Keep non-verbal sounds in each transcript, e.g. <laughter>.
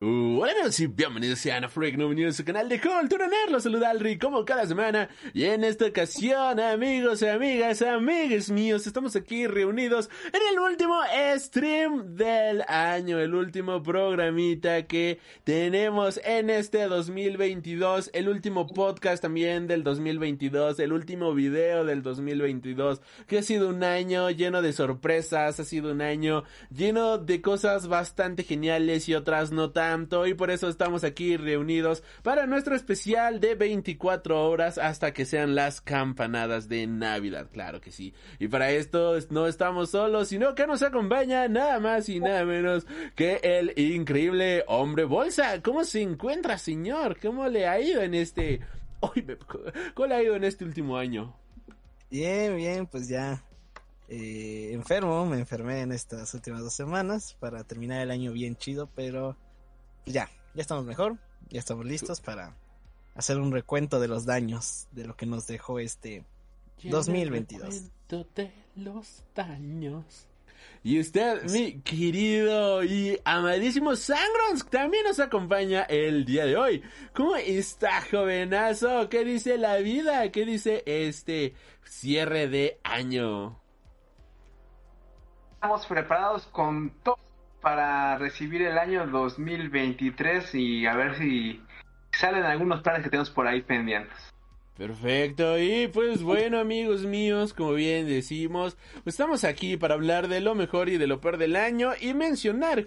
Uh, hola amigos y bienvenidos a Freak Noob News, su canal de Cultura Nerd, los saluda Alri como cada semana. Y en esta ocasión amigos amigas, amigues míos, estamos aquí reunidos en el último stream del año, el último programita que tenemos en este 2022, el último podcast también del 2022, el último video del 2022, que ha sido un año lleno de sorpresas, ha sido un año lleno de cosas bastante geniales y otras no tan y por eso estamos aquí reunidos para nuestro especial de 24 horas hasta que sean las campanadas de Navidad, claro que sí. Y para esto no estamos solos, sino que nos acompaña nada más y nada menos que el increíble hombre bolsa. ¿Cómo se encuentra, señor? ¿Cómo le ha ido en este... ¿Cómo le ha ido en este último año? Bien, bien, pues ya eh, enfermo, me enfermé en estas últimas dos semanas para terminar el año bien chido, pero ya, ya estamos mejor, ya estamos listos para hacer un recuento de los daños de lo que nos dejó este 2022. De los daños. Y usted, mi querido y amadísimo Sangrons, también nos acompaña el día de hoy. ¿Cómo está, jovenazo? ¿Qué dice la vida? ¿Qué dice este cierre de año? Estamos preparados con todo para recibir el año 2023 y a ver si salen algunos planes que tenemos por ahí pendientes. Perfecto, y pues bueno amigos míos, como bien decimos, pues estamos aquí para hablar de lo mejor y de lo peor del año y mencionar,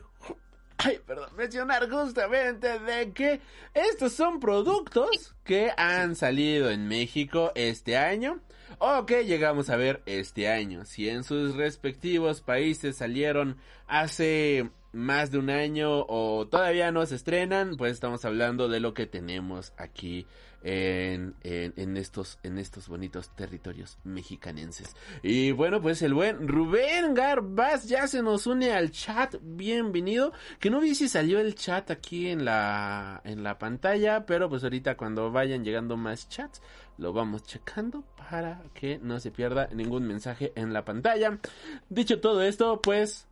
ay, perdón, mencionar justamente de que estos son productos que han salido en México este año o que llegamos a ver este año. Si en sus respectivos países salieron hace más de un año o todavía no se estrenan, pues estamos hablando de lo que tenemos aquí en, estos, en estos bonitos territorios mexicanenses. Y bueno, pues el buen Rubén Garbaz ya se nos une al chat. Bienvenido. Que no vi si salió el chat aquí en la, en la pantalla, pero pues ahorita cuando vayan llegando más chats, lo vamos checando para que no se pierda ningún mensaje en la pantalla. Dicho todo esto, pues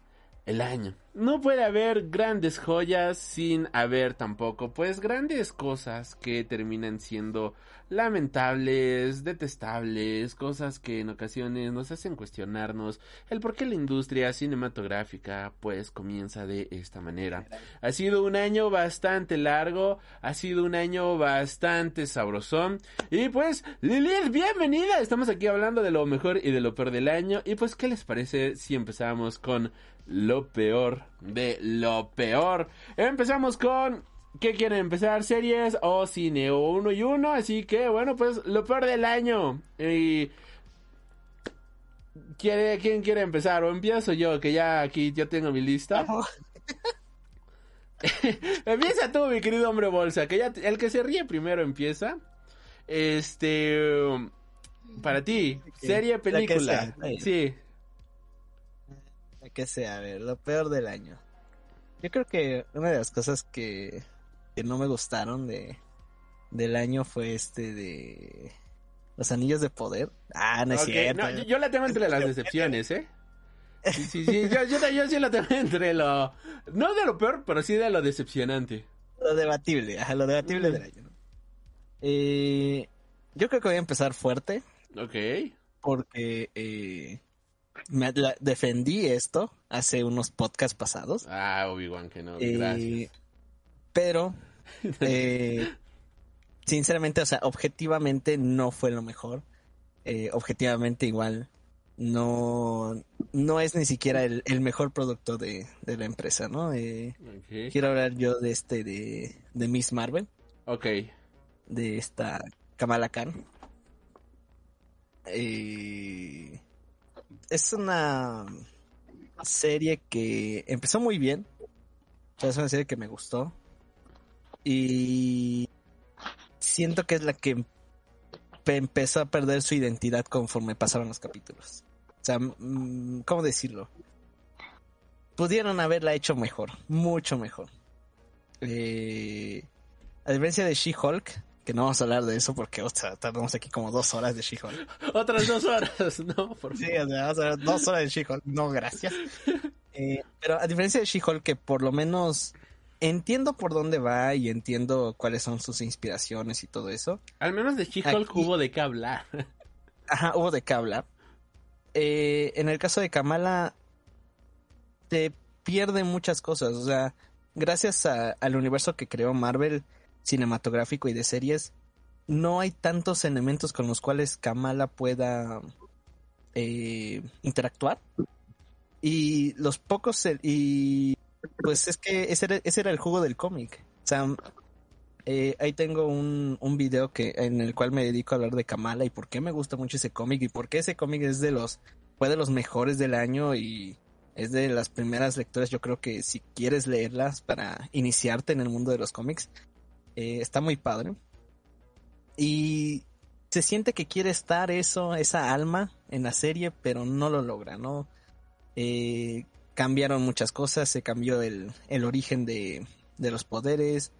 el año. No puede haber grandes joyas sin haber tampoco, pues, grandes cosas que terminan siendo lamentables, detestables, cosas que en ocasiones nos hacen cuestionarnos el por qué la industria cinematográfica, pues, comienza de esta manera. Ha sido un año bastante largo, ha sido un año bastante sabrosón, y pues, Lilith, bienvenida, estamos aquí hablando de lo mejor y de lo peor del año, y pues, ¿qué les parece si empezamos con lo peor de lo peor. Empezamos con ¿Qué quieren empezar? ¿Series o cine? O uno y uno. Así que, bueno, pues lo peor del año. Y. ¿Quiere, ¿Quién quiere empezar? ¿O empiezo yo? Que ya aquí yo tengo mi lista. <laughs> <laughs> empieza tú, mi querido hombre bolsa. Que ya el que se ríe primero empieza. Este. Para ti, serie, película. Sí que sea, a ver, lo peor del año. Yo creo que una de las cosas que, que no me gustaron de del año fue este de los anillos de poder. Ah, no es cierto. yo, la tengo entre las decepciones, ¿eh? Sí, sí, sí, yo, yo, sí la tengo <laughs> entre lo... No de lo peor, pero sí de lo decepcionante. Lo debatible, ajá, lo debatible del año. Eh, yo creo que voy a empezar fuerte. Ok. Porque eh, me defendí esto hace unos podcasts pasados. Ah, Obi-Wan que no, eh, gracias. Pero, <laughs> eh, sinceramente, o sea, objetivamente no fue lo mejor. Eh, objetivamente igual no, no es ni siquiera el, mejor producto de, la empresa, ¿no? Quiero hablar yo de este, de, de Miss Marvel. Ok. De esta Kamala Khan. Eh, es una serie que empezó muy bien. es una serie que me gustó. Y siento que es la que pe- empezó a perder su identidad conforme pasaron los capítulos. O sea, mm, ¿cómo decirlo? Pudieron haberla hecho mejor, mucho mejor. Eh, a diferencia de She-Hulk, que no vamos a hablar de eso porque o sea, tardamos aquí como dos horas de She-Hulk. <laughs> Otras dos horas, <laughs> ¿no? Por Sí, o sea, vamos a ver dos horas de She-Hulk. No, gracias. Eh, pero a diferencia de She-Hulk, que por lo menos entiendo por dónde va y entiendo cuáles son sus inspiraciones y todo eso. Al menos de She-Hulk hubo de qué hablar. <laughs> Ajá, hubo de qué hablar. Eh, en el caso de Kamala, te pierde muchas cosas. O sea, gracias a- al universo que creó Marvel cinematográfico y de series, no hay tantos elementos con los cuales Kamala pueda eh, interactuar. Y los pocos. Y pues es que ese era, ese era el jugo del cómic. O sea, eh, ahí tengo un, un video que, en el cual me dedico a hablar de Kamala y por qué me gusta mucho ese cómic y por qué ese cómic es de los, fue de los mejores del año y es de las primeras lecturas, yo creo que si quieres leerlas para iniciarte en el mundo de los cómics, eh, está muy padre. Y se siente que quiere estar eso, esa alma en la serie, pero no lo logra, ¿no? Eh, cambiaron muchas cosas, se cambió el, el origen de, de los poderes,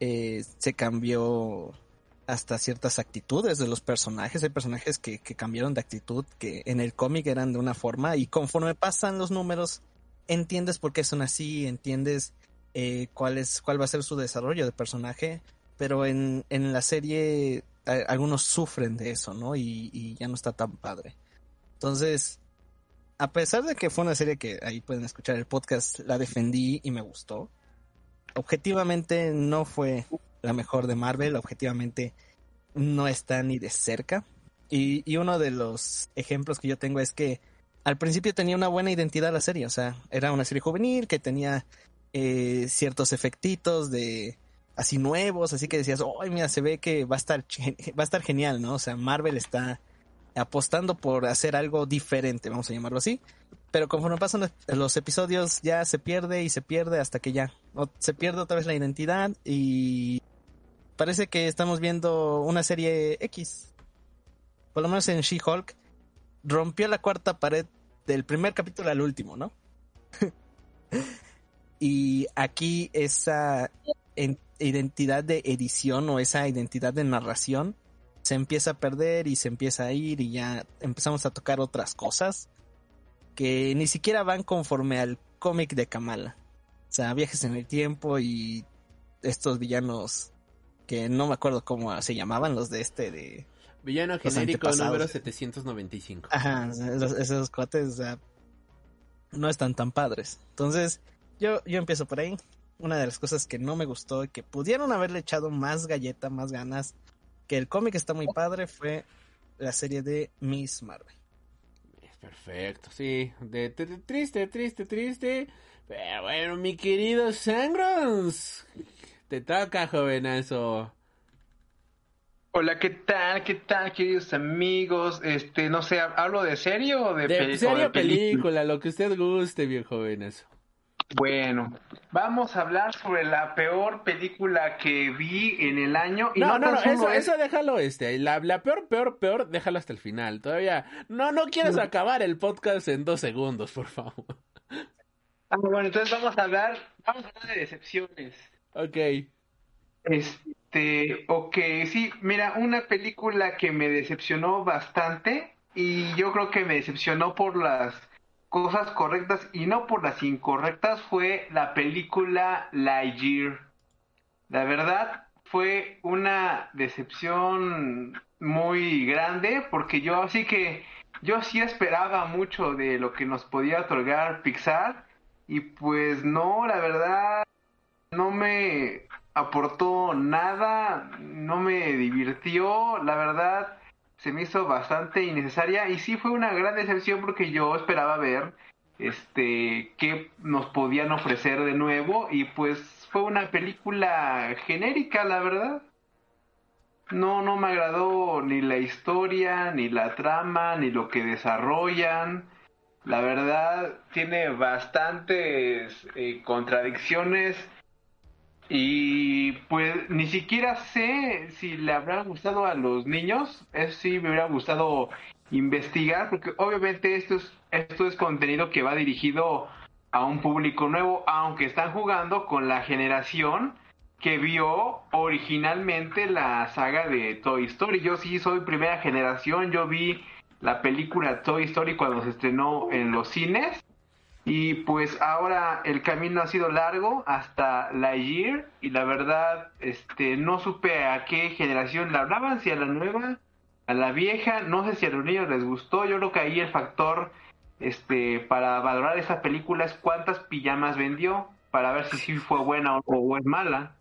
eh, se cambió hasta ciertas actitudes de los personajes. Hay personajes que, que cambiaron de actitud, que en el cómic eran de una forma, y conforme pasan los números, entiendes por qué son así, entiendes eh, cuál, es, cuál va a ser su desarrollo de personaje, pero en, en la serie algunos sufren de eso, ¿no? Y, y ya no está tan padre. Entonces, a pesar de que fue una serie que ahí pueden escuchar el podcast, la defendí y me gustó objetivamente no fue la mejor de Marvel, objetivamente no está ni de cerca. Y, y uno de los ejemplos que yo tengo es que al principio tenía una buena identidad la serie, o sea, era una serie juvenil que tenía eh, ciertos efectitos de así nuevos, así que decías, oh, mira, se ve que va a estar <laughs> va a estar genial, ¿no? O sea, Marvel está apostando por hacer algo diferente, vamos a llamarlo así. Pero conforme pasan los- episodios ya se pierde y se pierde hasta que ya se pierde otra vez la identidad y parece que estamos viendo una serie X. Por lo menos en She-Hulk rompió la cuarta pared del primer capítulo al último, ¿no? <laughs> y aquí esa en- identidad de edición o esa identidad de narración se empieza a perder y se empieza a ir y ya empezamos a tocar otras cosas que ni siquiera van conforme al cómic de Kamala. O sea, viajes en el tiempo y estos villanos que no me acuerdo cómo se llamaban, los de este de... Villano genérico número 795. Ajá, esos, esos cuates, o sea, no están tan padres. Entonces, yo, yo empiezo por ahí. Una de las cosas que no me gustó y que pudieron haberle echado más galleta, más ganas, que el cómic está muy padre, fue la serie de Miss Marvel. Perfecto, sí. De, de- de- triste, triste, triste. Pero bueno, mi querido Sangrons. Te toca, jovenazo. Hola, ¿qué tal? ¿Qué tal, queridos amigos? Este, no sé, ¿hablo de serie o de, De peli- o serie de o película, lo que usted guste, viejo jovenazo. Bueno, vamos a hablar sobre la peor película que vi en el año. Y No, no, no, eso, es- eso déjalo este. La, la peor, peor, peor, déjalo hasta el final. Todavía. No, no quieres acabar el podcast en dos segundos, por favor. Ah, bueno, entonces vamos a hablar, vamos a hablar de decepciones. Ok. Este, ok, sí, mira, una película que me decepcionó bastante y yo creo que me decepcionó por las cosas correctas y no por las incorrectas fue la película Lightyear. La verdad fue una decepción muy grande porque yo así que yo sí esperaba mucho de lo que nos podía otorgar Pixar y pues no, la verdad no me aportó nada, no me divirtió, la verdad se me hizo bastante innecesaria y sí fue una gran decepción porque yo esperaba ver este qué nos podían ofrecer de nuevo y pues fue una película genérica, la verdad. No, no me agradó ni la historia, ni la trama, ni lo que desarrollan. La verdad tiene bastantes eh, contradicciones Y pues ni siquiera sé si le habrá gustado a los niños. Eso sí me hubiera gustado investigar, porque obviamente esto es, esto es contenido que va dirigido a un público nuevo, aunque están jugando con la generación que vio originalmente la saga de Toy Story. Yo sí soy primera generación, yo vi la película Toy Story cuando se estrenó en los cines y pues ahora el camino ha sido largo hasta la Year y la verdad este no supe a qué generación la hablaban, si a la nueva, a la vieja, no sé si a los niños les gustó, yo creo que ahí el factor este para valorar esa película es cuántas pijamas vendió para ver si sí fue buena o, es mala.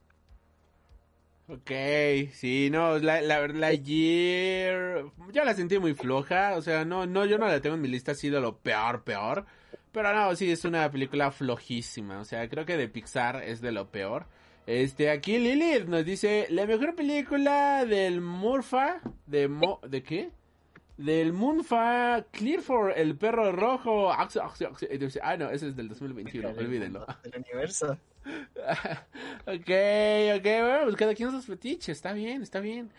Ok, sí, no, la, la, la Year, yo la sentí muy floja, o sea, no, no, yo no la tengo en mi lista así de lo peor, peor, pero no, sí, es una película flojísima, o sea, creo que de Pixar es de lo peor. Este, aquí Lilith nos dice, la mejor película del Murfa, de Mo, ¿de qué? Del Moonfa Clearfor, el perro rojo. Ah, no, ese es del 2021, olvídenlo. Del universo. <laughs> ok, ok, bueno, pues cada quien sus fetiches, está bien, está bien.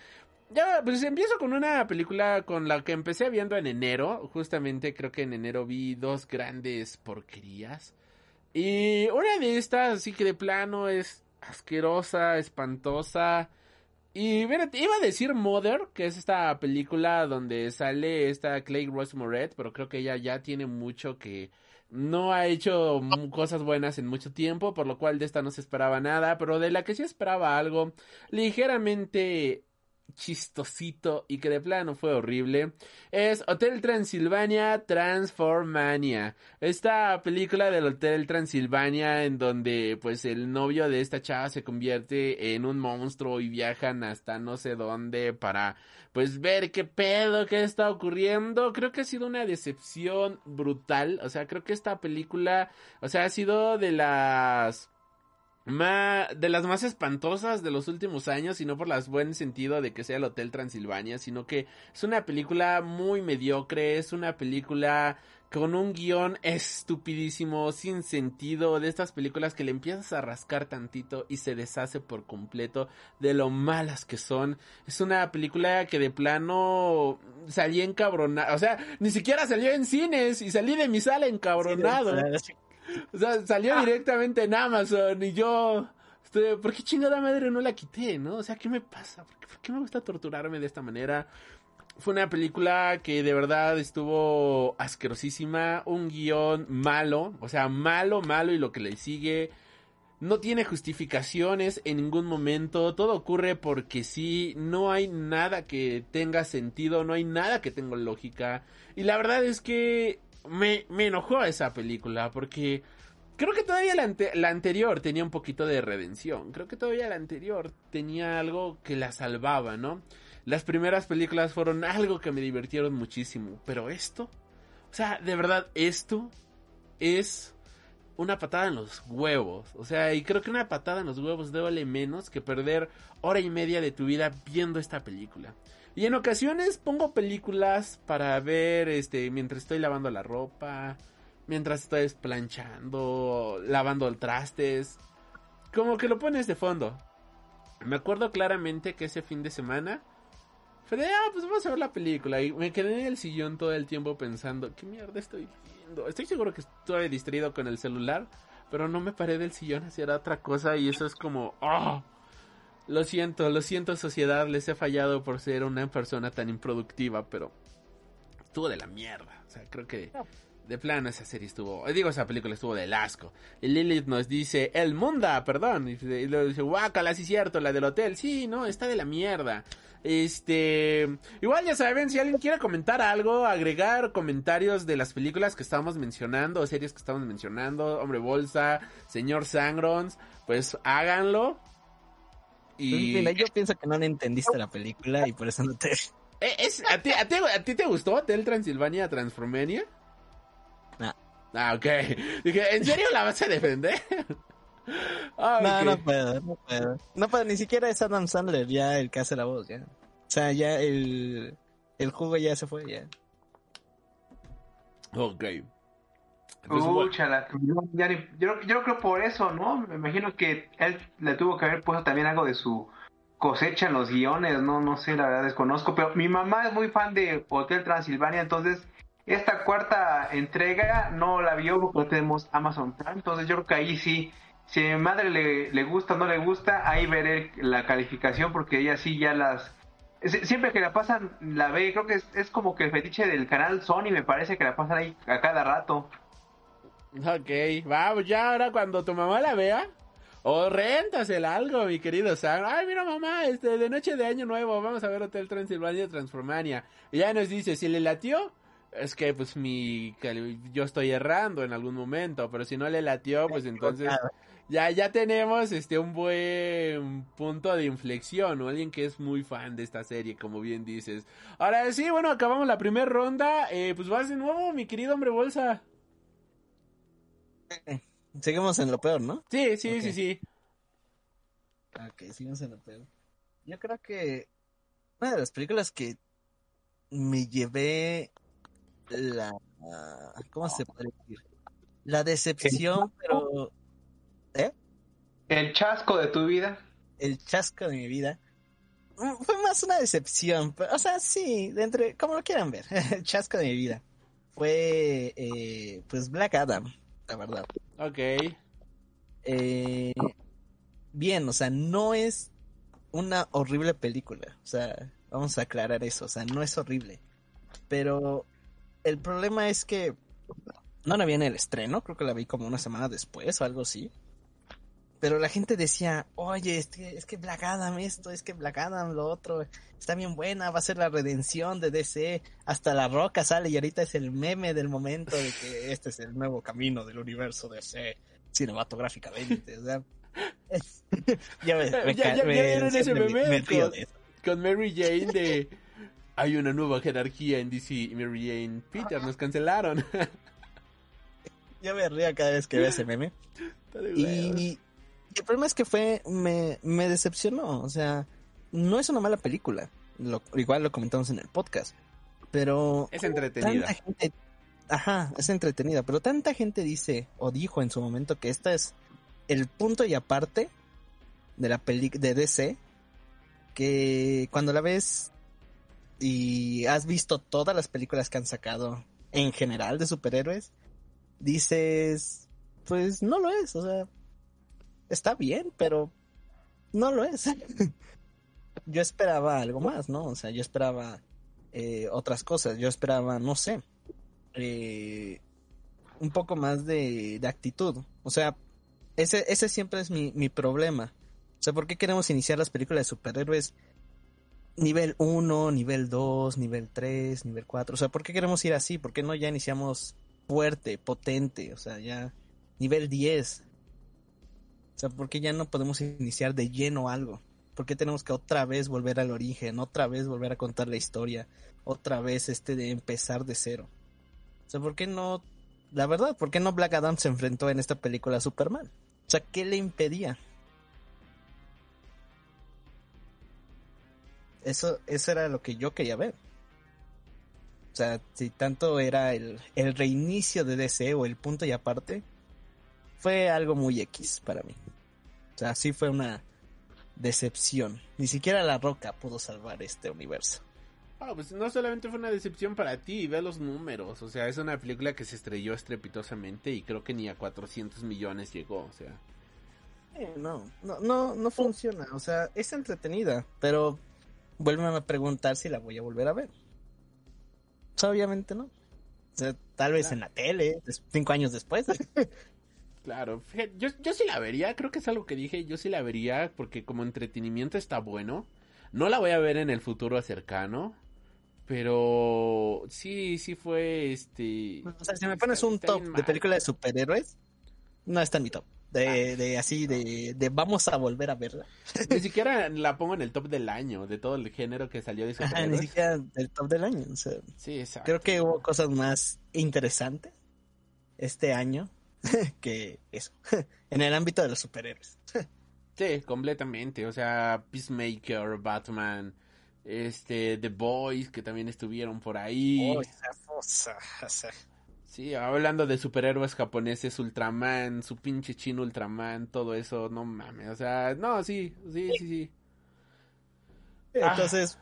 Ya, pues empiezo con una película con la que empecé viendo en enero. Justamente creo que en enero vi dos grandes porquerías. Y una de estas, así que de plano es asquerosa, espantosa. Y mira, iba a decir Mother, que es esta película donde sale esta Clay Rose Moret, pero creo que ella ya tiene mucho que no ha hecho cosas buenas en mucho tiempo, por lo cual de esta no se esperaba nada, pero de la que sí esperaba algo ligeramente chistosito y que de plano fue horrible es Hotel Transilvania Transformania. Esta película del Hotel Transilvania en donde pues el novio de esta chava se convierte en un monstruo y viajan hasta no sé dónde para pues ver qué pedo qué está ocurriendo. Creo que ha sido una decepción brutal. O sea creo que esta película o sea ha sido de las de las más espantosas de los últimos años, y no por las buen sentido de que sea el Hotel Transilvania, sino que es una película muy mediocre, es una película con un guion estupidísimo, sin sentido, de estas películas que le empiezas a rascar tantito y se deshace por completo de lo malas que son. Es una película que de plano salí encabronado, o sea, ni siquiera salió en cines y salí de mi sala encabronado. O sea, salió directamente en Amazon y yo... Estoy, ¿Por qué chingada madre no la quité, no? O sea, ¿qué me pasa? ¿Por qué, ¿Por qué, me gusta torturarme de esta manera? Fue una película que de verdad estuvo asquerosísima, un guion malo, o sea, malo, malo y lo que le sigue no tiene justificaciones en ningún momento, todo ocurre porque sí, no hay nada que tenga sentido, no hay nada que tenga lógica. Y la verdad es que me, me enojó esa película porque creo que todavía la, la, anterior tenía un poquito de redención. Creo que todavía la anterior tenía algo que la salvaba, ¿no? Las primeras películas fueron algo que me divirtieron muchísimo. Pero esto, o sea, de verdad, esto es una patada en los huevos. O sea, y creo que una patada en los huevos duele menos que perder hora y media de tu vida viendo esta película. Y en ocasiones pongo películas para ver, este, mientras estoy lavando la ropa, mientras estoy planchando, lavando el trastes. Como que lo pones de fondo. Me acuerdo claramente que ese fin de semana fue de, ah, pues vamos a ver la película. Y me quedé en el sillón todo el tiempo pensando, ¿qué mierda estoy viendo? Estoy seguro que estoy distraído con el celular, pero no me paré del sillón hacia otra cosa y eso es como, ¡oh! Lo siento, lo siento sociedad, les he fallado por ser una persona tan improductiva, pero estuvo de la mierda. O sea, creo que de plano esa serie estuvo, digo, esa película estuvo del asco. Y Lilith nos dice, el Munda, perdón, y, le dice, guácala, sí cierto, la del hotel, sí, no, está de la mierda. Este, igual ya saben, si alguien quiere comentar algo, agregar comentarios de las películas que estamos mencionando, o series que estamos mencionando, Hombre Bolsa, Señor Sangrons, pues háganlo. Y... Mira, yo pienso que no entendiste la película y por eso no te... Eh, ¿Es, a, ti, a, ti, ¿A ti te gustó Hotel Transilvania Transformania? No. Ah, ok. Dije, ¿en serio la vas a defender? ah, no, okay. no puedo, no puedo. No puedo, ni siquiera es Adam Sandler ya el que hace la voz, ya. O sea, ya el, el jugo ya se fue, ya. Ok. Úchala, yo, ya yo, creo por eso, ¿no? Me imagino que él le tuvo que haber puesto también algo de su cosecha en los guiones, no, no sé, la verdad desconozco, pero mi mamá es muy fan de Hotel Transilvania, entonces esta cuarta entrega no la vio porque tenemos Amazon Prime, entonces yo creo que ahí sí, si a mi madre le, le gusta o no le gusta, ahí veré la calificación porque ella sí ya las... sie- Siempre que la pasan, la ve, creo que es, es como que el fetiche del canal Sony, me parece que la pasan ahí a cada rato. Ok, vamos, ya ahora cuando tu mamá la vea, o réntasela algo, mi querido Sam. Ay, mira mamá, este, de noche de año nuevo, vamos a ver Hotel Transilvania Transformania. Y ya nos dice, si le latió, es que pues mi, yo estoy errando en algún momento, pero si no le latió, pues entonces ya, ya tenemos este un buen punto de inflexión, o alguien que es muy fan de esta serie, como bien dices. Ahora sí, bueno, acabamos la primera ronda, eh, pues vas de nuevo, mi querido hombre bolsa. Seguimos en lo peor, ¿no? Sí, sí, sí, sí. Ok, seguimos en lo peor. Yo creo que una de las películas que me llevé la... ¿Cómo se puede decir? La decepción, pero El chasco de tu vida. el chasco de mi vida. mm, Fue más una decepción, pero, o sea, sí, de entre, como lo quieran ver, <laughs> el chasco de mi vida. Fue, eh, pues, Black Adam, la verdad. Ok. Eh, bien, o sea, no es una horrible película. O sea, vamos a aclarar eso. O sea, no es horrible. Pero el problema es que no la vi en el estreno. Creo que la vi como una semana después o algo así. Pero la gente decía, oye, es que, es que Black Adam esto, es que Black Adam lo otro, está bien buena, va a ser la redención de DC. Hasta La Roca sale y ahorita es el meme del momento de que este es el nuevo camino del universo DC cinematográficamente. O sea, <laughs> ya me, me Ya- ya- me- ya vieron ese me- meme con-. Con Mary Jane de... Hay una nueva jerarquía en DC y Mary Jane Peter nos cancelaron. Yo me río cada vez que veo ese meme. Y el problema es que fue, me, me decepcionó. O sea, no es una mala película. Lo, igual lo comentamos en el podcast. Pero Es entretenida. tanta gente, ajá, es entretenida. Pero tanta gente dice o dijo en su momento que esta es el punto y aparte de la peli de DC. Que cuando la ves y has visto todas las películas que han sacado en general de superhéroes, dices, pues no lo es, o sea, está bien, pero no lo es. <laughs> yo esperaba algo más, ¿no? O sea, yo esperaba eh, otras cosas, yo esperaba, no sé, eh, un poco más de, de actitud. O sea, ese, ese siempre es mi, mi problema. O sea, ¿por qué queremos iniciar las películas de superhéroes nivel 1, nivel 2, nivel 3, nivel 4? O sea, ¿por qué queremos ir así? ¿Por qué no ya iniciamos fuerte, potente? O sea, ya nivel 10. O sea, ¿por qué ya no podemos iniciar de lleno algo? ¿Por qué tenemos que otra vez volver al origen, otra vez volver a contar la historia, otra vez este de empezar de cero? O sea, ¿por qué no, la verdad, por qué no Black Adam se enfrentó en esta película a Superman? O sea, ¿qué le impedía? Eso, eso era lo que yo quería ver. O sea, si tanto era el, el reinicio de DC o el punto y aparte, fue algo muy X para mí. O sea, sí fue una decepción. Ni siquiera La Roca pudo salvar este universo. Ah, pues no solamente fue una decepción para ti, ve los números. O sea, es una película que se estrelló estrepitosamente y creo que ni a 400 millones llegó. O sea, Eh, no, no, no, no funciona. O sea, es entretenida, pero vuelven a preguntar si la voy a volver a ver. Obviamente no. O sea, tal vez en la tele, cinco años después. <laughs> claro. Yo, yo sí la vería, creo que es algo que dije, yo sí la vería porque como entretenimiento está bueno. No la voy a ver en el futuro cercano. Pero sí, sí fue este... o sea, si me pones un top de película de superhéroes, no está en mi top. De, de así, de, de vamos a volver a verla. Ni <laughs> siquiera la pongo en el top del año, de todo el género que salió de Ajá, ni superhéroes. siquiera del top del año. O sea, Sí, exacto. creo que hubo cosas más interesantes este año <laughs> que eso. <laughs> en el ámbito de los superhéroes. <laughs> Sí, completamente. O sea, Peacemaker, Batman, este, The Boys, que también estuvieron por ahí. Oh, esa cosa, Sí, hablando de superhéroes japoneses, Ultraman, su pinche chino Ultraman, todo eso, no mames, o sea, no, sí, sí, sí, sí. Entonces,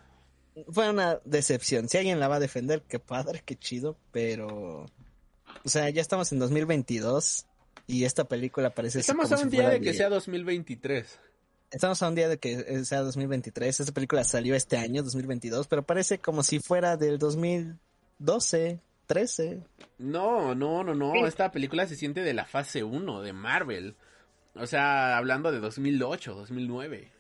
fue una decepción. Si alguien la va a defender, qué padre, qué chido, pero... O sea, ya estamos en 2022 y esta película parece... Estamos como a un si día de que sea 2023. Estamos a un día de que sea 2023. Esta película salió este año, 2022, pero parece como si fuera del 2012, 13. No, no, no, no, esta película se siente de la fase 1 de Marvel. O sea, hablando de 2008, 2009.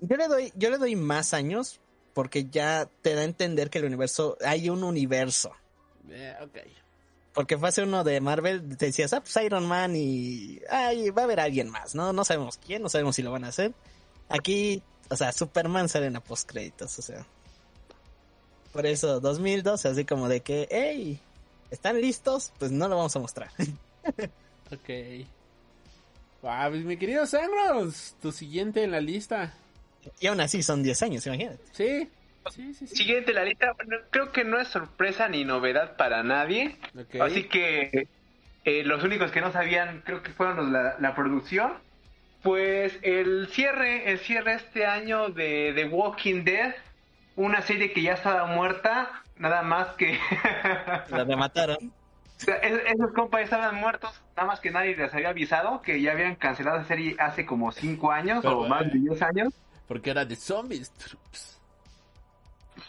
Yo le doy, yo le doy más años porque ya te da a entender que el universo, hay un universo. Eh, ok. Porque fase uno de Marvel te decías, ah, pues Iron Man y ay, va a haber alguien más, ¿no? No sabemos quién, no sabemos si lo van a hacer. Aquí, o sea, Superman sale en la postcréditos, o sea. Por eso, 2012, así como de que, hey, ¿están listos? Pues no lo vamos a mostrar. <laughs> Ok. Ah, pues mi querido Sangros, tu siguiente en la lista. y aún así son 10 años, imagínate. Sí. Sí, sí, sí. Siguiente la lista, bueno, creo que no es sorpresa ni novedad para nadie. Así que eh, los únicos que no sabían, creo que fueron los- la, la producción. Pues el cierre, el cierre este año de The Walking Dead, una serie que ya estaba muerta, nada más que <laughs> La remataron. O sea, es- esos compas ya estaban muertos, nada más que nadie les había avisado que ya habían cancelado la serie hace como 5 años Pero, o más de eh. 10 años. Porque era de zombies. Troops.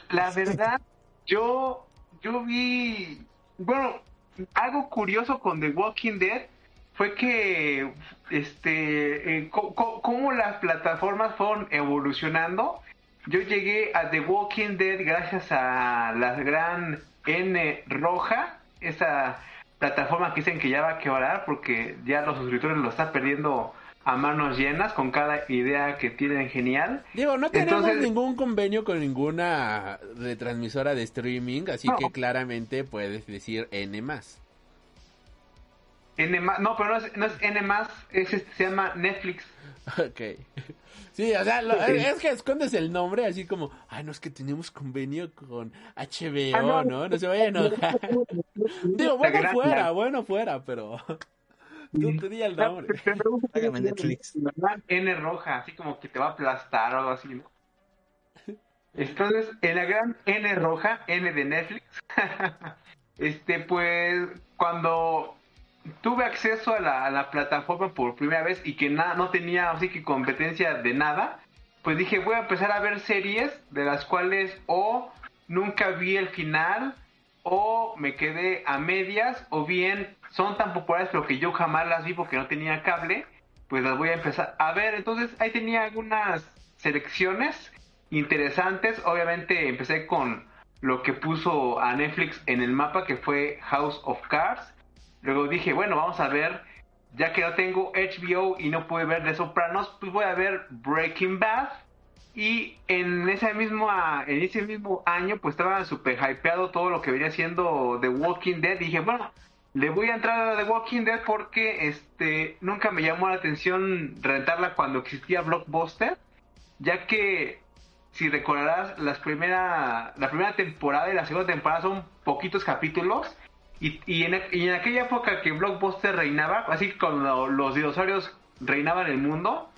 La verdad, yo, yo vi, bueno, algo curioso con The Walking Dead fue que, este, eh, cómo las plataformas fueron evolucionando. Yo llegué a The Walking Dead gracias a la gran N roja, esa plataforma que dicen que ya va a quebrar porque ya los suscriptores lo están perdiendo a manos llenas con cada idea que tienen genial. Digo, no tenemos Entonces- ningún convenio con ninguna retransmisora de streaming, así No. que claramente puedes decir N más. N más, no, pero no es, no es N más, es este, se llama Netflix. Ok. Sí, o sea, lo- es que escondes el nombre así como, ay, no es que tenemos convenio con HBO, Ah, no. no. ¿no? se vaya a <laughs> enojar. <laughs> Digo, bueno fuera, bueno fuera, pero <laughs> tú tú di el nombre. Págame <laughs> Netflix. La gran N roja, así como que te va a aplastar o algo así, ¿no? <laughs> Entonces, en la gran N roja, N de Netflix, <laughs> este, pues, cuando tuve acceso a la, a la plataforma por primera vez y que nada, no tenía así que competencia de nada, pues dije, voy a empezar a ver series de las cuales o nunca vi el final, o me quedé a medias, o bien son tan populares pero que yo jamás las vi porque no tenía cable, pues las voy a empezar a ver. Entonces ahí tenía algunas selecciones interesantes. Obviamente empecé con lo que puso a Netflix en el mapa, que fue House of Cards. Luego dije, bueno, vamos a ver, ya que no tengo HBO y no pude ver The Sopranos, pues voy a ver Breaking Bad. Y en ese mismo, en ese mismo año, pues estaba súper hypeado todo lo que venía siendo The Walking Dead. dije, bueno, le voy a entrar a The Walking Dead porque este nunca me llamó la atención rentarla cuando existía Blockbuster, ya que si recordarás las primera, la primera temporada y la segunda temporada son poquitos capítulos. Y, y en, y en aquella época que Blockbuster reinaba, así cuando los dinosaurios reinaban el mundo,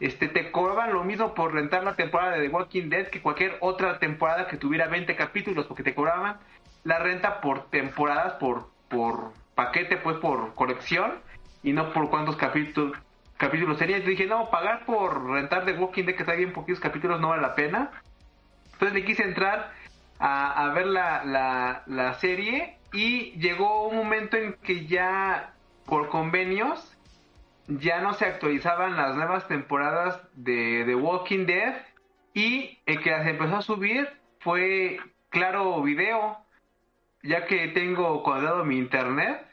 este te cobraban lo mismo por rentar la temporada de The Walking Dead que cualquier otra temporada que tuviera 20 capítulos, porque te cobraban la renta por temporadas, por, por paquete, pues por colección, y no por cuántos capítulos capítulos tenía. Entonces dije, no, pagar por rentar The Walking Dead, que está bien poquitos capítulos, no vale la pena. Entonces le quise entrar a, a ver la, la, la serie y llegó un momento en que ya por convenios ya no se actualizaban las nuevas temporadas de The Walking Dead y el que las empezó a subir fue Claro Video, ya que tengo cuadrado mi internet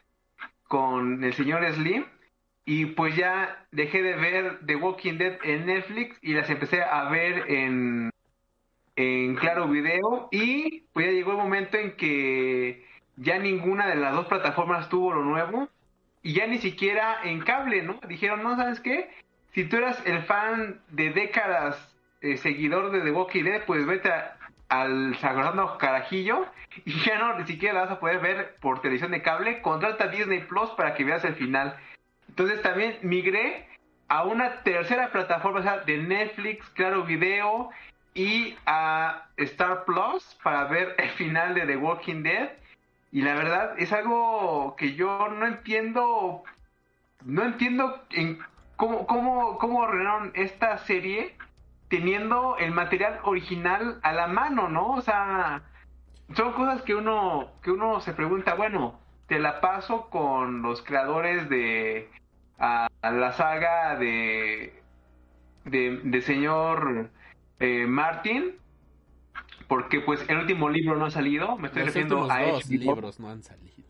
con el señor Slim y pues ya dejé de ver The Walking Dead en Netflix y las empecé a ver en en Claro Video y pues ya llegó el momento en que ya ninguna de las dos plataformas tuvo lo nuevo y ya ni siquiera en cable, ¿no? Dijeron, no, ¿sabes qué? Si tú eras el fan de décadas, eh, seguidor de The Walking Dead, pues vete a al sagrado carajillo y ya no ni siquiera la vas a poder ver por televisión de cable. Contrata Disney Plus para que veas el final. Entonces también migré a una tercera plataforma o sea, de Netflix, Claro Video y a Star Plus para ver el final de The Walking Dead. Y la verdad es algo que yo no entiendo, no entiendo en cómo, cómo, cómo ordenaron esta serie teniendo el material original a la mano, ¿no? O sea, son cosas que uno, que uno se pregunta, bueno, te la paso con los creadores de a, la saga de, de, de señor eh, Martin, porque pues el último libro no ha salido, me estoy Los refiriendo a dos HBO. libros no han salido.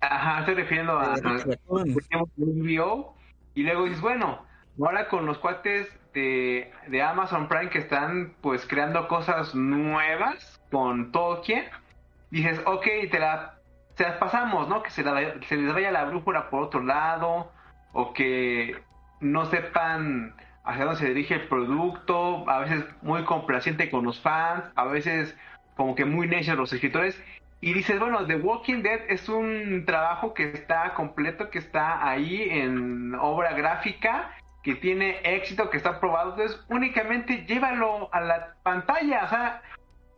Ajá, estoy refiriendo a, a- HBO. Y luego dices, bueno, ahora con los cuates de, de Amazon Prime que están pues creando cosas nuevas con Tolkien, dices, ok, te, la, te las pasamos, ¿no? Que se, la- se les vaya la brújula por otro lado, o que no sepan hacia dónde se dirige el producto, a veces muy complaciente con los fans, a veces como que muy necios los escritores. Y dices, bueno, The Walking Dead es un trabajo que está completo, que está ahí en obra gráfica, que tiene éxito, que está probado. Entonces, únicamente llévalo a la pantalla. O sea,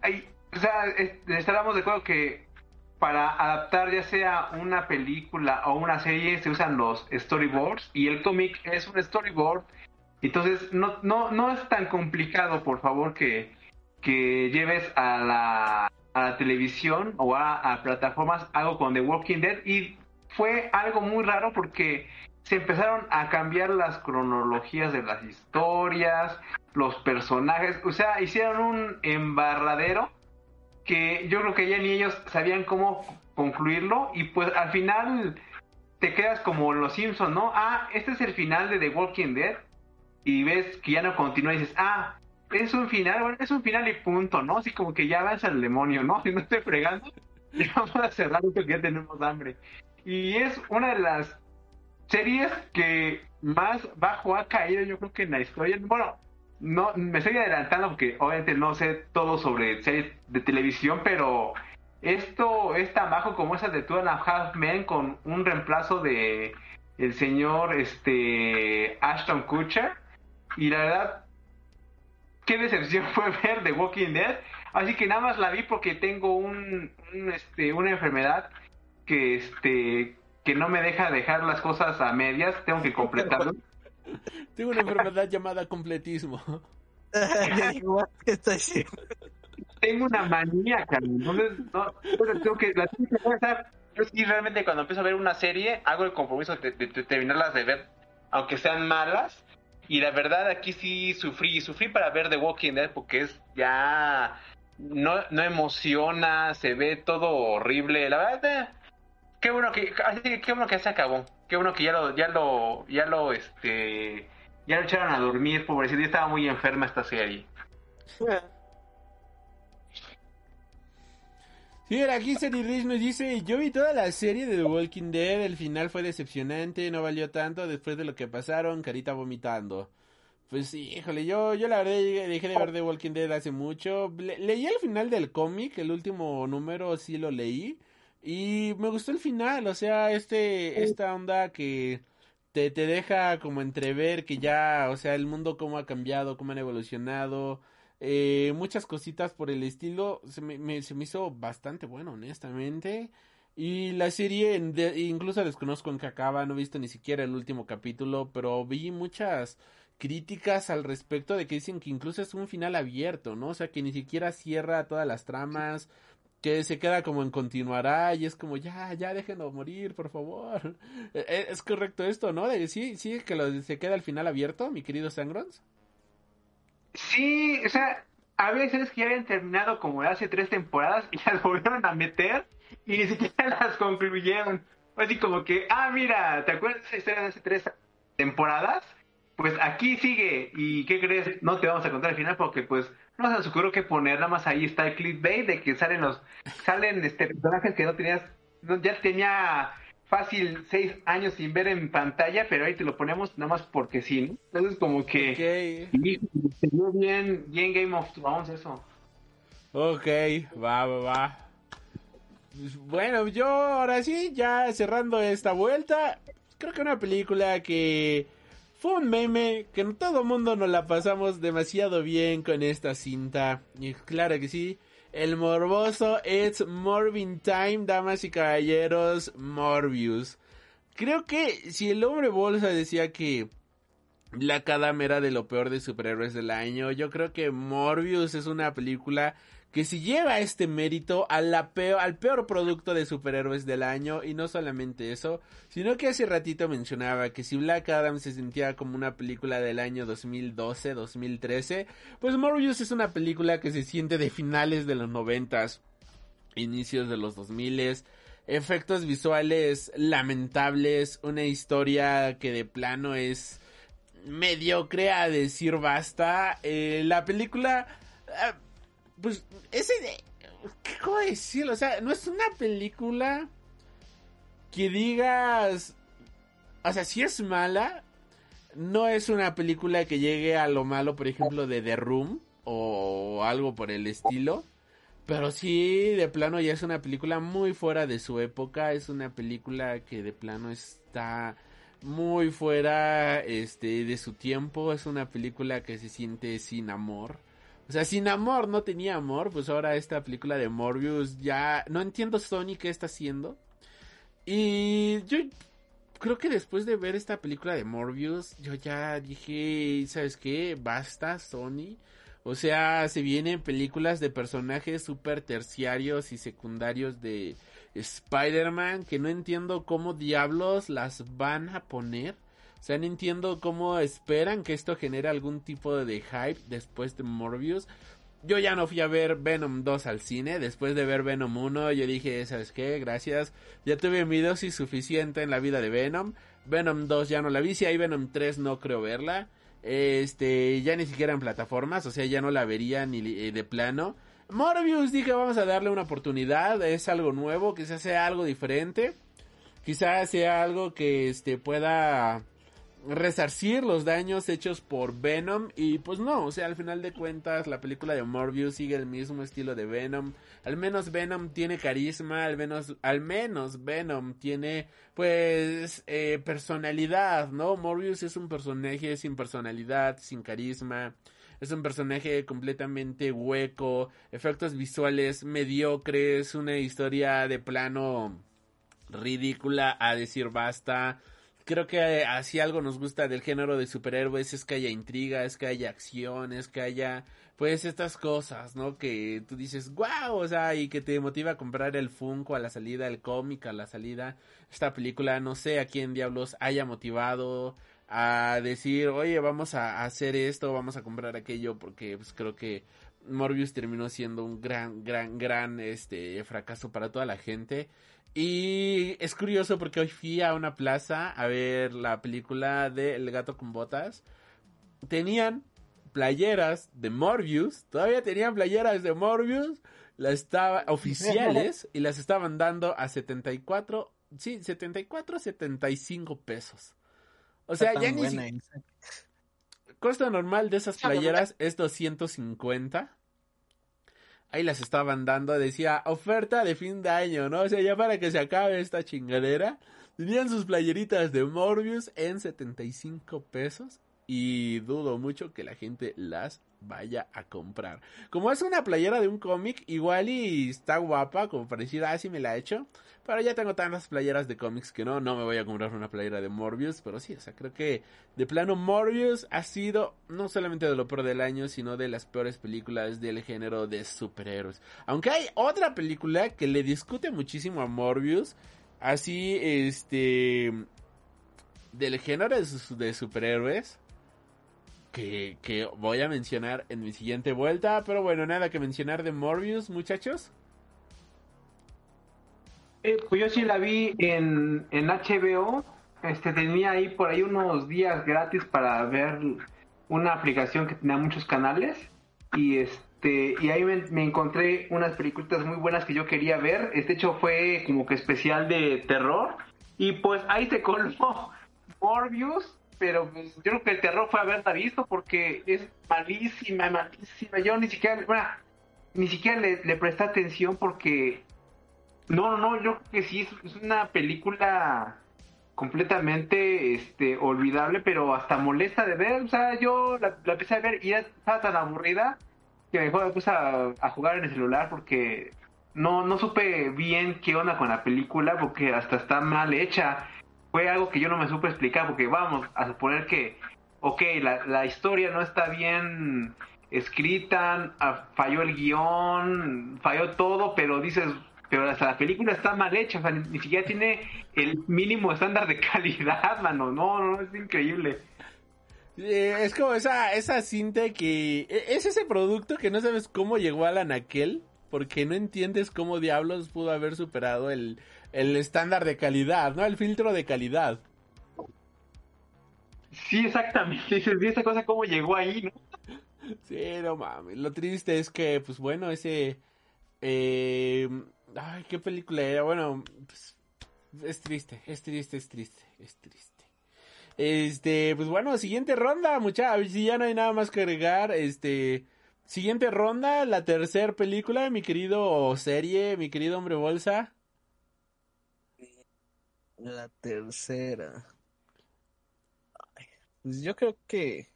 hay- o sea de acuerdo que para adaptar ya sea una película o una serie se usan los storyboards y el cómic es un storyboard. Entonces, no, no, no es tan complicado, por favor, que, que lleves a la, a la televisión o a, a plataformas algo con The Walking Dead. Y fue algo muy raro porque se empezaron a cambiar las cronologías de las historias, los personajes, o sea, hicieron un embarradero que yo creo que ya ni ellos sabían cómo concluirlo y pues al final te quedas como los Simpsons, ¿no? Ah, este es el final de The Walking Dead y ves que ya no continúa y dices, ah, es un final, bueno, es un final y punto, ¿no? Así como que ya vas al demonio, ¿no? <laughs> Si no estoy fregando, ya vamos a cerrar esto que ya tenemos hambre. Y es una de las series que más bajo ha caído yo creo que en la historia. Bueno, no me estoy adelantando porque obviamente no sé todo sobre series de televisión, pero esto es tan bajo como esa de Two and Half Men con un reemplazo de el señor este Ashton Kutcher y la verdad qué decepción <laughs> fue ver The Walking Dead así que nada más la vi porque tengo un, un, este una enfermedad que este que no me deja dejar las cosas a medias tengo que completarlo <laughs> Tengo una enfermedad llamada completismo. <laughs> Tengo una manía, Carmen. Entonces, no, entonces tengo que, la tengo que empezar. Yo sí, realmente, cuando empiezo a ver una serie, hago el compromiso de, de- de terminarlas de ver, aunque sean malas. Y la verdad, aquí sí sufrí. Sufrí para ver The Walking Dead porque es ya. No, no emociona, se ve todo horrible. La verdad, eh, qué bueno que. Así que qué bueno que se acabó. Qué bueno que ya lo. Ya lo. Ya lo. Este. Ya lo echaron a dormir, pobrecito. Estaba muy enferma esta serie. Sí, aquí Rich nos dice, yo vi toda la serie de The Walking Dead, el final fue decepcionante, no valió tanto después de lo que pasaron, carita vomitando. Pues sí, híjole, yo, yo la verdad dejé de ver The Walking Dead hace mucho. Le- leí el final del cómic, el último número sí lo leí. Y me gustó el final, o sea, este, esta onda que te, te deja como entrever que ya, o sea, el mundo cómo ha cambiado, cómo han evolucionado eh, muchas cositas por el estilo. Se me, me- se me hizo bastante bueno, honestamente. Y la serie, incluso desconozco en qué acaba, no he visto ni siquiera el último capítulo, pero vi muchas críticas al respecto de que dicen que incluso es un final abierto, ¿no? O sea, que ni siquiera cierra todas las tramas, que se queda como en continuará y es como ya, ya déjenlo morir, por favor. Eh, <laughs> eh, Es correcto esto, ¿no? Sí, sí, que lo, se queda al final abierto, mi querido Sangrons. Sí, o sea, había series que ya habían terminado como hace tres temporadas y <laughs> las volvieron a meter y ni siquiera <laughs> las concluyeron. Así como que, ah, mira, ¿te acuerdas de esa historia de hace tres temporadas? Pues aquí sigue. ¿Y qué crees? No te vamos a contar el final porque pues no se nos ocurrió que poner, nada más ahí está el clickbait de que salen los, salen este personajes que no tenías, no, ya tenía fácil seis años sin ver en pantalla, pero ahí te lo ponemos nada más porque sí, ¿no? Entonces como que... Ok. Y se vio bien, bien Game of Thrones eso. Ok, va, va, va. Bueno, yo ahora sí, ya cerrando esta vuelta, creo que una película que fue un meme, que todo mundo nos la pasamos demasiado bien con esta cinta. Y claro que sí, el morboso It's Morbin Time, damas y caballeros, Morbius. Creo que si el hombre bolsa decía que Black Adam era de lo peor de superhéroes del año, yo creo que Morbius es una película que si lleva este mérito a la al peor producto de superhéroes del año y no solamente eso, sino que hace ratito mencionaba que si Black Adam se sentía como una película del año 2012, 2013, pues Morbius es una película que se siente de finales de los noventas, inicios de los 2000 efectos visuales lamentables, una historia que de plano es mediocre a decir basta, eh, la película... eh, pues ese de qué cómo decirlo, o sea, no es una película que digas, o sea, si es mala, no es una película que llegue a lo malo, por ejemplo, de The Room o algo por el estilo. Pero sí, de plano ya es una película muy fuera de su época. Es una película que de plano está muy fuera este, de su tiempo. Es una película que se siente sin amor. O sea, sin amor, no tenía amor. Pues ahora esta película de Morbius ya... No entiendo Sony qué está haciendo. Y yo creo que después de ver esta película de Morbius, yo ya dije, ¿sabes qué? Basta, Sony. O sea, se vienen películas de personajes super terciarios y secundarios de Spider-Man que no entiendo cómo diablos las van a poner. O sea, no entiendo cómo esperan que esto genere algún tipo de hype después de Morbius. Yo ya no fui a ver Venom 2 al cine. Después de ver Venom 1, yo dije, ¿sabes qué? Gracias. Ya tuve mi dosis suficiente en la vida de Venom. Venom 2 ya no la vi. Si hay Venom 3, no creo verla. Este, ya ni siquiera en plataformas. O sea, ya no la vería ni eh, de plano. Morbius dije, vamos a darle una oportunidad. Es algo nuevo, quizás sea algo diferente. Quizás sea algo que este pueda resarcir los daños hechos por Venom y pues no, o sea, al final de cuentas la película de Morbius sigue el mismo estilo de Venom, al menos Venom tiene carisma, al menos, al menos Venom tiene pues eh, personalidad, ¿no? Morbius es un personaje sin personalidad, sin carisma, es un personaje completamente hueco, efectos visuales mediocres, una historia de plano ridícula a decir basta, creo que así algo nos gusta del género de superhéroes es que haya intriga, es que haya acción, es que haya pues estas cosas, ¿no? Que tú dices, wow, o sea, y que te motiva a comprar el Funko a la salida, el cómic a la salida. Esta película, no sé a quién diablos haya motivado a decir, oye, vamos a hacer esto, vamos a comprar aquello, porque pues creo que Morbius terminó siendo un gran, gran, gran, este, fracaso para toda la gente. Y es curioso porque hoy fui a una plaza a ver la película de El gato con botas. Tenían playeras de Morbius, todavía tenían playeras de Morbius, las estaba oficiales <laughs> y las estaban dando a 74, sí, 74, 75 pesos. O sea, ya ni si... costo normal de esas playeras es 250 ahí las estaban dando, decía oferta de fin de año, ¿no? O sea, ya para que se acabe esta chingadera, tenían sus playeritas de Morbius en 75 pesos y dudo mucho que la gente las vaya a comprar. Como es una playera de un cómic, igual y está guapa, como para decir, ah, me la he hecho. Pero ya tengo tantas playeras de cómics que no, no me voy a comprar una playera de Morbius. Pero sí, o sea, creo que de plano Morbius ha sido no solamente de lo peor del año, sino de las peores películas del género de superhéroes. Aunque hay otra película que le discute muchísimo a Morbius. Así, este... Del género de, de superhéroes que, voy a mencionar en mi siguiente vuelta. Pero bueno, nada que mencionar de Morbius, muchachos. Eh, pues yo sí la vi en, en HBO. Este tenía ahí por ahí unos días gratis para ver una aplicación que tenía muchos canales. Y este y ahí me, encontré unas películas muy buenas que yo quería ver. Este hecho fue como que especial de terror. Y pues ahí se coló <laughs> Morbius pero pues, yo creo que el terror fue haberla visto porque es malísima, malísima. Yo ni siquiera, ni siquiera le, le presté atención porque no, no, yo creo que sí, es, una película completamente este olvidable, pero hasta molesta de ver. O sea, yo la, empecé a ver y ya estaba tan aburrida que me puse a, a jugar en el celular porque no, no supe bien qué onda con la película porque hasta está mal hecha. Fue algo que yo no me supe explicar porque vamos a suponer que, ok, la, la historia no está bien escrita, ah, falló el guion, falló todo, pero dices, pero hasta la película está mal hecha, o sea, ni, siquiera tiene el mínimo estándar de <laughs> calidad, mano, no, no, es increíble. Eh, es como esa, esa cinta que... e- Es ese producto que no sabes cómo llegó al anaquel, porque no entiendes cómo diablos pudo haber superado el, el estándar de calidad, ¿no? El filtro de calidad. Sí, exactamente, <laughs> dices, ¿y esa cosa cómo llegó ahí, no? Sí, no mames. Lo triste es que, pues bueno, ese... eh, ay, ¿qué película era? Bueno, pues, es triste, es triste, es triste, es triste. Este, pues bueno, siguiente ronda, muchachos. Si ya no hay nada más que agregar, este... Siguiente ronda, la tercera película, mi querido serie, mi querido hombre bolsa. La tercera. Ay, Pues yo creo que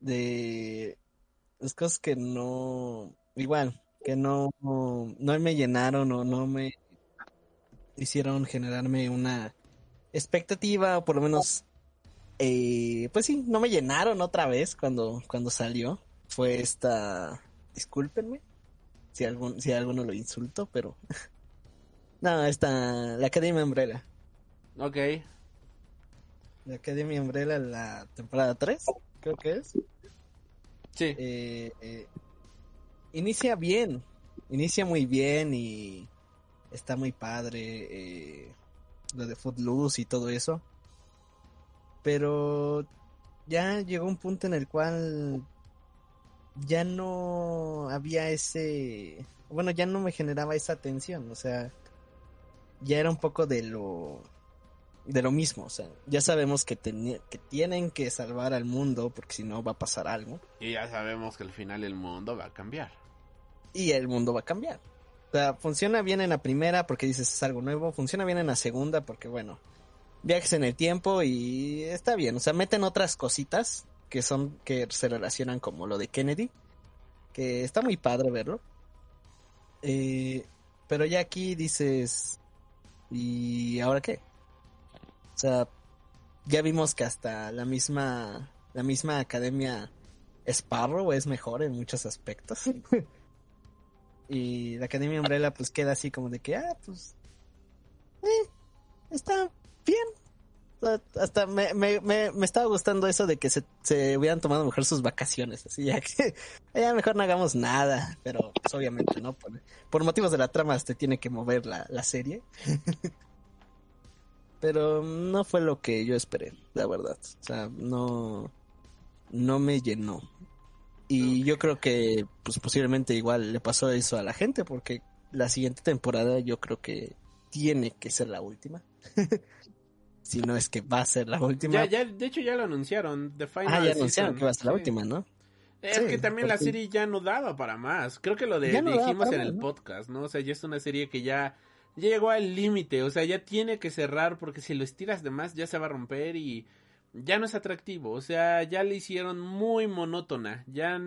de las cosas que no, igual, que no, no me llenaron o no me hicieron generarme una expectativa o por lo menos, eh, pues sí, no me llenaron otra vez cuando, cuando salió. Fue esta, discúlpenme si algún, si alguno lo insulto, pero <laughs> no, esta, la Academia Umbrella. Ok. La Academia Umbrella, la temporada 3, creo que es. Sí. Eh, eh, inicia bien, inicia muy bien y está muy padre eh, lo de Footloose y todo eso. Pero ya llegó un punto en el cual ya no había ese, bueno, ya no me generaba esa tensión, o sea, ya era un poco de lo de lo mismo, o sea, ya sabemos que, que tienen que salvar al mundo porque si no va a pasar algo Y ya sabemos que al final el mundo va a cambiar. y el mundo va a cambiar. O sea, funciona bien en la primera porque dices es algo nuevo, funciona bien en la segunda porque bueno, viajes en el tiempo y está bien, o sea, meten otras cositas que son que se relacionan como lo de Kennedy, que está muy padre verlo. Eh, pero ya aquí dices ¿y ahora qué? O sea, ya vimos que hasta la misma la misma academia Sparrow es mejor en muchos aspectos. <laughs> y la Academia Umbrella pues queda así como de que, ah, pues, eh, está bien. Hasta me, me, me, me estaba gustando eso de que se, se hubieran tomado mejor sus vacaciones, así ya que <laughs> ya mejor no hagamos nada, pero pues, obviamente, ¿no? Por, por motivos de la trama te tiene que mover la, la serie. <laughs> pero no fue lo que yo esperé, la verdad. O sea, no, no me llenó. Y yo creo que pues posiblemente igual le pasó eso a la gente porque la siguiente temporada yo creo que tiene que ser la última. <laughs> si no es que va a ser la última. Ya, ya, de hecho ya lo anunciaron. The Final ah, ya Season. anunciaron que va a ser la Sí. última, ¿no? Es Sí, que también la serie ya no daba para más. Creo que lo de, no dijimos en el podcast, ¿no? O sea, ya es una serie que ya, ya llegó al límite. O sea, ya tiene que cerrar porque si lo estiras de más ya se va a romper y ya no es atractivo. O sea, ya le hicieron muy monótona. Ya,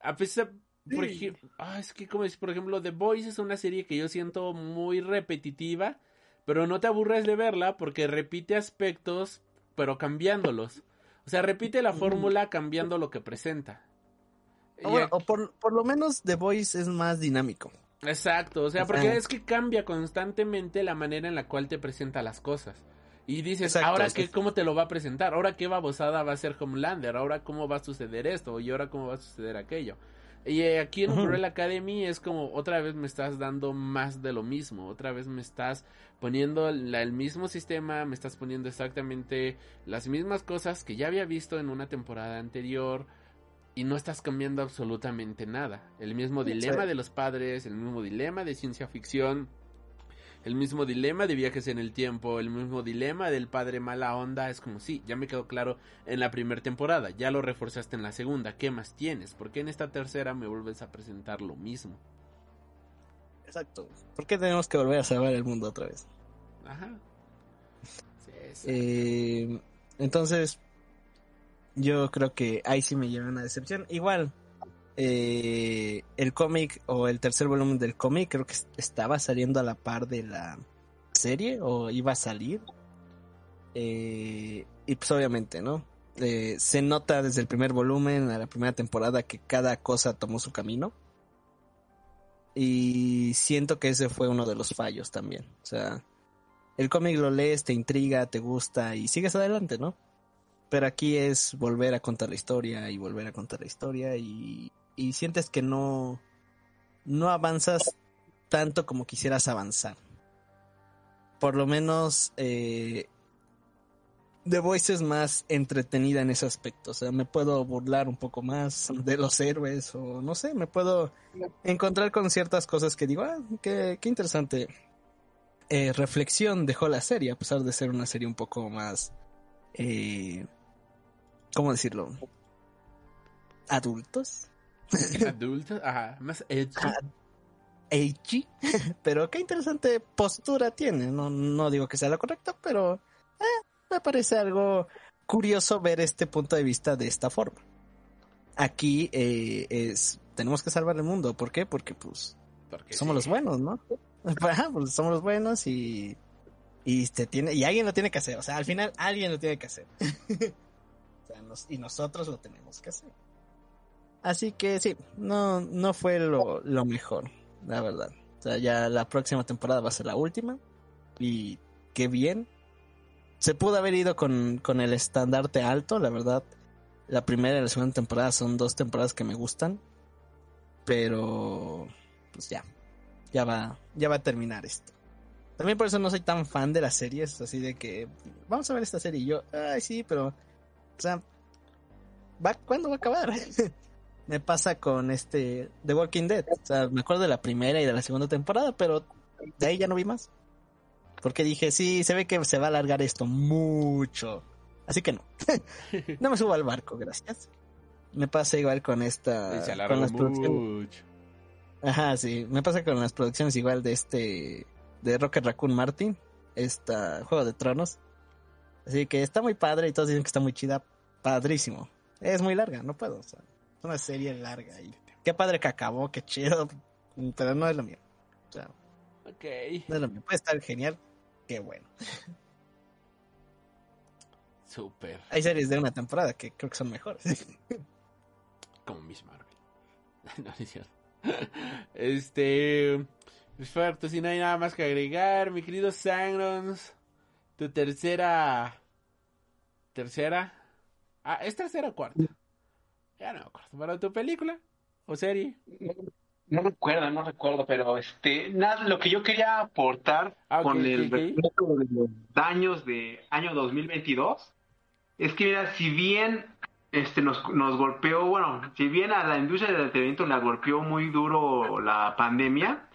a pesar, por Sí. ejemplo, ah, es que como es, por ejemplo, The Boys es una serie que yo siento muy repetitiva, pero no te aburres de verla porque repite aspectos, pero cambiándolos. O sea, repite la fórmula cambiando lo que presenta. O, Y bueno, aquí- o por, por lo menos The Voice es más dinámico. Exacto, o sea, porque es que cambia constantemente la manera en la cual te presenta las cosas. Y dices, Exacto, ahora qué, cómo te lo va a presentar, ahora qué babosada va a ser Homelander, ahora cómo va a suceder esto, y ahora cómo va a suceder aquello. Y eh, aquí en. Umbrella Academy es como otra vez me estás dando más de lo mismo, otra vez me estás poniendo la- el mismo sistema, me estás poniendo exactamente las mismas cosas que ya había visto en una temporada anterior y no estás cambiando absolutamente nada. El mismo dilema de los padres, el mismo dilema de ciencia ficción. El mismo dilema de viajes en el tiempo, el mismo dilema del padre mala onda, es como sí, ya me quedó claro en la primera temporada, ya lo reforzaste en la segunda, ¿qué más tienes? ¿Por qué en esta tercera me vuelves a presentar lo mismo? Exacto. ¿Por qué tenemos que volver a salvar el mundo otra vez? Ajá. Sí. Eh, entonces, yo creo que ahí sí me lleva una decepción. Igual, eh, el cómic o el tercer volumen del cómic creo que estaba saliendo a la par de la serie o iba a salir. Eh, y pues obviamente, ¿no? Eh, se nota desde el primer volumen a la primera temporada que cada cosa tomó su camino. Y siento que ese fue uno de los fallos también. O sea, el cómic lo lees, te intriga, te gusta y sigues adelante, ¿no? Pero aquí es volver a contar la historia y volver a contar la historia y, y sientes que no, no avanzas tanto como quisieras avanzar. Por lo menos eh, The Voice es más entretenida en ese aspecto. O sea, me puedo burlar un poco más de los héroes o no sé, me puedo encontrar con ciertas cosas que digo, ah, qué, qué interesante eh, reflexión dejó la serie, a pesar de ser una serie un poco más, eh, ¿cómo decirlo? Adultos. Adultos, ajá, más edgy. Edgy. <laughs> pero qué interesante postura tiene. No, no digo que sea la correcta, pero eh, me parece algo curioso ver este punto de vista de esta forma. Aquí eh, es tenemos que salvar el mundo. ¿Por qué? Porque pues Porque somos sí. los buenos, ¿no? <laughs> Ajá, pues somos los buenos y y te tiene y alguien lo tiene que hacer. O sea, al final alguien lo tiene que hacer. <laughs> o sea, nos- y nosotros lo tenemos que hacer. Así que sí, no no fue lo, lo mejor, la verdad. O sea, ya la próxima temporada va a ser la última y qué bien. Se pudo haber ido con, con el estandarte alto, la verdad. La primera y la segunda temporada son dos temporadas que me gustan. Pero pues ya. Ya va, ya va a terminar esto. También por eso no soy tan fan de las series, así de que vamos a ver esta serie y yo, ay sí, pero o sea, ¿va, ¿cuándo va a acabar? <laughs> me pasa con este The Walking Dead. O sea, me acuerdo de la primera y de la segunda temporada, pero de ahí ya no vi más. Porque dije, sí, se ve que se va a alargar esto mucho. Así que no. <laughs> no me subo al barco, gracias. Me pasa igual con esta. Se con las producciones. Ajá, sí. Me pasa con las producciones igual de este. De Rocket Raccoon Martin. Esta Juego de Tronos. Así que está muy padre y todos dicen que está muy chida. Padrísimo. Es muy larga, no puedo. O sea, es una serie larga. Y qué padre que acabó, qué chido. Pero no es lo mío. O sea, Ok. no es lo mío. Puede estar genial. Qué bueno. Súper. Hay series de una temporada que creo que son mejores. Como Miss Marvel. <laughs> no, no es cierto. Este. Perfecto, si no hay nada más que agregar, mi querido Sangrons. Tu tercera. ¿Tercera? Ah, ¿es tercera o cuarta? Ya no me acuerdo. ¿Para tu película? ¿O serie? No recuerdo, no recuerdo, pero este, nada, lo que yo quería aportar Ah, con el ok. respecto de los daños de año 2022 es que mira, si bien este nos, nos golpeó, bueno, si bien a la industria del entretenimiento la golpeó muy duro la pandemia,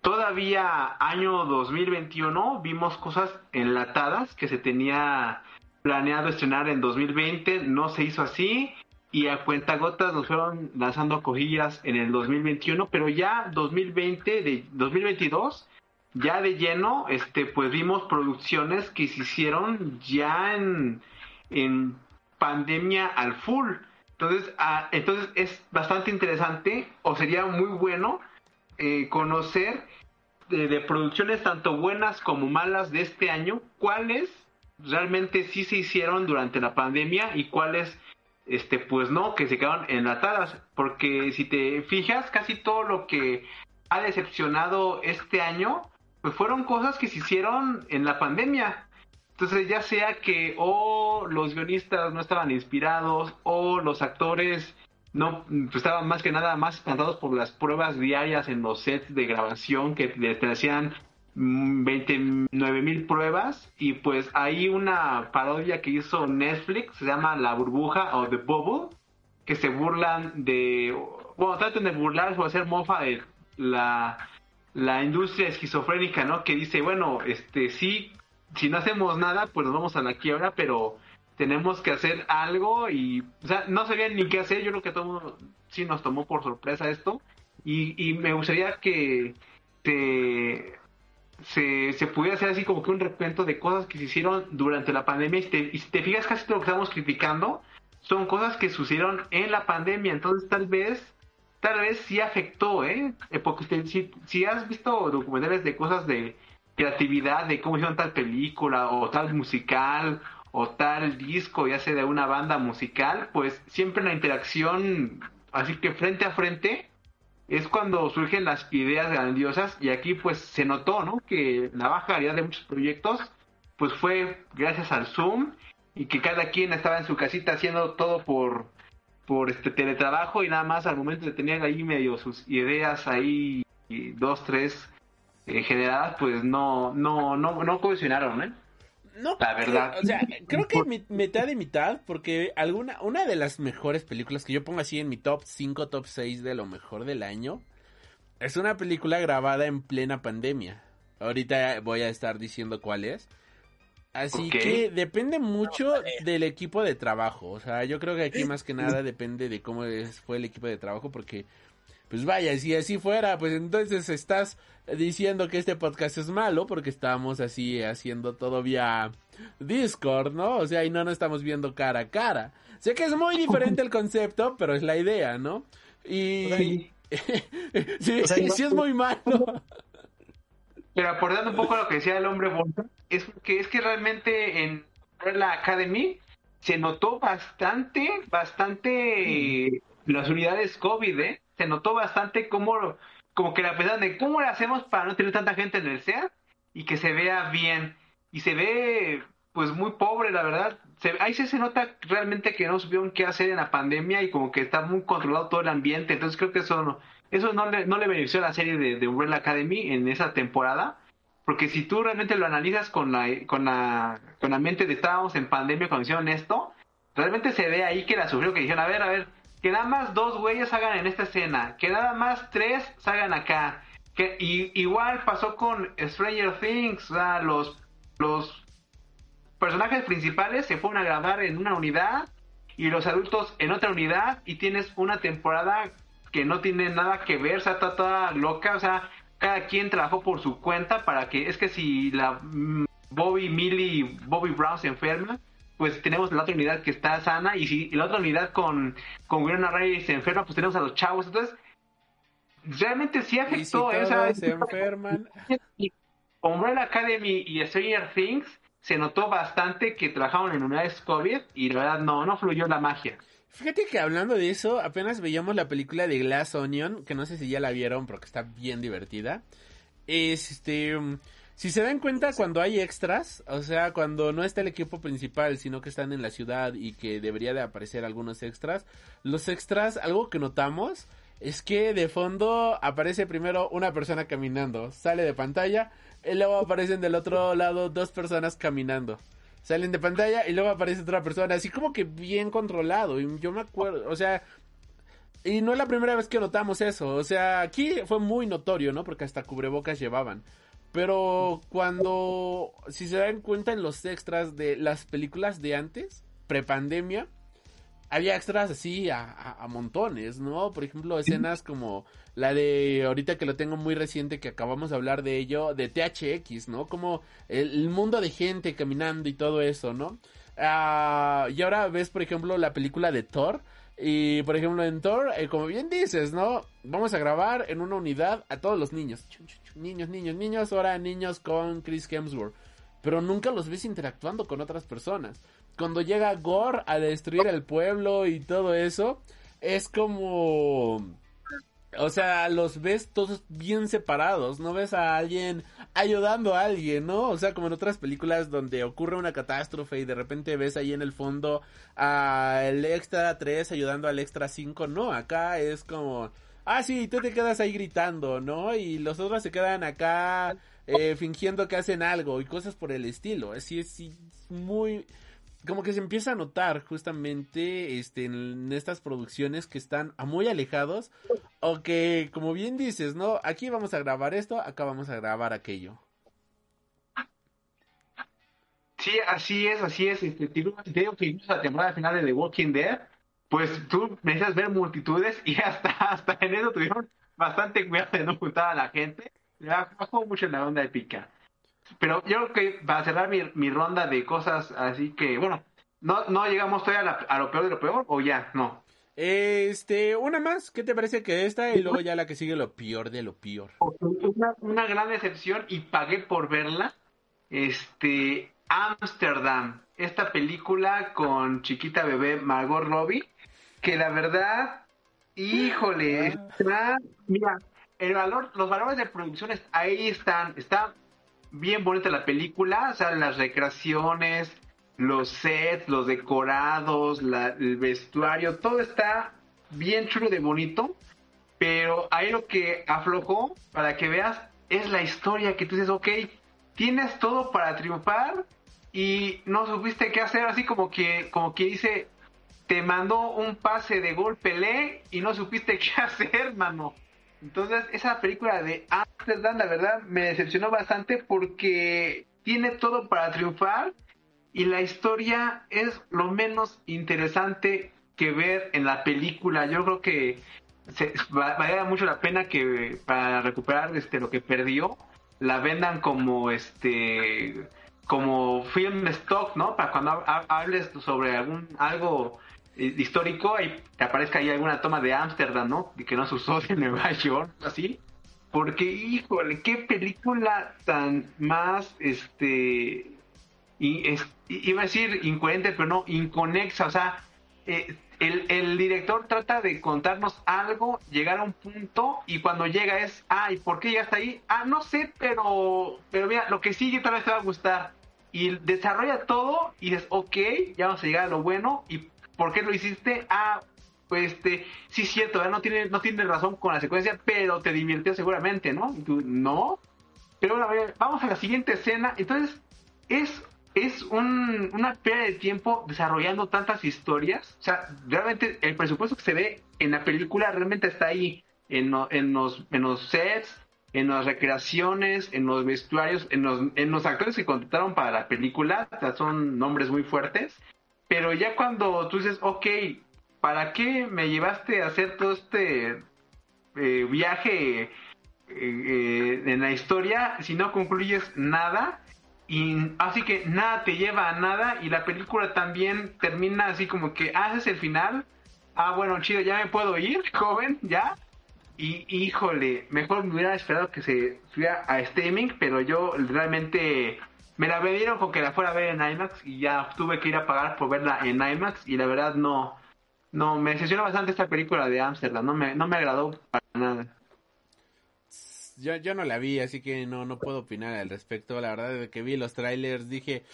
todavía año 2021 vimos cosas enlatadas que se tenía planeado estrenar en 2020, no se hizo así y a cuentagotas nos fueron lanzando cojillas en el 2021, pero ya 2020 de 2022 ya de lleno este pues vimos producciones que se hicieron ya en en pandemia al full. Entonces, ah, entonces es bastante interesante o sería muy bueno eh, conocer de producciones tanto buenas como malas de este año, cuáles realmente sí se hicieron durante la pandemia y cuáles este pues no, que se quedaron enlatadas, porque si te fijas, casi todo lo que ha decepcionado este año, pues fueron cosas que se hicieron en la pandemia. Entonces ya sea que o los guionistas no estaban inspirados o los actores no pues, estaban más que nada más espantados por las pruebas diarias en los sets de grabación que les hacían 29 mil pruebas y pues hay una parodia que hizo Netflix se llama La burbuja o The Bubble que se burlan de bueno tratan de burlarse o hacer mofa de la la industria esquizofrénica, ¿no? Que dice, bueno, este, sí, si no hacemos nada, pues nos vamos a la quiebra, pero tenemos que hacer algo y, o sea, no sabían ni qué hacer, yo creo que todo mundo sí nos tomó por sorpresa esto y, y me gustaría que se, se, se pudiera hacer así como que un recuento de cosas que se hicieron durante la pandemia y te, y si te fijas casi todo lo que estamos criticando son cosas que sucedieron en la pandemia, entonces tal vez tal vez sí afectó, ¿eh? Eh, Porque usted- si, si has visto documentales de cosas de creatividad, de cómo hicieron tal película o tal musical o tal disco, ya sea de una banda musical, pues siempre la interacción, así que frente a frente, es cuando surgen las ideas grandiosas y aquí pues se notó, ¿no? Que la baja calidad de muchos proyectos pues fue gracias al Zoom y que cada quien estaba en su casita haciendo todo por por este teletrabajo y nada más al momento de tener ahí medio sus ideas ahí dos tres eh, generadas pues no no no no cohesionaron ¿eh? No, La verdad. O sea, <laughs> creo que mi- mitad y mitad, porque alguna, una de las mejores películas que yo pongo así en mi top 5, top 6 de lo mejor del año, es una película grabada en plena pandemia. Ahorita voy a estar diciendo cuál es. Así que depende mucho del equipo de trabajo. O sea, yo creo que aquí más que nada depende de cómo es- fue el equipo de trabajo, porque pues vaya, si así fuera, pues entonces estás diciendo que este podcast es malo porque estamos así haciendo todo vía Discord, ¿no? O sea, y no nos estamos viendo cara a cara. Sé que es muy diferente el concepto, pero es la idea, ¿no? Y... <laughs> sí, O sea, no- sí es muy malo. pero aportando un poco a lo que decía el hombre bolsa es que es que realmente en la Academy se notó bastante bastante eh, las unidades COVID ¿eh? Se notó bastante cómo como que la pensaban de cómo le hacemos para no tener tanta gente en el SEA y que se vea bien. Y se ve pues muy pobre la verdad. Se, ahí sí se nota realmente que no supieron qué hacer en la pandemia y como que está muy controlado todo el ambiente. Entonces creo que eso no eso no le, no le benefició a la serie de, de Umbrella Academy en esa temporada. Porque si tú realmente lo analizas con la con la con la mente de estábamos en pandemia cuando hicieron esto realmente se ve ahí que la sufrió que dijeron a ver a ver que nada más dos güeyes hagan en esta escena que nada más tres salgan acá. Que igual pasó con Stranger Things o sea, los los personajes principales se fueron a grabar en una unidad y los adultos en otra unidad y tienes una temporada que no tiene nada que ver, o sea, está toda loca, o sea, cada quien trabajó por su cuenta para que, es que si la mm, Bobby Millie, Bobby Brown se enferma, pues tenemos la otra unidad que está sana y si la otra unidad con, con Winona Ryder se enferma, pues tenemos a los chavos, entonces realmente sí Y si afectó, todos o sea, se enferman... Umbrella Academy y Stranger Things se notó bastante que trabajaron en unidades COVID y la verdad no, no fluyó la magia. Fíjate que hablando de eso, apenas veíamos la película de Glass Onion, que no sé si ya la vieron porque está bien divertida. Es este, si se dan cuenta cuando hay extras, o sea, cuando no está el equipo principal, sino que están en la ciudad y que debería de aparecer algunos extras, los extras, algo que notamos es que de fondo aparece primero una persona caminando, sale de pantalla, y luego aparecen del otro lado dos personas caminando. Salen de pantalla y luego aparece otra persona, así como que bien controlado. Y yo me acuerdo, o sea, y no es la primera vez que notamos eso. O sea, aquí fue muy notorio, ¿no? Porque hasta cubrebocas llevaban. Pero cuando, si se dan cuenta en los extras de las películas de antes, prepandemia, había extras así a, a- a montones, ¿no? Por ejemplo, escenas como la de ahorita que lo tengo muy reciente que acabamos de hablar de ello, de THX, ¿no? Como el, el mundo de gente caminando y todo eso, ¿no? Ah, y ahora ves, por ejemplo, la película de Thor. Y, por ejemplo, en Thor, eh, como bien dices, ¿no? Vamos a grabar en una unidad a todos los niños. Niños, niños, niños. Ahora niños con Chris Hemsworth. Pero nunca los ves interactuando con otras personas. Cuando llega Gore a destruir el pueblo y todo eso, es como... O sea, los ves todos bien separados, no ves a alguien ayudando a alguien, ¿no? O sea, como en otras películas donde ocurre una catástrofe y de repente ves ahí en el fondo al extra 3 ayudando al extra 5, no, acá es como, ah, sí, tú te quedas ahí gritando, ¿no? Y los otros se quedan acá eh, fingiendo que hacen algo y cosas por el estilo, así es sí, muy... como que se empieza a notar justamente este, en estas producciones que están a muy alejados o que, como bien dices, ¿no? Aquí vamos a grabar esto, acá vamos a grabar aquello. Sí, así es, así es. Este, te digo que incluso la temporada final de The Walking Dead, pues tú necesitas ver multitudes y <laughs> hasta, hasta en eso tuvieron bastante cuidado de no juntar a la gente. Bajó mucho la onda épica. Pero yo creo que para cerrar mi, mi ronda de cosas, así que, bueno, no, no llegamos todavía a, la- a lo peor de lo peor, o ya, no. Este, una más, ¿qué te parece que esta? Y luego ya la que sigue lo peor de lo peor. Una, una gran decepción y pagué por verla. Este, Amsterdam, esta película con chiquita bebé Margot Robbie, que la verdad, híjole, está, mira, el valor, los valores de producción ahí están, está bien bonita la película, o sea, las recreaciones, los sets, los decorados, la- el vestuario, todo está bien chulo de bonito, pero ahí lo que aflojó, para que veas, es la historia que tú dices, ok, tienes todo para triunfar y no supiste qué hacer, así como que, como que dice, te mandó un pase de gol Pelé y no supiste <laughs> qué hacer, mano. Entonces, esa película de Amsterdam, la verdad, me decepcionó bastante porque tiene todo para triunfar y la historia es lo menos interesante que ver en la película. Yo creo que se, va- valdría mucho la pena que para recuperar este lo que perdió la vendan como este como film stock, ¿no? Para cuando ha- ha- hables sobre algún algo histórico y te aparezca ahí alguna toma de Ámsterdam, ¿no? Y que no se usó de Nueva York, así. Porque, híjole, qué película tan más, este, y es, iba a decir incoherente, pero no, inconexa, o sea, eh, el, el director trata de contarnos algo, llegar a un punto, y cuando llega es, ay, ¿por qué llegaste ahí? Ah, no sé, pero, pero mira, lo que sigue tal vez te va a gustar. Y desarrolla todo, y dices, ok, ya vamos a llegar a lo bueno, y ¿por qué lo hiciste? Ah, pues este, sí cierto, ¿verdad? no tiene, no tiene razón con la secuencia, pero te divirtió seguramente, ¿no? Y tú, no. Pero bueno, a ver, vamos a la siguiente escena. Entonces, es, es un, una pérdida de tiempo desarrollando tantas historias. O sea, realmente el presupuesto que se ve en la película realmente está ahí, en, en, los, en los sets, en las recreaciones, en los vestuarios, en los, en los actores que contrataron para la película. O sea, son nombres muy fuertes. Pero ya cuando tú dices, ok, ¿para qué me llevaste a hacer todo este eh, viaje eh, eh, en la historia si no concluyes nada? Y así que nada te lleva a nada y la película también termina así como que haces el final. Ah, bueno, chido, ya me puedo ir, <laughs> joven, ya. Y híjole, mejor me hubiera esperado que se fuera a streaming, pero yo realmente me la vendieron con que la fuera a ver en IMAX y ya tuve que ir a pagar por verla en IMAX y la verdad no, no, me decepcionó bastante esta película de Amsterdam, no me, no me agradó para nada. Yo, yo no la vi, así que no, no puedo opinar al respecto. La verdad, desde que vi los trailers dije,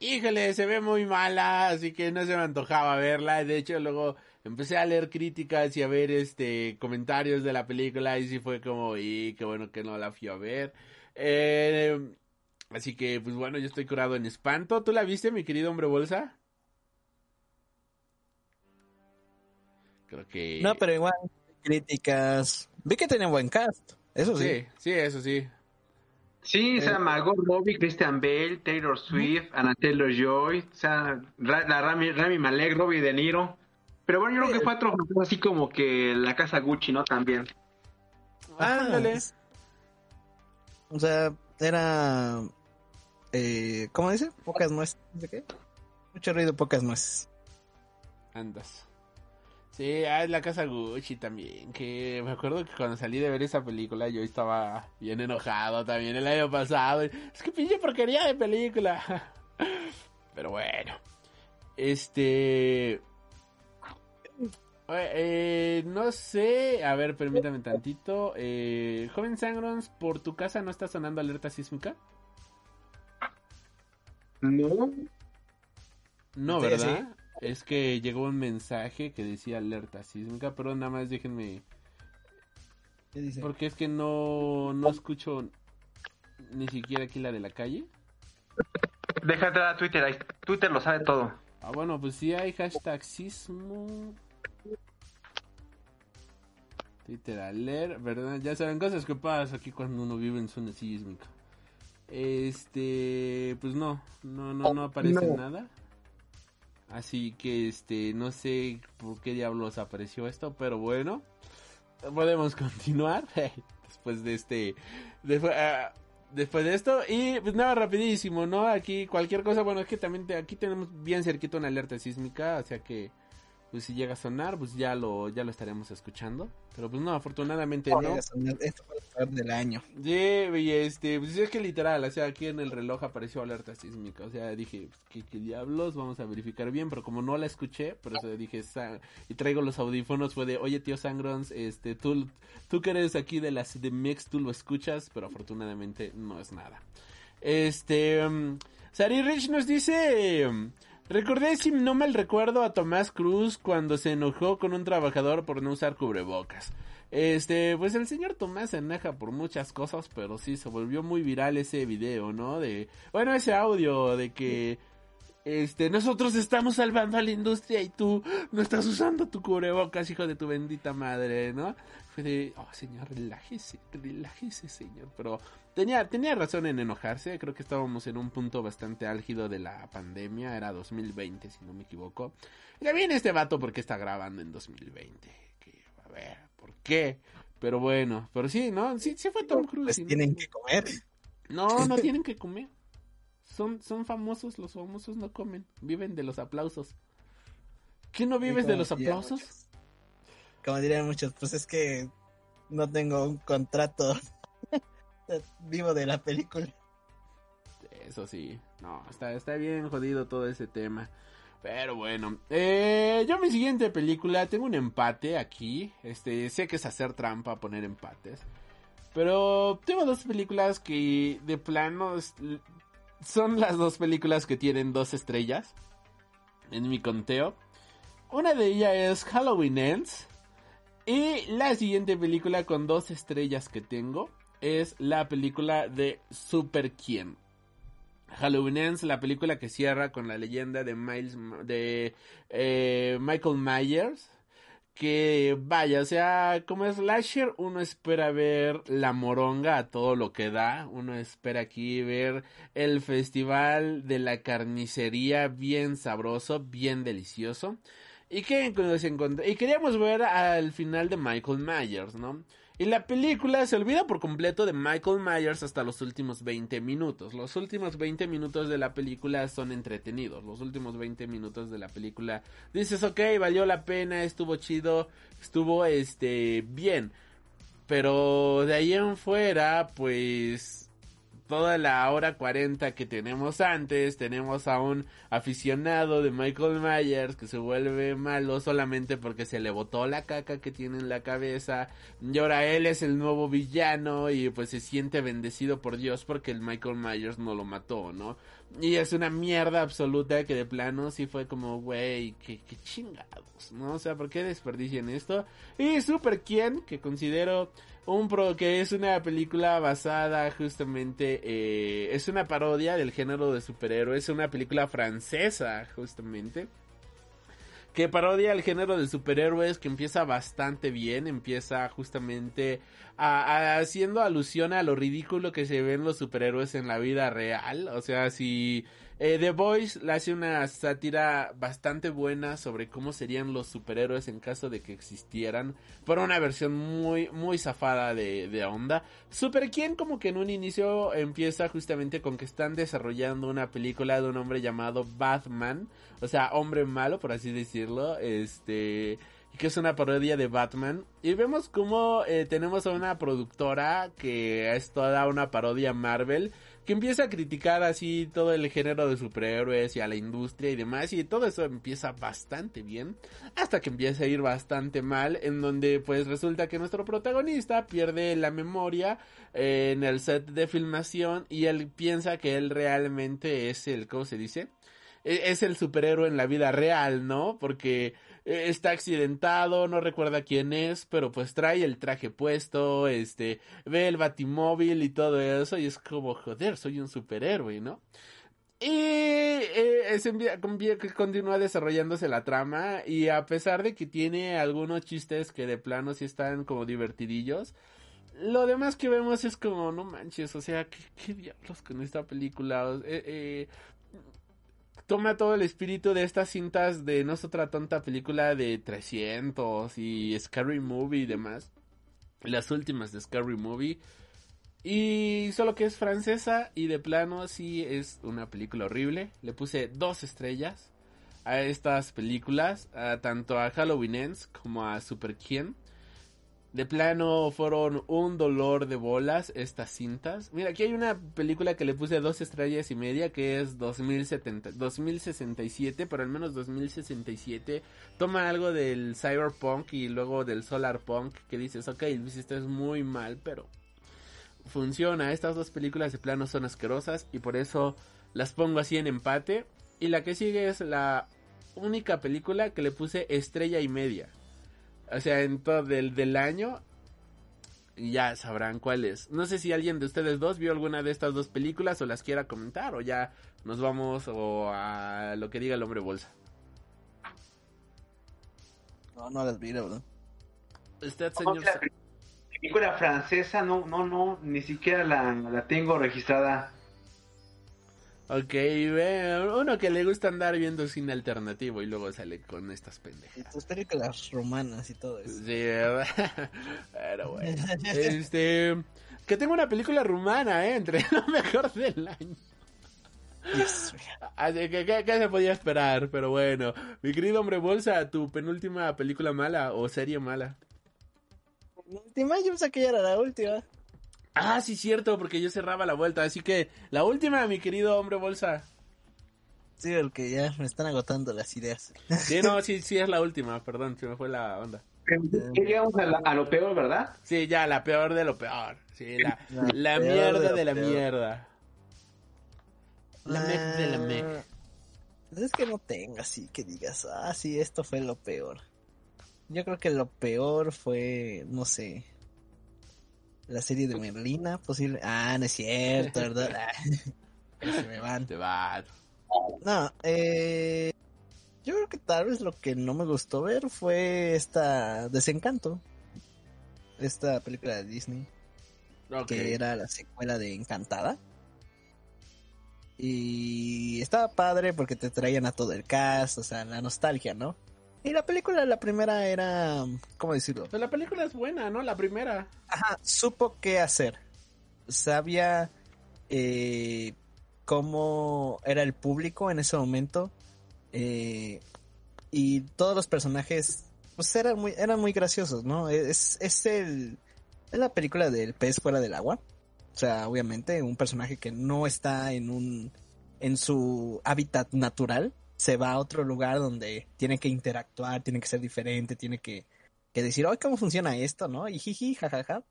híjole, se ve muy mala, así que no se me antojaba verla. De hecho, luego empecé a leer críticas y a ver este comentarios de la película y sí fue como, y qué bueno que no la fui a ver. Eh, así que, pues bueno, yo estoy curado en espanto. ¿Tú la viste, mi querido hombre bolsa? Creo que... No, pero igual, críticas. Vi que tenía buen cast, eso sí. Sí, sí, eso sí. Sí, o sea, Margot Robbie, Christian Bale, Taylor Swift, Anna Taylor Joy, o sea, la Rami, Rami Malek, Robbie De Niro. Pero bueno, yo creo que fue otro así como que la casa Gucci, ¿no? También. Ándale. O sea, era. Eh, ¿Cómo dice? Pocas nueces. ¿De qué? Mucho ruido, pocas nueces. Andas. Sí, ah, la casa Gucci también, que me acuerdo que cuando salí de ver esa película yo estaba bien enojado también el año pasado. Es que pinche porquería de película. <laughs> Pero bueno. Este... Eh, no sé, a ver, permítame tantito. Eh, Joven Sangrons, ¿por tu casa no está sonando alerta sísmica? No. No, Sí, ¿verdad? Es que llegó un mensaje que decía alerta sísmica, pero nada más déjenme ¿Qué dice? Porque es que no, no escucho ni siquiera aquí la de la calle. Déjate a Twitter, ahí Twitter lo sabe todo. Ah, bueno, pues sí hay hashtag sismo. Twitter alert, ¿verdad? Ya saben cosas que pasan aquí cuando uno vive en zona sísmica. Este, pues no, no, no, no aparece No. nada. Así que, este, no sé por qué diablos apareció esto, pero bueno, podemos <laughs> continuar <laughs> después de este, después, ah, después de esto y pues nada rapidísimo, ¿no? Aquí cualquier cosa, bueno, es que también te- aquí tenemos bien cerquita una alerta sísmica, o sea que pues si llega a sonar, pues ya lo ya lo estaremos escuchando, pero pues no, afortunadamente no. Esto fue peor del año. Sí, y este, pues es que literal, o sea, aquí en el reloj apareció alerta sísmica, o sea, dije, pues, ¿qué, qué diablos? Vamos a verificar bien, pero como no la escuché, por eso dije, y traigo los audífonos, fue de, oye, tío Sangrons, este, tú, tú que eres aquí de las de Mix, tú lo escuchas, pero afortunadamente no es nada. Este, um, Sari Rich nos dice, um, recordé si no mal recuerdo a Tomás Cruz cuando se enojó con un trabajador por no usar cubrebocas. Este, pues el señor Tomás se enoja por muchas cosas, pero sí se volvió muy viral ese video, ¿no? De, bueno, ese audio de que, este, nosotros estamos salvando a la industria y tú no estás usando tu cubrebocas, hijo de tu bendita madre, ¿no? Fue de, oh, señor, relájese, relájese, señor. Pero tenía, tenía razón en enojarse, creo que estábamos en un punto bastante álgido de la pandemia, era 2020, si no me equivoco. Ya viene este vato porque está grabando en 2020. Que, a ver, ¿por qué? Pero bueno, pero sí, ¿no? Sí, sí fue Tom Cruise. Pues ¿no? tienen que comer. No, no tienen que comer. Son, son famosos, los famosos no comen, viven de los aplausos. ¿Qué no vives de los aplausos? muchos. Como dirían muchos, pues es que no tengo un contrato <laughs> vivo de la película. Eso sí, no, está, está bien jodido todo ese tema. Pero bueno, eh, yo mi siguiente película, tengo un empate aquí. Este, sé que es hacer trampa poner empates. Pero tengo dos películas que de plano son las dos películas que tienen dos estrellas en mi conteo. Una de ellas es Halloween Ends. Y la siguiente película con dos estrellas que tengo es la película de Super Quién. Halloween Ends, la película que cierra con la leyenda de Miles de eh, Michael Myers. Que vaya, o sea, como slasher, uno espera ver la moronga a todo lo que da. Uno espera aquí ver el festival de la carnicería bien sabroso, bien delicioso. Y que encont- y queríamos ver al final de Michael Myers, ¿no? Y la película se olvida por completo de Michael Myers hasta los últimos 20 minutos. Los últimos 20 minutos de la película son entretenidos. Los últimos 20 minutos de la película dices, ok, valió la pena, estuvo chido, estuvo este bien. Pero de ahí en fuera, pues toda la hora 40 que tenemos antes, tenemos a un aficionado de Michael Myers que se vuelve malo solamente porque se le botó la caca que tiene en la cabeza y ahora él es el nuevo villano y pues se siente bendecido por Dios porque el Michael Myers no lo mató, ¿no? Y es una mierda absoluta que de plano sí fue como, güey, qué, qué chingados, ¿no? O sea, ¿por qué desperdician esto? Y Super Quién, que considero un pro que es una película basada justamente eh, es una parodia del género de superhéroes es una película francesa justamente que parodia el género de superhéroes que empieza bastante bien empieza justamente haciendo alusión a lo ridículo que se ven los superhéroes en la vida real. O sea si eh, The Voice le hace una sátira bastante buena sobre cómo serían los superhéroes en caso de que existieran, por una versión muy, muy zafada de, de onda. Super Quién como que en un inicio empieza justamente con que están desarrollando una película de un hombre llamado Batman, o sea, hombre malo, por así decirlo, este que es una parodia de Batman. Y vemos como eh, tenemos a una productora que es toda una parodia Marvel, que empieza a criticar así todo el género de superhéroes y a la industria y demás. Y todo eso empieza bastante bien, hasta que empieza a ir bastante mal, en donde pues resulta que nuestro protagonista pierde la memoria eh, en el set de filmación y él piensa que él realmente es el, ¿cómo se dice? E- es el superhéroe en la vida real, ¿no? Porque está accidentado, no recuerda quién es, pero pues trae el traje puesto, este, ve el batimóvil y todo eso y es como, joder, soy un superhéroe, ¿no? Y eh, es que continúa desarrollándose la trama y a pesar de que tiene algunos chistes que de plano sí están como divertidillos, lo demás que vemos es como, no manches, o sea, ¿qué, diablos con esta película? Eh, eh, toma todo el espíritu de estas cintas de No es otra tonta película de 300 y Scary Movie y demás. Las últimas de Scary Movie. Y solo que es francesa y de plano sí es una película horrible. Le puse dos estrellas a estas películas, a tanto a Halloween Ends como a Super Quién. De plano fueron un dolor de bolas estas cintas. Mira, aquí hay una película que le puse dos estrellas y media que es 2070, 2067, pero al menos 2067. Toma algo del cyberpunk y luego del solarpunk que dices, ok, lo hiciste muy mal, pero funciona. Estas dos películas de plano son asquerosas y por eso las pongo así en empate. Y la que sigue es la única película que le puse estrella y media. O sea, en todo el del año ya sabrán cuál es. No sé si alguien de ustedes dos vio alguna de estas dos películas o las quiera comentar o ya nos vamos o a lo que diga el hombre bolsa. No, no las vi, la verdad. Usted, señor. la película francesa, no, no, no, ni siquiera la, la tengo registrada. Ok, ve, uno que le gusta andar viendo cine alternativo y luego sale con estas pendejas. Y tus películas romanas y todo eso. Sí, ¿verdad? <laughs> Pero bueno. <laughs> Este. Que tengo una película rumana, ¿eh? Entre <laughs> lo mejor del año. Mío. Así que, ¿qué, qué se podía esperar? Pero bueno. Mi querido hombre bolsa, tu penúltima película mala o serie mala. La última, yo pensé que ya era la última. Ah, sí, cierto, porque yo cerraba la vuelta. Así que, la última, mi querido hombre bolsa. Sí, porque ya me están agotando las ideas. Sí, no, sí, sí es la última, perdón, se me fue la onda. Llegamos a, la- a lo peor, ¿verdad? Sí, ya, la peor de lo peor. Sí, la, La la peor mierda de la peor. mierda. La mec de la Ah, mec. pues Es que no tengo así que digas, ah, sí, esto fue lo peor. Yo creo que lo peor fue, no sé, la serie de Merlina, posible. Ah, no es cierto, ¿verdad? <laughs> <laughs> Se me van. Te. No, eh, yo creo que tal vez lo que no me gustó ver fue esta Desencanto. Esta película de Disney. Que era la secuela de Encantada. Y estaba padre porque te traían a todo el cast, o sea, la nostalgia, ¿no? Y la película, la primera era, ¿cómo decirlo? La película es buena, ¿no? La primera. Ajá, supo qué hacer. Sabía eh, cómo era el público en ese momento. eh, y todos los personajes, pues eran muy, eran muy graciosos, ¿no? Es, es el, es la película del pez fuera del agua. O sea, obviamente, un personaje que no está en un, en su hábitat natural, se va a otro lugar donde tiene que interactuar, tiene que ser diferente, tiene que, que decir, ay, ¿cómo funciona esto, no? Y jiji, jajaja.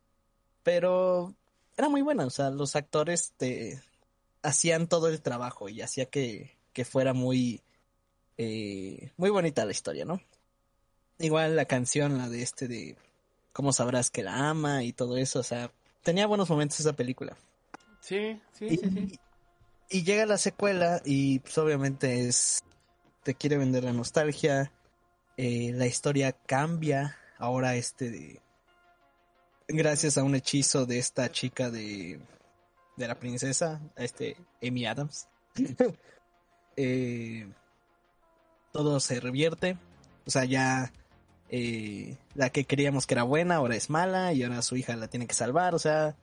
Pero era muy buena, o sea, los actores te hacían todo el trabajo y hacía que, que fuera muy, eh, muy bonita la historia, ¿no? Igual la canción, la de este de cómo sabrás que la ama y todo eso, o sea, tenía buenos momentos esa película. Sí, sí, Y, sí, sí. y llega la secuela y pues obviamente es te quiere vender la nostalgia, eh, la historia cambia, ahora este de gracias a un hechizo de esta chica de de la princesa, este Amy Adams. <laughs> eh, todo se revierte, o sea, ya eh, la que creíamos que era buena ahora es mala y ahora su hija la tiene que salvar, o sea,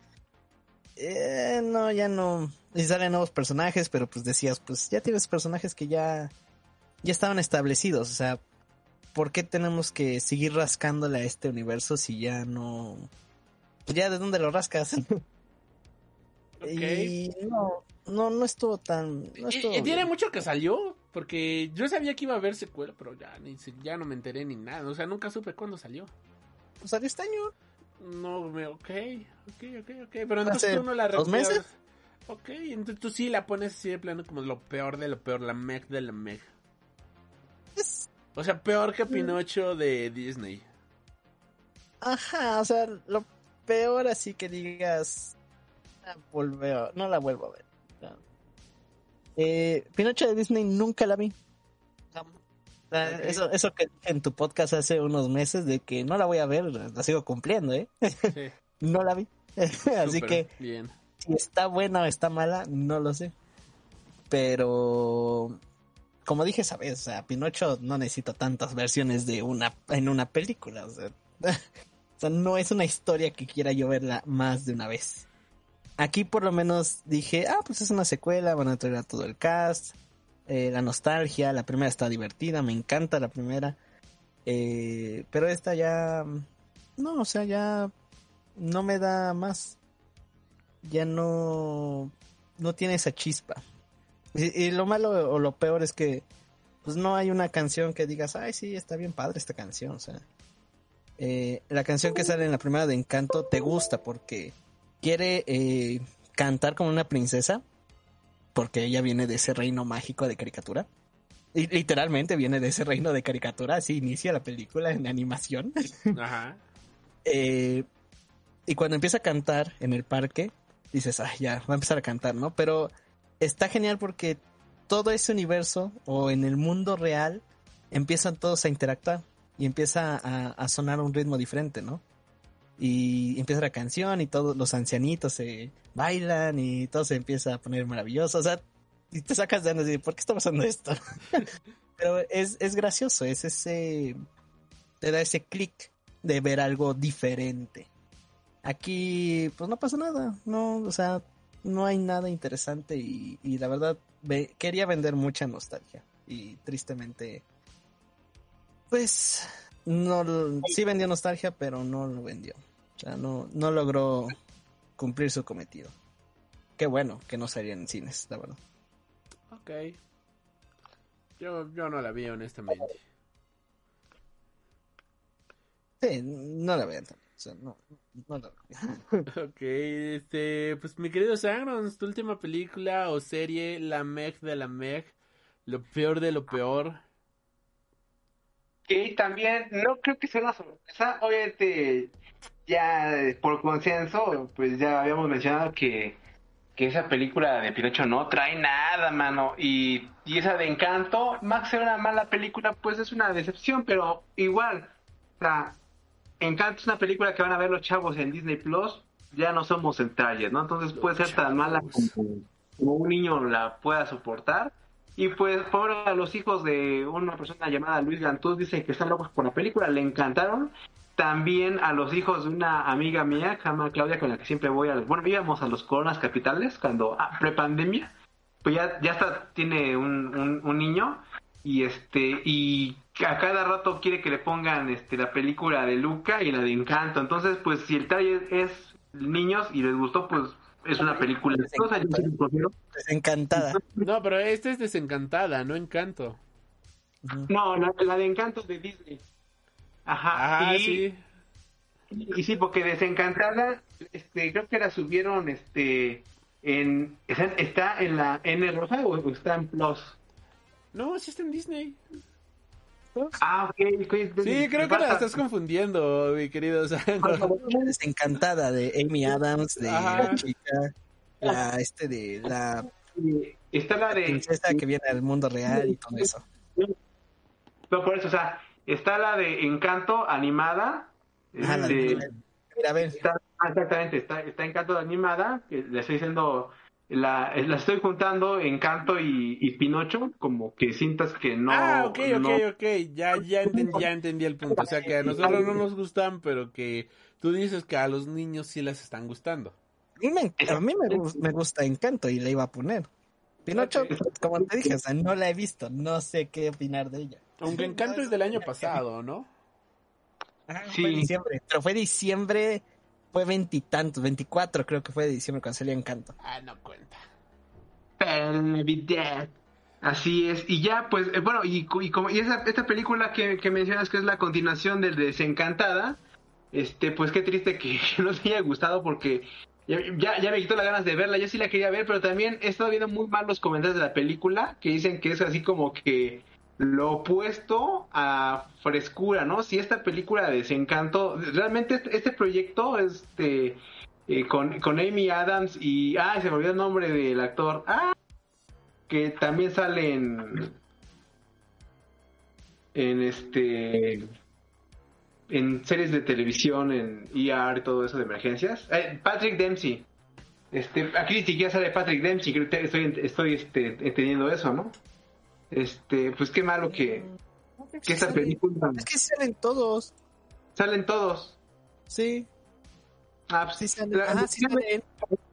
no, ya no. Y salen nuevos personajes, pero pues decías, pues ya tienes personajes que ya, ya estaban establecidos. O sea, ¿por qué tenemos que seguir rascándole a este universo si ya no. Ya de dónde lo rascas? <laughs> Y no, no, no estuvo tan. No Y- estuvo y, tiene mucho que salió, porque yo sabía que iba a haber secuela, pero ya, ni, ya no me enteré ni nada. O sea, nunca supe cuándo salió. Pues salió este año. No, me, ok, ok, ok, ok. Pero entonces ¿Hace tú no la dos meses? Ok, entonces tú sí la pones así de plano como lo peor de lo peor, la mec de la mec. Es- O sea, peor Mm. que Pinocho de Disney. Ajá, o sea, lo peor así que digas. "Ah, volveo, no la vuelvo a ver. No. Eh, Pinocho de Disney nunca la vi. Eso, eso que dije en tu podcast hace unos meses de que no la voy a ver, la sigo cumpliendo, ¿eh? Sí, <laughs> no la vi. <laughs> Así que Bien. si está buena o está mala, no lo sé. Pero como dije esa vez, o sea, Pinocho no necesita tantas versiones de una en una película. O sea, <laughs> o sea, no es una historia que quiera yo verla más de una vez. Aquí por lo menos dije, ah, pues es una secuela, van a traer a todo el cast, eh, la nostalgia, la primera está divertida, me encanta la primera. Eh, pero esta ya, no, o sea, ya no me da más. Ya no, no tiene esa chispa. Y, y lo malo o lo peor es que pues no hay una canción que digas, ay sí, está bien padre esta canción. O sea, eh, la canción que sale en la primera de Encanto te gusta porque quiere eh, cantar como una princesa, porque ella viene de ese reino mágico de caricatura. Y literalmente viene de ese reino de caricatura, así inicia la película en animación. Ajá. <laughs> Eh, y cuando empieza a cantar en el parque, dices, ah, ya, va a empezar a cantar, ¿no? Pero está genial porque todo ese universo o en el mundo real empiezan todos a interactuar y empieza a, sonar un ritmo diferente, ¿no? Y empieza la canción y todos los ancianitos se bailan y todo se empieza a poner maravilloso. O sea, y te sacas de onda y ¿por qué está pasando esto? <laughs> Pero es, es gracioso, es ese. Te da ese clic de ver algo diferente. Aquí, pues no pasa nada, no, o sea, no hay nada interesante y, y la verdad ve- quería vender mucha nostalgia y tristemente, pues no, sí vendió nostalgia, pero no lo vendió, o sea, no, no logró cumplir su cometido. Qué bueno que no salía en cines, la verdad. Ok. Yo, yo no la vi, honestamente. Sí, no la vean, o sea, no, no vean. Ok, este, pues mi querido Sagrons, tu última película o serie, La Meg de la Meg, lo peor de lo peor. Que también no creo que sea una sorpresa. Obviamente, ya eh, por consenso, pues ya habíamos mencionado que, que esa película de Pinocho no trae nada, mano. Y, y esa de Encanto, más que ser una mala película, pues es una decepción, pero igual, o sea, Encanto es una película que van a ver los chavos en Disney Plus. Ya no somos en Target, ¿no? Entonces puede ser tan mala como, como un niño la pueda soportar. Y pues, por a los hijos de una persona llamada Luis Gantuz, dicen que están locos por la película, le encantaron. También a los hijos de una amiga mía, llama Claudia, con la que siempre voy a los, bueno, íbamos a los coronas capitales cuando, ah, prepandemia, pues ya, ya está, tiene un, un, un niño, y este, y a cada rato quiere que le pongan este la película de Luca y la de Encanto. Entonces, pues si el target es niños y les gustó, pues es una película exitosa, yo sí lo prefiero. Encantada. No, pero esta es desencantada, no encanto. No, la, la de Encanto de Disney. Ajá. Ah, y, sí. y sí, porque Desencantada, este, creo que la subieron, este, en, está- en la N roja o o está en Plus. No, sí está en Disney. Ah, ok. Sí, creo que la estás confundiendo, mi querido. Desencantada de Amy Adams, de Ajá. la chica, la este de la Está la de princesa que viene al mundo real y todo eso. No, por eso, o sea, está la de Encanto animada. La- este, Mira, a ver, está, ah, exactamente, está, está Encanto animada, que le estoy diciendo, la, la estoy juntando Encanto y, y Pinocho, como que sientas que no. ah, ok, ok, no- ok. Ya, ya, enten- ya entendí el punto. O sea, que a nosotros no nos gustan, pero que tú dices que a los niños sí les están gustando. a mí, me, a mí me, gu- me gusta Encanto y le iba a poner. Pinocho, como te dije, o sea, no la he visto, no sé qué opinar de ella. Aunque Encanto es del año pasado, ¿no? Ajá, Sí. Fue diciembre, pero fue diciembre, fue veintitantos, veinticuatro creo que fue de diciembre cuando salió Encanto. Ah, no cuenta. Así es, y ya, pues, eh, bueno, y, y como y esa, esta película que, que mencionas que es la continuación del Desencantada, este, pues qué triste que, <laughs> que no te haya gustado porque ya, ya, ya me quitó las ganas de verla, yo sí la quería ver, pero también he estado viendo muy mal los comentarios de la película que dicen que es así como que lo opuesto a frescura, ¿no? Si esta película de Desencanto, realmente este, este proyecto, este, eh, con, con Amy Adams y, ah, se me olvidó el nombre del actor, ah, que también sale en, en este en series de televisión, en ER y todo eso de emergencias. Eh, Patrick Dempsey. Este, aquí ni siquiera sale Patrick Dempsey, creo que estoy, estoy este, entendiendo eso, ¿no? Este, pues qué malo que, que esta película Es que salen todos. salen todos. Sí, Ah, pues sí salen. la- Ajá, sí salen.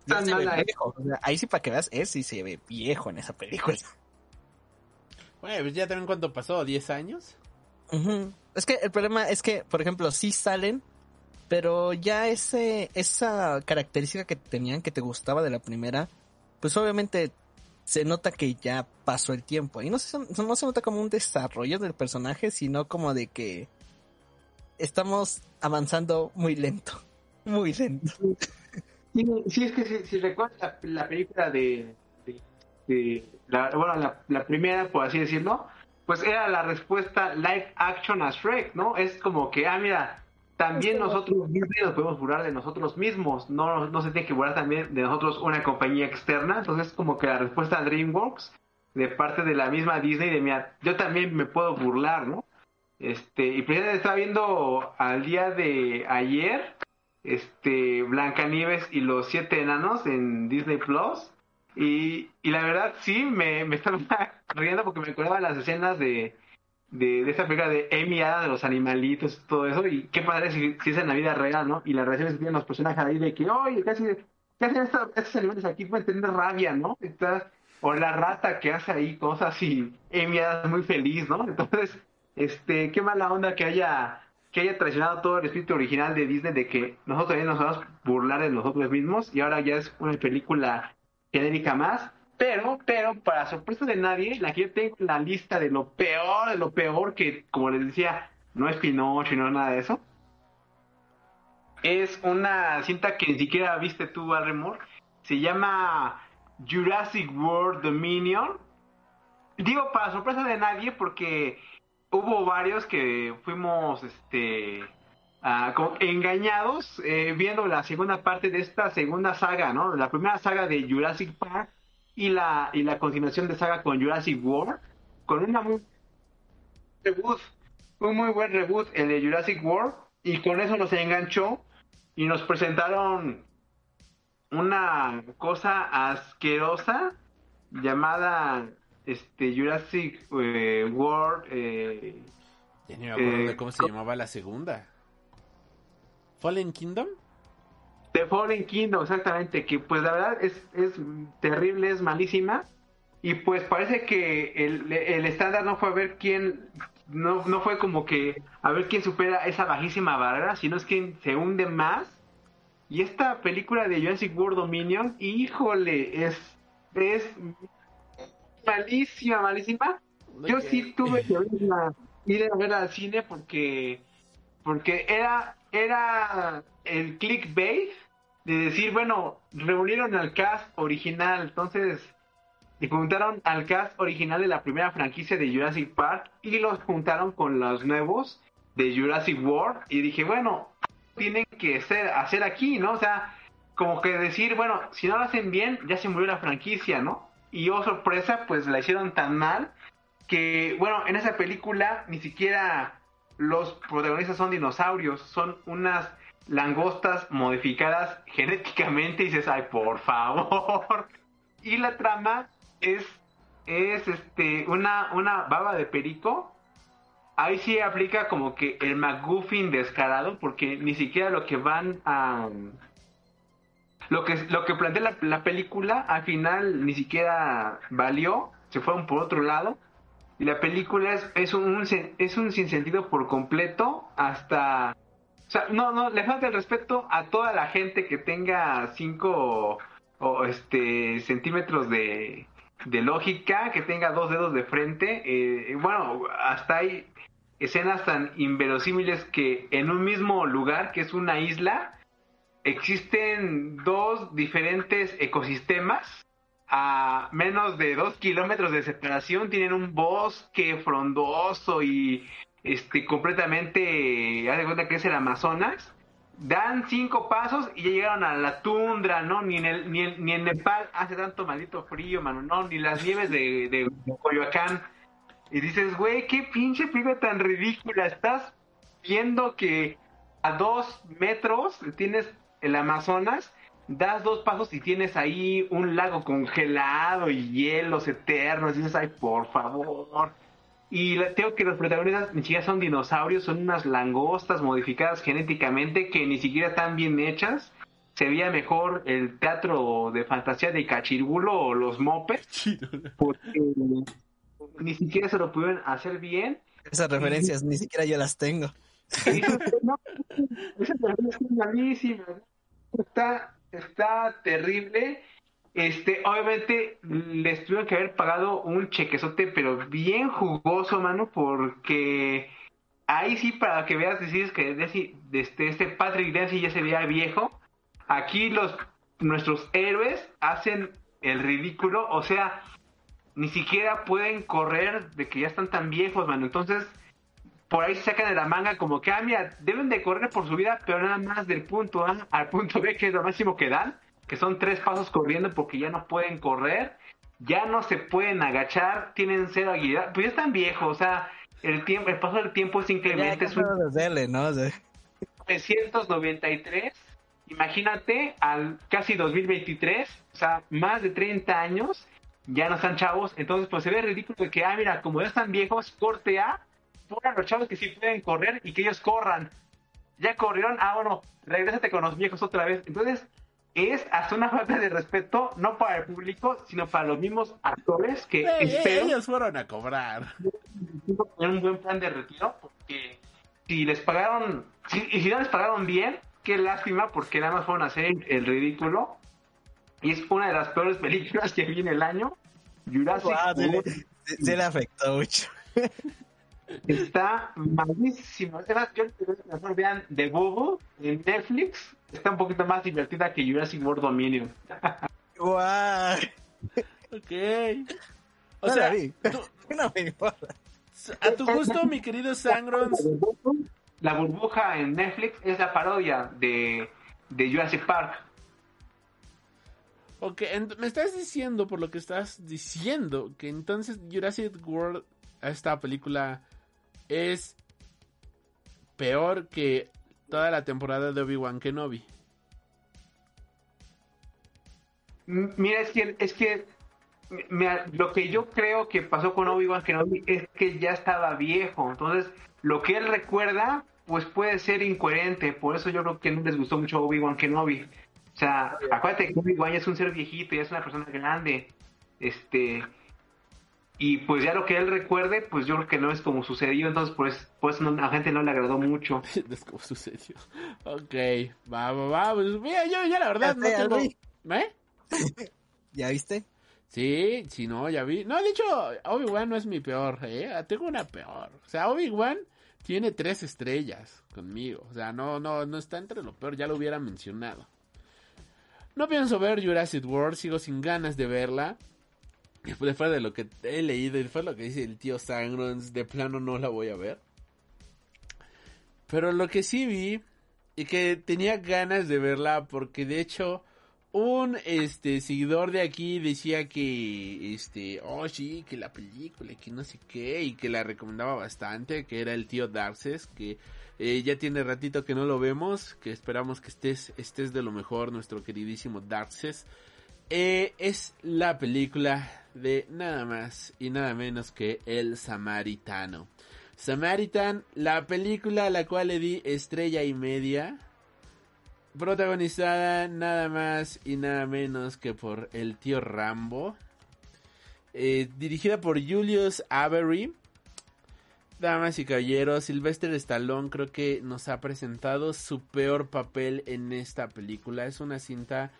tan se mala, ¿eh? viejo. O sea, ahí sí para que veas, es sí se ve viejo en esa película. Bueno, pues ya también cuánto pasó, ¿10 años? Es que el problema es que, por ejemplo, sí salen, pero ya ese esa característica que tenían que te gustaba de la primera, pues obviamente se nota que ya pasó el tiempo. Y no se, no se nota como un desarrollo del personaje, sino como de que estamos avanzando muy lento. <laughs> Muy lento. Sí, es que si, recuerdas la, la película de- la, bueno, la, la primera, por así decirlo, pues era la respuesta live action a Shrek, ¿no? Es como que, ah, mira, también nosotros Disney nos podemos burlar de nosotros mismos, no, no se tiene que burlar también de nosotros una compañía externa, entonces es como que la respuesta a DreamWorks de parte de la misma Disney de, mira, yo también me puedo burlar, ¿no? Este, y precisamente estaba viendo al día de ayer, este Blancanieves y los siete enanos en Disney Plus. Y, y la verdad sí me, me estaba <laughs> riendo porque me acordaba de las escenas de, de, de esa película de Amy Adams de los animalitos todo eso y qué padre si, si es en la vida real ¿no? y las reacciones que tienen los personajes ahí de que oye casi ¿qué hacen estos, animales aquí? pueden tener rabia ¿no? Está- o la rata que hace ahí cosas y Amy Adams muy feliz ¿no? <laughs> entonces este qué mala onda que haya que haya traicionado todo el espíritu original de Disney de que nosotros también nos vamos a burlar de nosotros mismos y ahora ya es una película genérica más. Pero, pero, para sorpresa de nadie, la que yo tengo en la lista de lo peor, de lo peor que, como les decía, no es Pinocho y no es nada de eso. Es una cinta que ni siquiera viste tú, Barrymore. Se llama Jurassic World Dominion. Digo, para sorpresa de nadie, porque hubo varios que fuimos este ah, engañados eh, viendo la segunda parte de esta segunda saga, ¿no? La primera saga de Jurassic Park y la y la continuación de saga con Jurassic World con una muy reboot, un muy buen reboot el de Jurassic World y con eso nos enganchó y nos presentaron una cosa asquerosa llamada este Jurassic eh, World eh, Ya ni me acuerdo Eh, de cómo se llamaba la segunda. ¿Fallen Kingdom? The Fallen Kingdom, exactamente, que pues la verdad es, es terrible, es malísima. Y pues parece que el, el estándar no fue a ver quién, no, no fue como que a ver quién supera esa bajísima barrera, sino es quien se hunde más. Y esta película de Jurassic World Dominion, híjole, es, es malísima, malísima. Yo sí tuve que verla- ir a ver al cine porque porque era era el clickbait de decir, bueno, reunieron al cast original, entonces y juntaron al cast original de la primera franquicia de Jurassic Park y los juntaron con los nuevos de Jurassic World y dije, bueno, tienen que ser, hacer aquí, ¿no? O sea, como que decir, bueno, si no lo hacen bien, ya se murió la franquicia, ¿no? Y oh sorpresa, pues la hicieron tan mal que, bueno, en esa película ni siquiera los protagonistas son dinosaurios, son unas langostas modificadas genéticamente y dices, ay, por favor. <laughs> Y la trama es, es este, una, una baba de perico. Ahí sí aplica como que el McGuffin descarado, porque ni siquiera lo que van a... Lo que, lo que plantea la, la película al final ni siquiera valió, se fueron por otro lado. Y la película es, es, un, es un sinsentido por completo hasta... O sea, no, no, le falta el respeto a toda la gente que tenga 5 o este centímetros de, de lógica, que tenga dos dedos de frente. Eh, bueno, hasta hay escenas tan inverosímiles que en un mismo lugar, que es una isla, existen dos diferentes ecosistemas a menos de dos kilómetros de separación tienen un bosque frondoso y este completamente haz de cuenta que es el Amazonas dan cinco pasos y ya llegaron a la tundra, ¿no? Ni en, el, ni en, ni en Nepal hace tanto maldito frío, mano, ¿no? Ni las nieves de, de, Coyoacán. Y dices, güey, qué pinche película tan ridícula. Estás viendo que a dos metros tienes el Amazonas, das dos pasos y tienes ahí un lago congelado y hielos eternos. Y dices, ay, por favor. Y la- tengo que los protagonistas ni siquiera son dinosaurios, son unas langostas modificadas genéticamente que ni siquiera están bien hechas. Se veía mejor el teatro de fantasía de Cachirulo o los Mopes, <laughs> porque ni siquiera se lo pudieron hacer bien. Esas referencias ni siquiera yo las tengo. Dices, <laughs> no, esa película está malísima. Está, está terrible. Este, obviamente les tuvieron que haber pagado un chequezote, pero bien jugoso, mano, porque ahí sí, para que veas, decides que Desi- este, este Patrick Dempsey ya se veía viejo. Aquí los nuestros héroes hacen el ridículo, o sea, ni siquiera pueden correr de que ya están tan viejos, mano. Entonces, por ahí se sacan de la manga como que, ah, mira, deben de correr por su vida, pero nada más del punto A al punto B, que es lo máximo que dan, que son tres pasos corriendo porque ya no pueden correr, ya no se pueden agachar, tienen cero agilidad, pues ya están viejos, o sea, el tiempo, el paso del tiempo es inclemente, es un ¿qué puedo hacerle, no? O sea, 1993, imagínate al casi 2023, o sea, más de 30 años, ya no están chavos, entonces pues se ve ridículo de que, ah, mira, como ya están viejos, corte A, pongan a los chavos que sí pueden correr y que ellos corran. Ya corrieron, ah, bueno, regrésate con los viejos otra vez. Entonces, es hasta una falta de respeto, no para el público, sino para los mismos actores que espero ellos fueron a cobrar. tener un buen plan de retiro porque si les pagaron si, y si no les pagaron bien qué lástima porque nada más fueron a hacer el, ridículo y es una de las peores películas que vi en el año Jurassic World le- sí le afectó mucho. <laughs> está malísimo es más, yo mejor vean The Bubble en Netflix está un poquito más divertida que Jurassic World Dominion <laughs> Guau. Ok. O No sea, vi. <laughs> No me importa. a tu gusto, mi querido Sangrons. la burbuja en Netflix es la parodia de, de Jurassic Park Ok, me estás diciendo, por lo que estás diciendo, que entonces Jurassic World, esta película, es peor que toda la temporada de Obi-Wan Kenobi. Mira, es que, es que lo que yo creo que pasó con Obi-Wan Kenobi es que ya estaba viejo. Entonces, lo que él recuerda, pues puede ser incoherente. Por eso yo creo que no les gustó mucho Obi-Wan Kenobi. O sea, acuérdate que Obi-Wan es un ser viejito, ya es una persona grande. Este. Y pues ya lo que él recuerde, pues yo creo que no es como sucedió. Entonces, pues, pues no- a la gente no le agradó mucho. <laughs> es como sucedió. Ok, va, va, va. Pues mira, yo ya la verdad no tengo... ¿Eh? <laughs> ¿Ya viste? Sí, sí, no, ya vi. No, de hecho, Obi-Wan no es mi peor, ¿eh? Tengo una peor. O sea, Obi-Wan tiene tres estrellas conmigo. O sea, no, no, no está entre lo peor, ya lo hubiera mencionado. No pienso ver Jurassic World, sigo sin ganas de verla. Después de lo que he leído y después de lo que dice el tío Sangrons, de plano no la voy a ver. Pero lo que sí vi y que tenía ganas de verla porque de hecho un este seguidor de aquí decía que este oh sí que la película que no sé qué y que la recomendaba bastante que era el tío Darces que eh, ya tiene ratito que no lo vemos que esperamos que estés estés de lo mejor nuestro queridísimo Darces Eh, es la película de nada más y nada menos que El Samaritano Samaritan la película a la cual le di estrella y media protagonizada nada más y nada menos que por el tío Rambo, eh, dirigida por Julius Avery. Damas y caballeros, Sylvester Stallone creo que nos ha presentado su peor papel en esta película. Es una cinta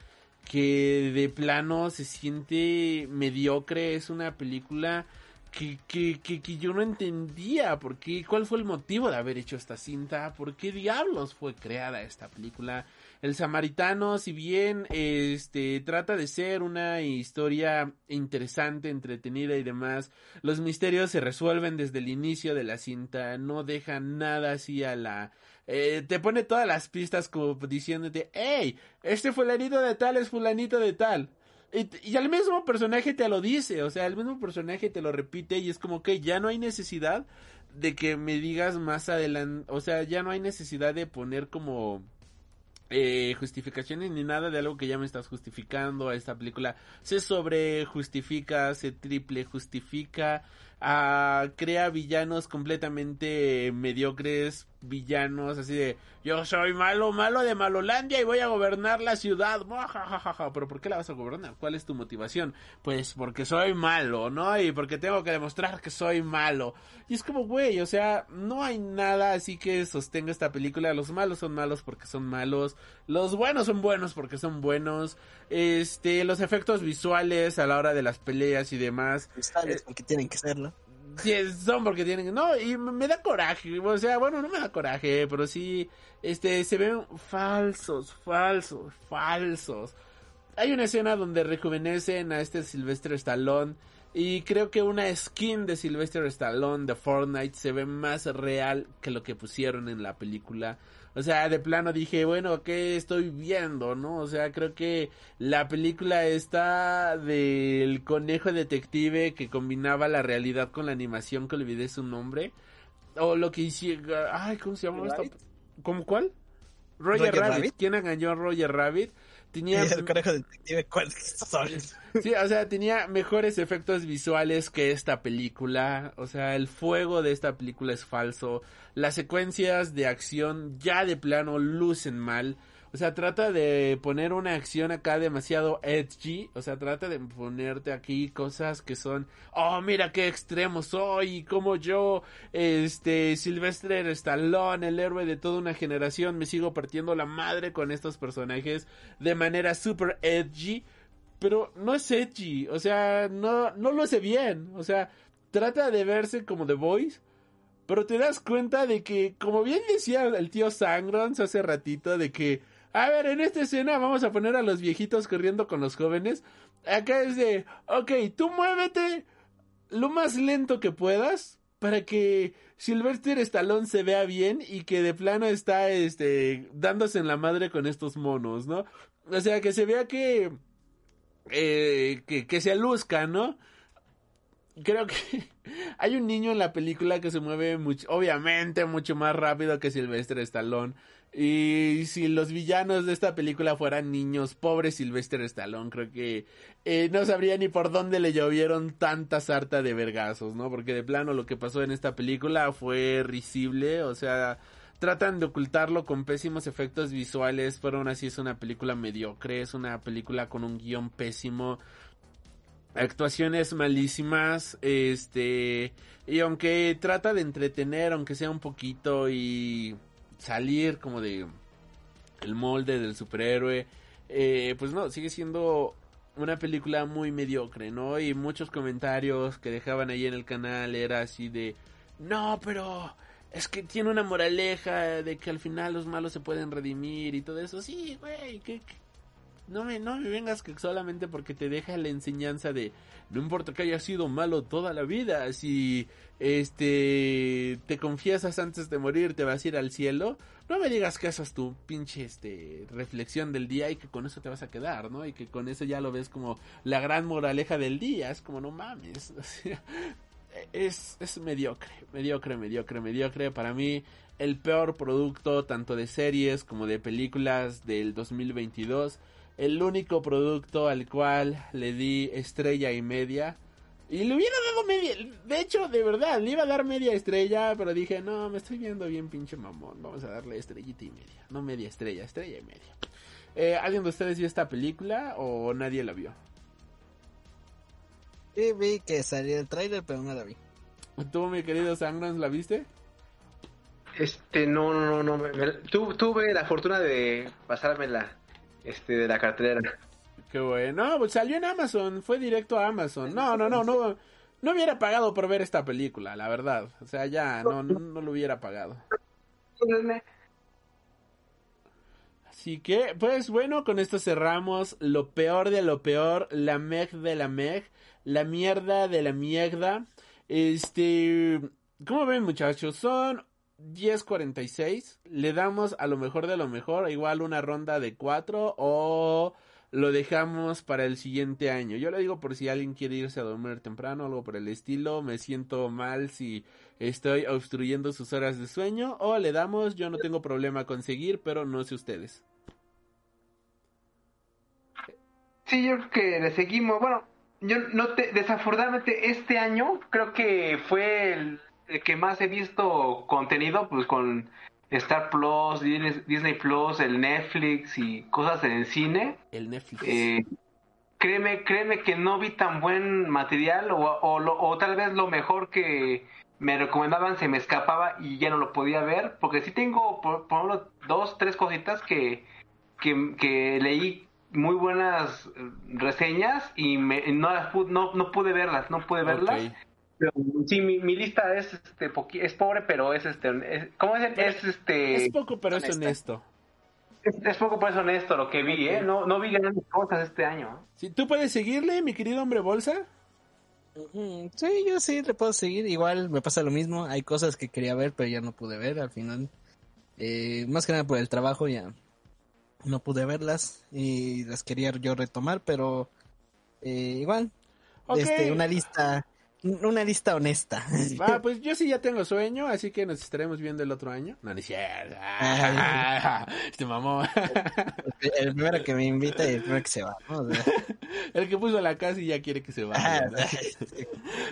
que de plano se siente mediocre. Es una película que, que, que, que yo no entendía por qué, cuál fue el motivo de haber hecho esta cinta, por qué diablos fue creada esta película. El Samaritano, si bien este trata de ser una historia interesante, entretenida y demás, los misterios se resuelven desde el inicio de la cinta, no dejan nada así a la eh, te pone todas las pistas como diciéndote, hey, este fulanito de tal es fulanito de tal. Y, y al mismo personaje te lo dice, o sea, el mismo personaje te lo repite y es como que ya no hay necesidad de que me digas más adelante, o sea, ya no hay necesidad de poner como eh, justificaciones ni nada de algo que ya me estás justificando a esta película. Se sobre justifica, se triple justifica, ah, crea villanos completamente mediocres, villanos así de yo soy malo, malo de Malolandia y voy a gobernar la ciudad. Pero ¿por qué la vas a gobernar? ¿Cuál es tu motivación? Pues porque soy malo, ¿no? Y porque tengo que demostrar que soy malo. Y es como, güey, o sea, no hay nada así que sostenga esta película. Los malos son malos porque son malos. Los buenos son buenos porque son buenos. Este, los efectos visuales a la hora de las peleas y demás. Visuales, porque tienen que serlo. Sí, son porque tienen, no, y me da coraje, o sea, bueno, no me da coraje, pero sí, este, se ven falsos, falsos, falsos. Hay una escena donde rejuvenecen a este Sylvester Stallone y creo que una skin de Sylvester Stallone de Fortnite se ve más real que lo que pusieron en la película. O sea, de plano dije, bueno, ¿qué estoy viendo? ¿No? O sea, creo que la película está del conejo detective que combinaba la realidad con la animación, que olvidé su nombre. O lo que hicieron... Ay, ¿cómo se llama esto? ¿Cómo cuál? Roger, Rabbit. ¿Quién engañó a Roger Rabbit? Tenía... <laughs> el conejo detective, ¿cuál Sí, o sea, tenía mejores efectos visuales que esta película. O sea, el fuego de esta película es falso. Las secuencias de acción ya de plano lucen mal. O sea, trata de poner una acción acá demasiado edgy. O sea, trata de ponerte aquí cosas que son, oh, mira qué extremo soy. Como yo, este, Sylvester Stallone, el héroe de toda una generación, me sigo partiendo la madre con estos personajes de manera super edgy. Pero no es edgy. O sea, no, no lo hace bien. O sea, trata de verse como The Voice pero te das cuenta de que, como bien decía el tío Sangrons hace ratito, de que, a ver, en esta escena vamos a poner a los viejitos corriendo con los jóvenes. Acá es de, ok, tú muévete lo más lento que puedas para que Sylvester Stallone se vea bien y que de plano está, este, dándose en la madre con estos monos, ¿no? O sea, que se vea que, eh, que, que se luzca, ¿no? creo que hay un niño en la película que se mueve obviamente mucho más rápido que Sylvester Stallone. Y si los villanos de esta película fueran niños, pobre Sylvester Stallone, creo que eh, no sabría ni por dónde le llovieron tanta sarta de vergazos, ¿no? Porque de plano lo que pasó en esta película fue risible, o sea, tratan de ocultarlo con pésimos efectos visuales, pero aún así es una película mediocre, es una película con un guion pésimo actuaciones malísimas, este, y aunque trata de entretener, aunque sea un poquito y salir como de el molde del superhéroe, eh, pues no, sigue siendo una película muy mediocre, ¿no? Y muchos comentarios que dejaban ahí en el canal era así de, no, pero es que tiene una moraleja de que al final los malos se pueden redimir y todo eso. Sí, güey, ¿qué, no me, no me vengas que solamente porque te deja la enseñanza de no importa que haya sido malo toda la vida, si este te confiesas antes de morir te vas a ir al cielo, no me digas que esa es tu pinche este reflexión del día y que con eso te vas a quedar, ¿no? Y que con eso ya lo ves como la gran moraleja del día, es como no mames, <laughs> es, es mediocre, mediocre, mediocre, mediocre para mí el peor producto tanto de series como de películas del 2022 el único producto al cual le di estrella y media. Y le hubiera dado media. De hecho, de verdad, le iba a dar media estrella, pero dije, no, me estoy viendo bien pinche mamón. Vamos a darle estrellita y media. No media estrella, estrella y media. Eh, ¿Alguien de ustedes vio esta película o nadie la vio? Sí, vi que salió el trailer, pero no la vi. ¿Tú, mi querido Sangrans, la viste? Este, no, no, no, no. tuve la fortuna de pasármela este de la cartera. Qué bueno. Pues salió en Amazon, fue directo a Amazon. No, no, no, no. No hubiera pagado por ver esta película, la verdad. O sea, ya no, no, lo hubiera pagado. Así que, pues bueno, con esto cerramos lo peor de lo peor, la meg de la meg, la mierda de la mierda. Este, ¿cómo ven muchachos? Son 10.46, le damos a lo mejor de lo mejor, igual una ronda de 4 o lo dejamos para el siguiente año. Yo le digo por si alguien quiere irse a dormir temprano algo por el estilo, me siento mal si estoy obstruyendo sus horas de sueño o le damos, yo no tengo problema con seguir, pero no sé ustedes. Sí, yo creo que le seguimos. Bueno, yo no te, desafortunadamente este año creo que fue el que más he visto contenido, pues con Star Plus, Disney, Plus, el Netflix y cosas en cine. El Netflix. Eh, créeme, créeme que no vi tan buen material o, o, o tal vez lo mejor que me recomendaban se me escapaba y ya no lo podía ver, porque sí tengo por, por ejemplo dos, tres cositas que, que, que leí muy buenas reseñas y me, no, las pu- no, no pude verlas, no pude verlas. Pero, sí, mi, mi lista es este es pobre, pero es este es- ¿cómo es? Es este Es poco, pero es honesta. honesto. es, es poco pues honesto lo que vi, ¿eh? No, no vi grandes cosas este año. Si tú puedes seguirle, mi querido hombre bolsa. Sí, yo sí le puedo seguir. Igual me pasa lo mismo. Hay cosas que quería ver, pero ya no pude ver al final. Eh, más que nada por el trabajo ya no pude verlas y las quería yo retomar, pero eh, igual. Ok. Este, una lista, una lista honesta. Va, <laughs> pues yo sí ya tengo sueño, así que nos estaremos viendo el otro año. No, es cierto. <laughs> Este mamón. el primero que me invita y el primero que se va. ¿no? O sea, <laughs> El que puso la casa y ya quiere que se ah, vaya. ¿no?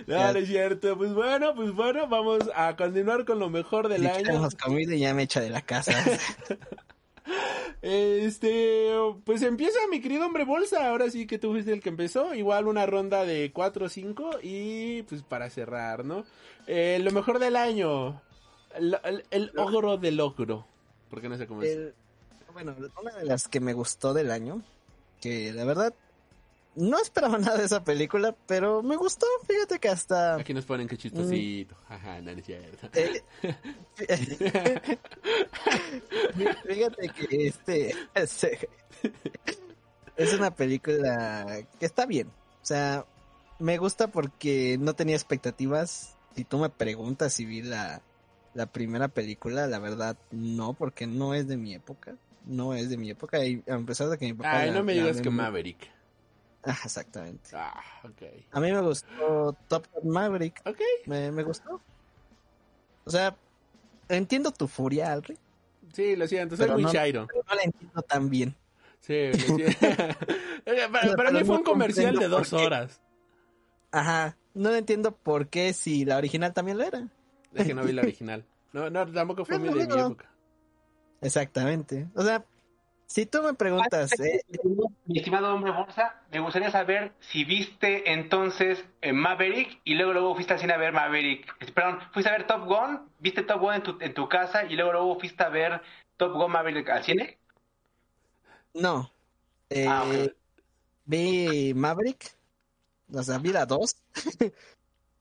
No, no es cierto. Pues bueno, pues bueno, vamos a continuar con lo mejor del ni año. que hemos comido y ya me echa de la casa. Este, pues empieza mi querido hombre bolsa. Ahora sí que tú fuiste el que empezó. Igual una ronda de 4 o 5 y pues para cerrar, ¿no? Eh, lo mejor del año. El, el, el ogro del ogro. Porque no sé cómo es. El- bueno, una de las que me gustó del año, que la verdad no esperaba <laughs> nada de esa película, pero me gustó. Fíjate que hasta Aquí nos ponen que chistosito. Ajá, no, no es cierto. eh, <laughs> fíjate que este se- es una película que está bien. O sea, me gusta porque no tenía expectativas. Si tú me preguntas si vi la, la primera película, la verdad no, porque no es de mi época. No es de mi época. Y a pesar de que mi papá. Ay, la- no me digas que Maverick. Ah, exactamente. Ah, ok. A mí me gustó Top Gun Maverick. Ok. Me, me gustó. O sea, entiendo tu furia, Alri, Sí, lo siento, soy muy no- chairo. pero no la entiendo tan bien. Sí, lo <laughs> <laughs> para, mí fue un comercial de dos horas. Ajá. No entiendo por qué si la original también lo era. Es que no vi la original. No, no, tampoco fue <laughs> No, muy de mi época. Exactamente. O sea, si tú me preguntas, eh, Mi estimado hombre bolsa, me gustaría saber si viste entonces eh, Maverick y luego luego fuiste al cine a ver Maverick. Eh, Perdón, fuiste a ver Top Gun, viste Top Gun en tu, en tu casa y luego luego fuiste a ver Top Gun Maverick al cine. no. Eh, Ah, ok. Vi Maverick. O sea, vi la 2. <laughs>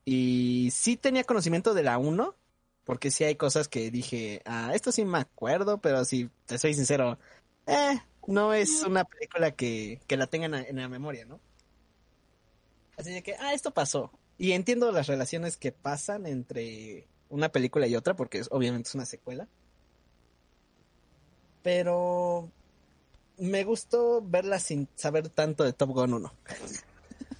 y sí tenía conocimiento de la 1. Porque sí hay cosas que dije, ah, esto sí me acuerdo, pero si te soy sincero, eh, no es una película que, que la tengan en la memoria, ¿no? Así de que, ah, esto pasó. Y entiendo las relaciones que pasan entre una película y otra, porque es- obviamente es una secuela. Pero me gustó verla sin saber tanto de Top Gun 1.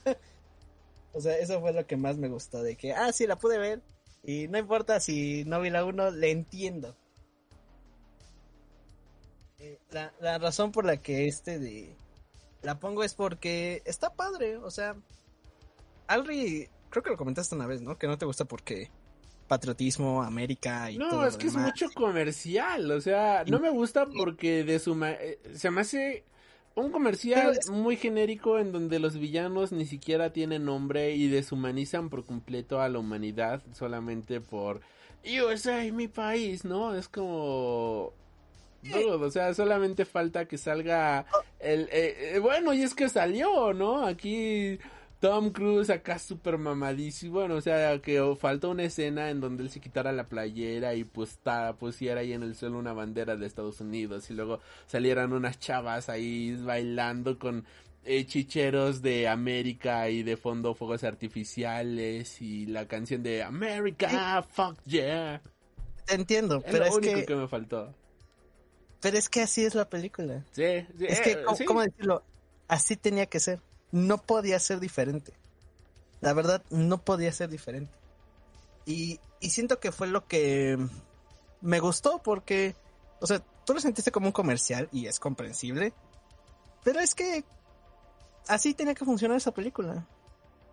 <laughs> o sea, eso fue lo que más me gustó, de que, ah, sí, la pude ver. Y no importa si no vi la 1, le entiendo. Eh, La, la razón por la que este de la pongo es porque está padre, o sea, Alri, creo que lo comentaste una vez, ¿no? Que no te gusta porque patriotismo, América y todo No, lo es que es mucho comercial, o sea, no me gusta porque de su ma- eh, se me hace un comercial es- muy genérico en donde los villanos ni siquiera tienen nombre y deshumanizan por completo a la humanidad solamente por USA, mi país, ¿no? Es como dude, o sea, solamente falta que salga el eh, eh, bueno, y es que salió, ¿no? Aquí Tom Cruise acá súper mamadísimo, bueno, o sea, que faltó una escena en donde él se quitara la playera y pues ta, pusiera ahí en el suelo una bandera de Estados Unidos y luego salieran unas chavas ahí bailando con eh, chicheros de América y de fondo fuegos artificiales y la canción de America, fuck yeah. Entiendo, Es pero lo es único que, que... me faltó. Pero es que así es la película. Sí, sí, Es que, eh, ¿cómo, sí. cómo decirlo? Así tenía que ser. No podía ser diferente. La verdad, no podía ser diferente. Y, y siento que fue lo que me gustó porque, o sea, tú lo sentiste como un comercial y es comprensible. Pero es que así tenía que funcionar esa película.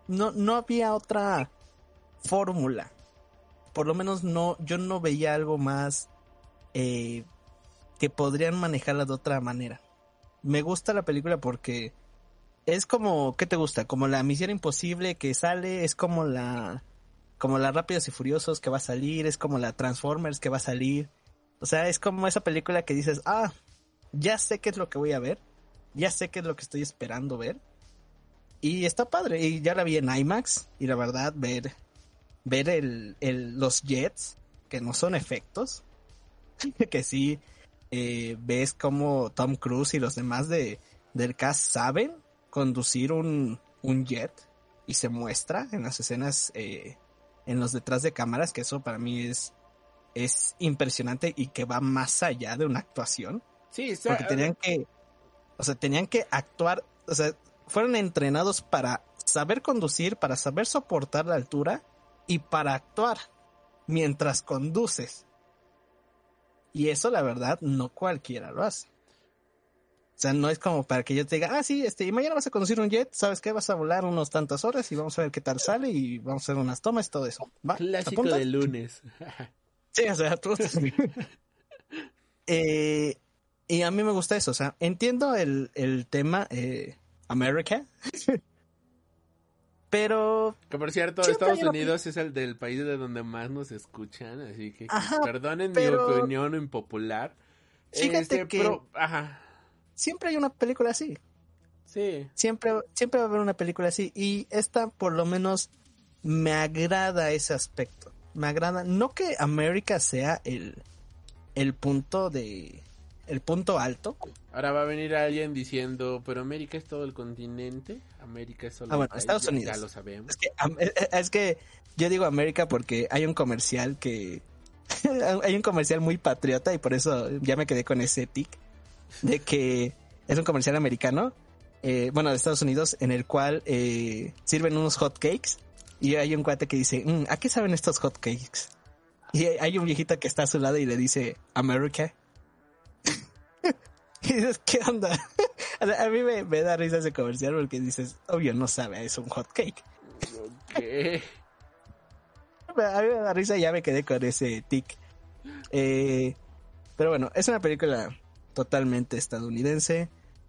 No, no había otra fórmula. Por lo menos no, yo no veía algo más eh, que podrían manejarla de otra manera. Me gusta la película porque es como, ¿qué te gusta? Como la Misión Imposible que sale, es como la, como la Rápidos y Furiosos que va a salir, es como la Transformers que va a salir. O sea, es como esa película que dices, ah, ya sé qué es lo que voy a ver, ya sé qué es lo que estoy esperando ver. Y está padre, y ya la vi en IMAX, y la verdad, ver, ver el, el, los jets, que no son efectos, <laughs> que sí eh, ves como Tom Cruise y los demás de, del cast saben conducir un, un jet, y se muestra en las escenas, eh, en los detrás de cámaras, que eso para mí es, es impresionante y que va más allá de una actuación. Sí, está- Porque tenían que, o sea, tenían que actuar, o sea, fueron entrenados para saber conducir, para saber soportar la altura y para actuar mientras conduces. Y eso, la verdad, no cualquiera lo hace. O sea, no es como para que yo te diga, ah, sí, este, y mañana vas a conducir un jet, ¿sabes qué? Vas a volar unos tantas horas y vamos a ver qué tal sale y vamos a hacer unas tomas y todo eso. ¿Va? Clásico ¿Apunta? de lunes. <laughs> Sí, o sea, tú... <laughs> eh, y a mí me gusta eso, o sea, entiendo el, el tema eh, America, <laughs> pero Que por cierto, Estados Unidos es el del país de donde más nos escuchan, así que Ajá, perdonen pero- mi opinión impopular. Fíjate Este, que- pero, ajá, siempre hay una película así, sí. siempre, siempre va a haber una película así, y esta por lo menos me agrada ese aspecto, me agrada, no que America sea el, el punto de, el punto alto, Ahora va a venir alguien diciendo, pero América es todo el continente, América es solo Ah, bueno, país", Estados Unidos. Ya lo sabemos. Es que, eh, eh, es que yo digo América porque hay un comercial que... <laughs> hay un comercial muy patriota y por eso ya me quedé con ese tic de que es un comercial americano, eh, bueno, de Estados Unidos, en el cual eh, sirven unos hot cakes y hay un cuate que dice, "Mm, ¿a qué saben estos hot cakes? Y hay un viejito que está a su lado y le dice, America. <laughs> y dices, ¿qué onda? <laughs> A mí me, me da risa ese comercial porque dices, obvio, no sabe, es un hot cake. ¿Qué? <laughs> A mí me da risa y ya me quedé con ese tic. Eh, pero bueno, es una película totalmente estadounidense.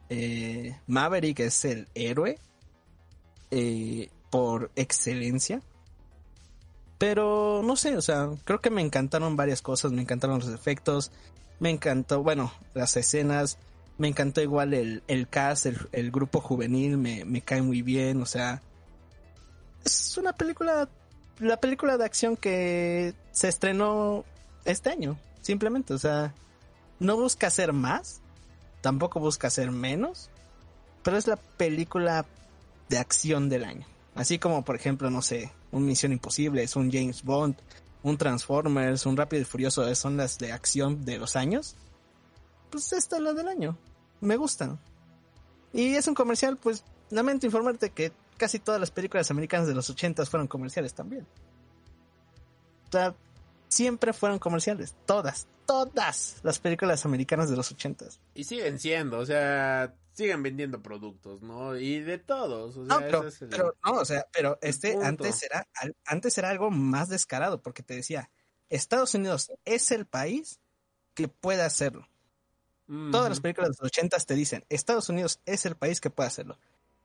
Eh, Maverick es el héroe eh, por excelencia. Pero no sé, o sea, creo que me encantaron varias cosas. Me encantaron los efectos. Me encantó, bueno, las escenas. Me encantó igual el, el cast, el, grupo juvenil. Me, me cae muy bien, o sea. Es una película la película de acción que se estrenó este año, simplemente, o sea, no busca hacer más, tampoco busca hacer menos, pero es la película de acción del año. Así como, por ejemplo, no sé, un Misión Imposible, es un James Bond, un Transformers, un Rápido y Furioso, son las de acción de los años. Pues esta es la del año. Me gustan. Y es un comercial, pues, lamento informarte que casi todas las películas americanas de los 80 fueron comerciales también. O sea, siempre fueron comerciales. Todas, todas las películas americanas de los 80 Y siguen siendo, o sea, siguen vendiendo productos, ¿no? Y de todos, o sea, No, pero, ese es el- pero, no, o sea, pero este punto. antes era, antes era algo más descarado, porque te decía, Estados Unidos es el país que puede hacerlo. Todas las películas de los 80 te dicen, Estados Unidos es el país que puede hacerlo.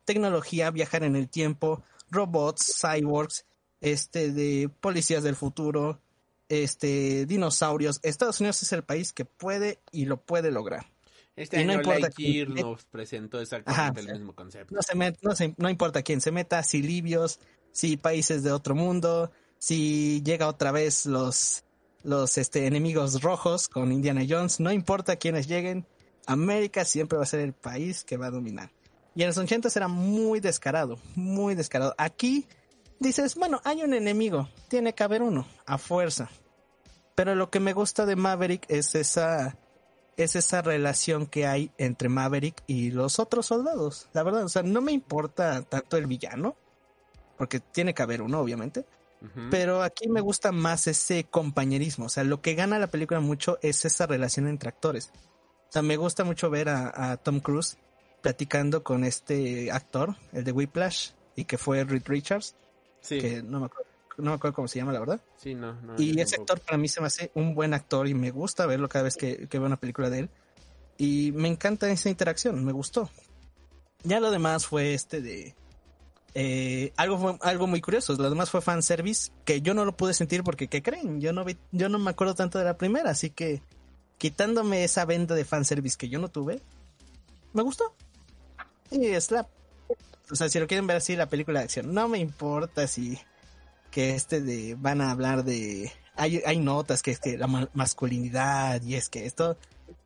Tecnología, viajar en el tiempo, robots, cyborgs, este de policías del futuro, este dinosaurios. Estados Unidos es el país que puede y lo puede lograr. Este Y no año importa Lightyear quién- nos presentó exactamente Ajá, el mismo concepto. No se met- no, se- no importa quién se meta, si libios, si países de otro mundo, si llega otra vez los, los este, enemigos rojos con Indiana Jones, no importa quiénes lleguen, América siempre va a ser el país que va a dominar. Y en los 80 era muy descarado, muy descarado. Aquí dices, bueno, hay un enemigo, tiene que haber uno, a fuerza. Pero lo que me gusta de Maverick es esa, es esa relación que hay entre Maverick y los otros soldados. La verdad, o sea, no me importa tanto el villano, porque tiene que haber uno, obviamente. Pero aquí me gusta más ese compañerismo. O sea, lo que gana la película mucho es esa relación entre actores. O sea, me gusta mucho ver a, a Tom Cruise platicando con este actor, el de Whiplash, y que fue Reed Richards, sí, que no me, acuerdo, no me acuerdo cómo se llama, la verdad. sí, no, no. Y ese tampoco. actor para mí se me hace un buen actor y me gusta verlo cada vez que, que veo una película de él. Y me encanta esa interacción, me gustó. Ya lo demás fue este de... eh, algo, fue- algo muy curioso, lo demás fue fanservice que yo no lo pude sentir porque, ¿qué creen? Yo no, vi, yo no me acuerdo tanto de la primera, así que quitándome esa venda de fanservice que yo no tuve, me gustó. Y es la... O sea, si lo quieren ver así, la película de acción, no me importa si que este de van a hablar de hay, hay notas que es que la ma- masculinidad y es que esto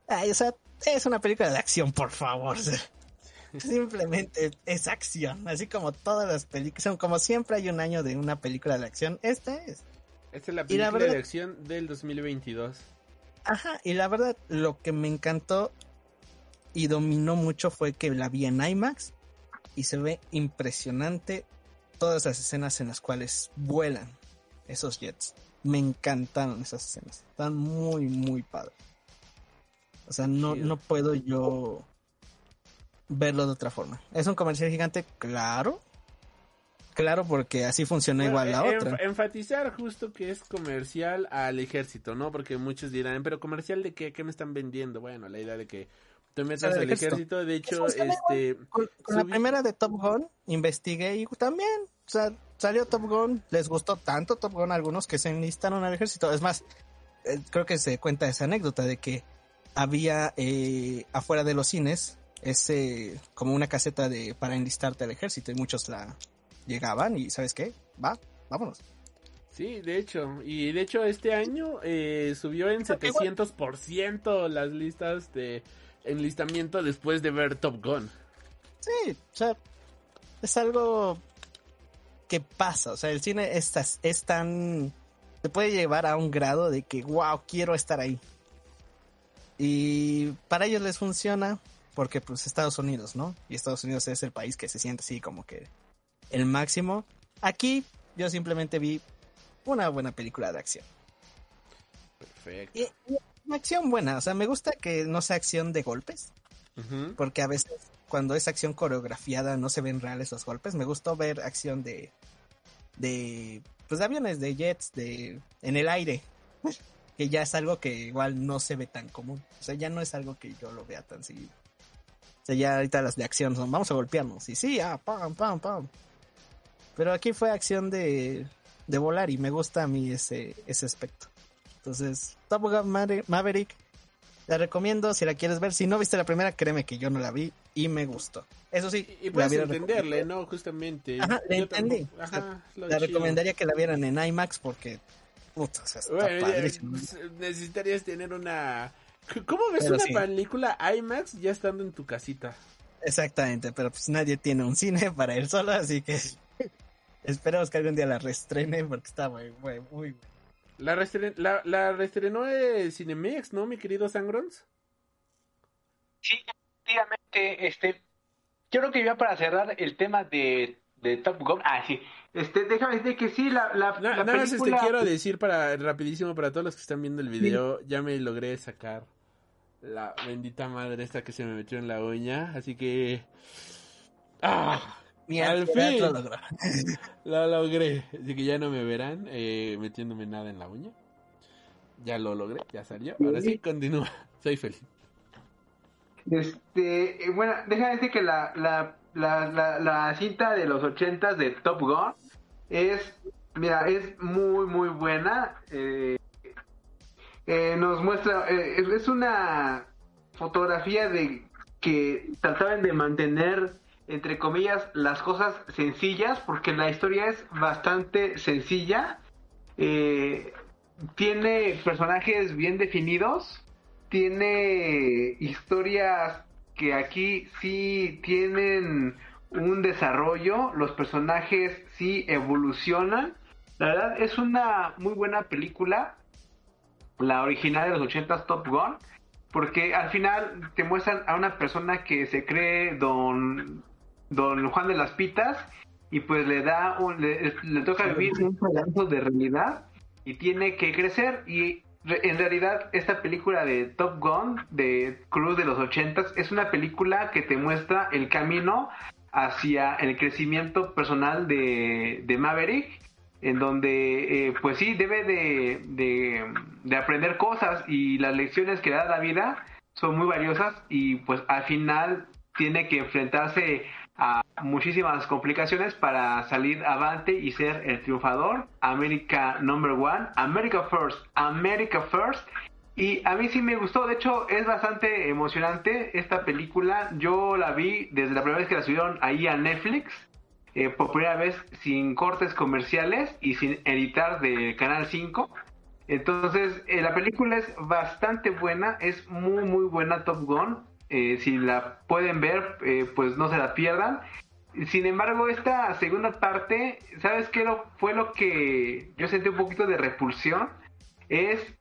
ay, o sea, es una película de acción por favor <laughs> simplemente es acción así como todas las películas como siempre hay un año de una película de acción esta es Esta es la película verdad- de acción del 2022. ajá y la verdad lo que me encantó y dominó mucho fue que la vi en IMAX y se ve impresionante todas las escenas en las cuales vuelan esos jets. Me encantaron esas escenas. Están muy, muy padres. O sea, no, no puedo yo verlo de otra forma. ¿Es un comercial gigante? Claro. Claro, porque así funciona Bueno, igual la en- otra. Enfatizar justo que es comercial al ejército, ¿no? Porque muchos dirán, pero comercial de qué, qué me están vendiendo. Bueno, la idea de que te metas al ejército. de hecho, este... Con, con la primera de Top Gun, investigué y también, o sea, salió Top Gun, les gustó tanto Top Gun a algunos que se enlistaron al ejército. Es más, eh, creo que se cuenta esa anécdota de que había eh, afuera de los cines ese como una caseta de para enlistarte al ejército y muchos la llegaban y ¿sabes qué? Va, vámonos. Sí, de hecho, y de hecho este año eh, subió en 700% las listas de enlistamiento después de ver Top Gun. Sí, o sea, es algo que pasa. O sea, el cine es, es tan. Te puede llevar a un grado de que, wow, quiero estar ahí. Y para ellos les funciona porque, pues, Estados Unidos, ¿no? Y Estados Unidos es el país que se siente así como que el máximo. Aquí yo simplemente vi una buena película de acción. Perfecto. Y, y una acción buena. O sea, me gusta que no sea acción de golpes porque a veces cuando es acción coreografiada no se ven reales los golpes. Me gustó ver acción de de pues de aviones, de jets, de en el aire, <laughs> que ya es algo que igual no se ve tan común. O sea, ya no es algo que yo lo vea tan seguido. O sea, ya ahorita las de acción son vamos a golpearnos y sí, ah, pam, pam, pam. Pero aquí fue acción de de volar y me gusta a mí ese ese aspecto. Entonces, Top Gun Maverick- la recomiendo si la quieres ver. Si no viste la primera, créeme que yo no la vi y me gustó. Eso sí, Y, puedes entenderle. ¿no? Justamente. Ajá, la entendí. tampoco- Ajá, La chido. recomendaría que la vieran en IMAX porque, puta, o sea, está Bueno, ya, padrísimo. necesitarías tener una... ¿Cómo ves Pero una sí. película IMAX ya estando en tu casita? Exactamente, pero pues nadie tiene un cine <laughs> para él solo, así que esperemos que algún día la reestrene porque está muy, muy, muy... La, reestren- la, la reestrenó eh, Cinemex, ¿no, mi querido Sangrons? Sí, efectivamente, este, yo creo que ya para cerrar el tema de, de Top Gun, ah, sí, este, déjame decir que sí, la, la, Na- la nada más este, película... quiero decir para rapidísimo para todos los que están viendo el video, ya me logré sacar la bendita madre esta que se me metió en la uña, así que... ¡Ah! Mi Al fin. lo logró. <laughs> La logré. Así que ya no me verán eh, metiéndome nada en la uña. Ya lo logré, ya salió. Ahora sí, continúa. <laughs> Soy feliz. Este, eh, bueno, déjame decir que la, la, la, la, la cinta de los ochentas de Top Gun es, mira, es muy, muy buena. Eh, eh, nos muestra, eh, es, es una, fotografía de que trataban de mantener entre comillas las cosas sencillas porque la historia es bastante sencilla. Eh, tiene personajes bien definidos tiene historias que aquí sí tienen un desarrollo los personajes sí evolucionan. La verdad es una muy buena película la original de los 80 Top Gun porque al final te muestran a una persona que se cree don don Juan de las Pitas y pues le da un, le, toca vivir un pedazo de realidad y tiene que crecer y en realidad esta película de Top Gun de Cruz de los 80 es una película que te muestra el camino hacia el crecimiento personal de, de Maverick en donde eh, pues sí debe de, de, de, aprender cosas y las lecciones que da la vida son muy valiosas y pues al final tiene que enfrentarse a muchísimas complicaciones para salir avante y ser el triunfador. América number one, America first, America first. Y a mí sí me gustó, de hecho es bastante emocionante esta película. Yo la vi desde la primera vez que la subieron ahí a Netflix, eh, por primera vez sin cortes comerciales y sin editar de Canal 5. Entonces, eh, la película es bastante buena, es muy, muy buena Top Gun. Eh, si la pueden ver, eh, pues no se la pierdan. Sin embargo, esta segunda parte, ¿sabes qué lo, fue lo que yo sentí un poquito de repulsión? Es,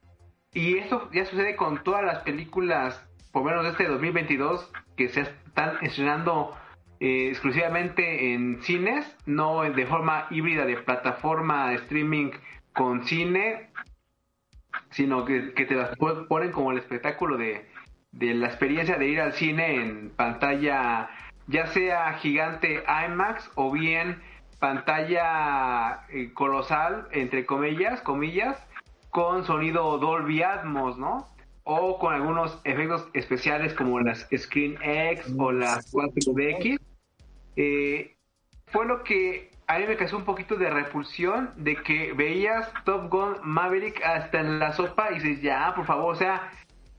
y esto ya sucede con todas las películas, por menos de este 2022, que se están estrenando eh, exclusivamente en cines, no de forma híbrida de plataforma de streaming con cine, sino que, que te las ponen como el espectáculo de, de la experiencia de ir al cine en pantalla, ya sea gigante IMAX o bien pantalla eh, colosal, entre comillas, comillas, con sonido Dolby Atmos, ¿no? O con algunos efectos especiales como las Screen X o las 4DX. Eh, fue lo que a mí me causó un poquito de repulsión de que veías Top Gun Maverick hasta en la sopa y dices, ya, por favor, o sea,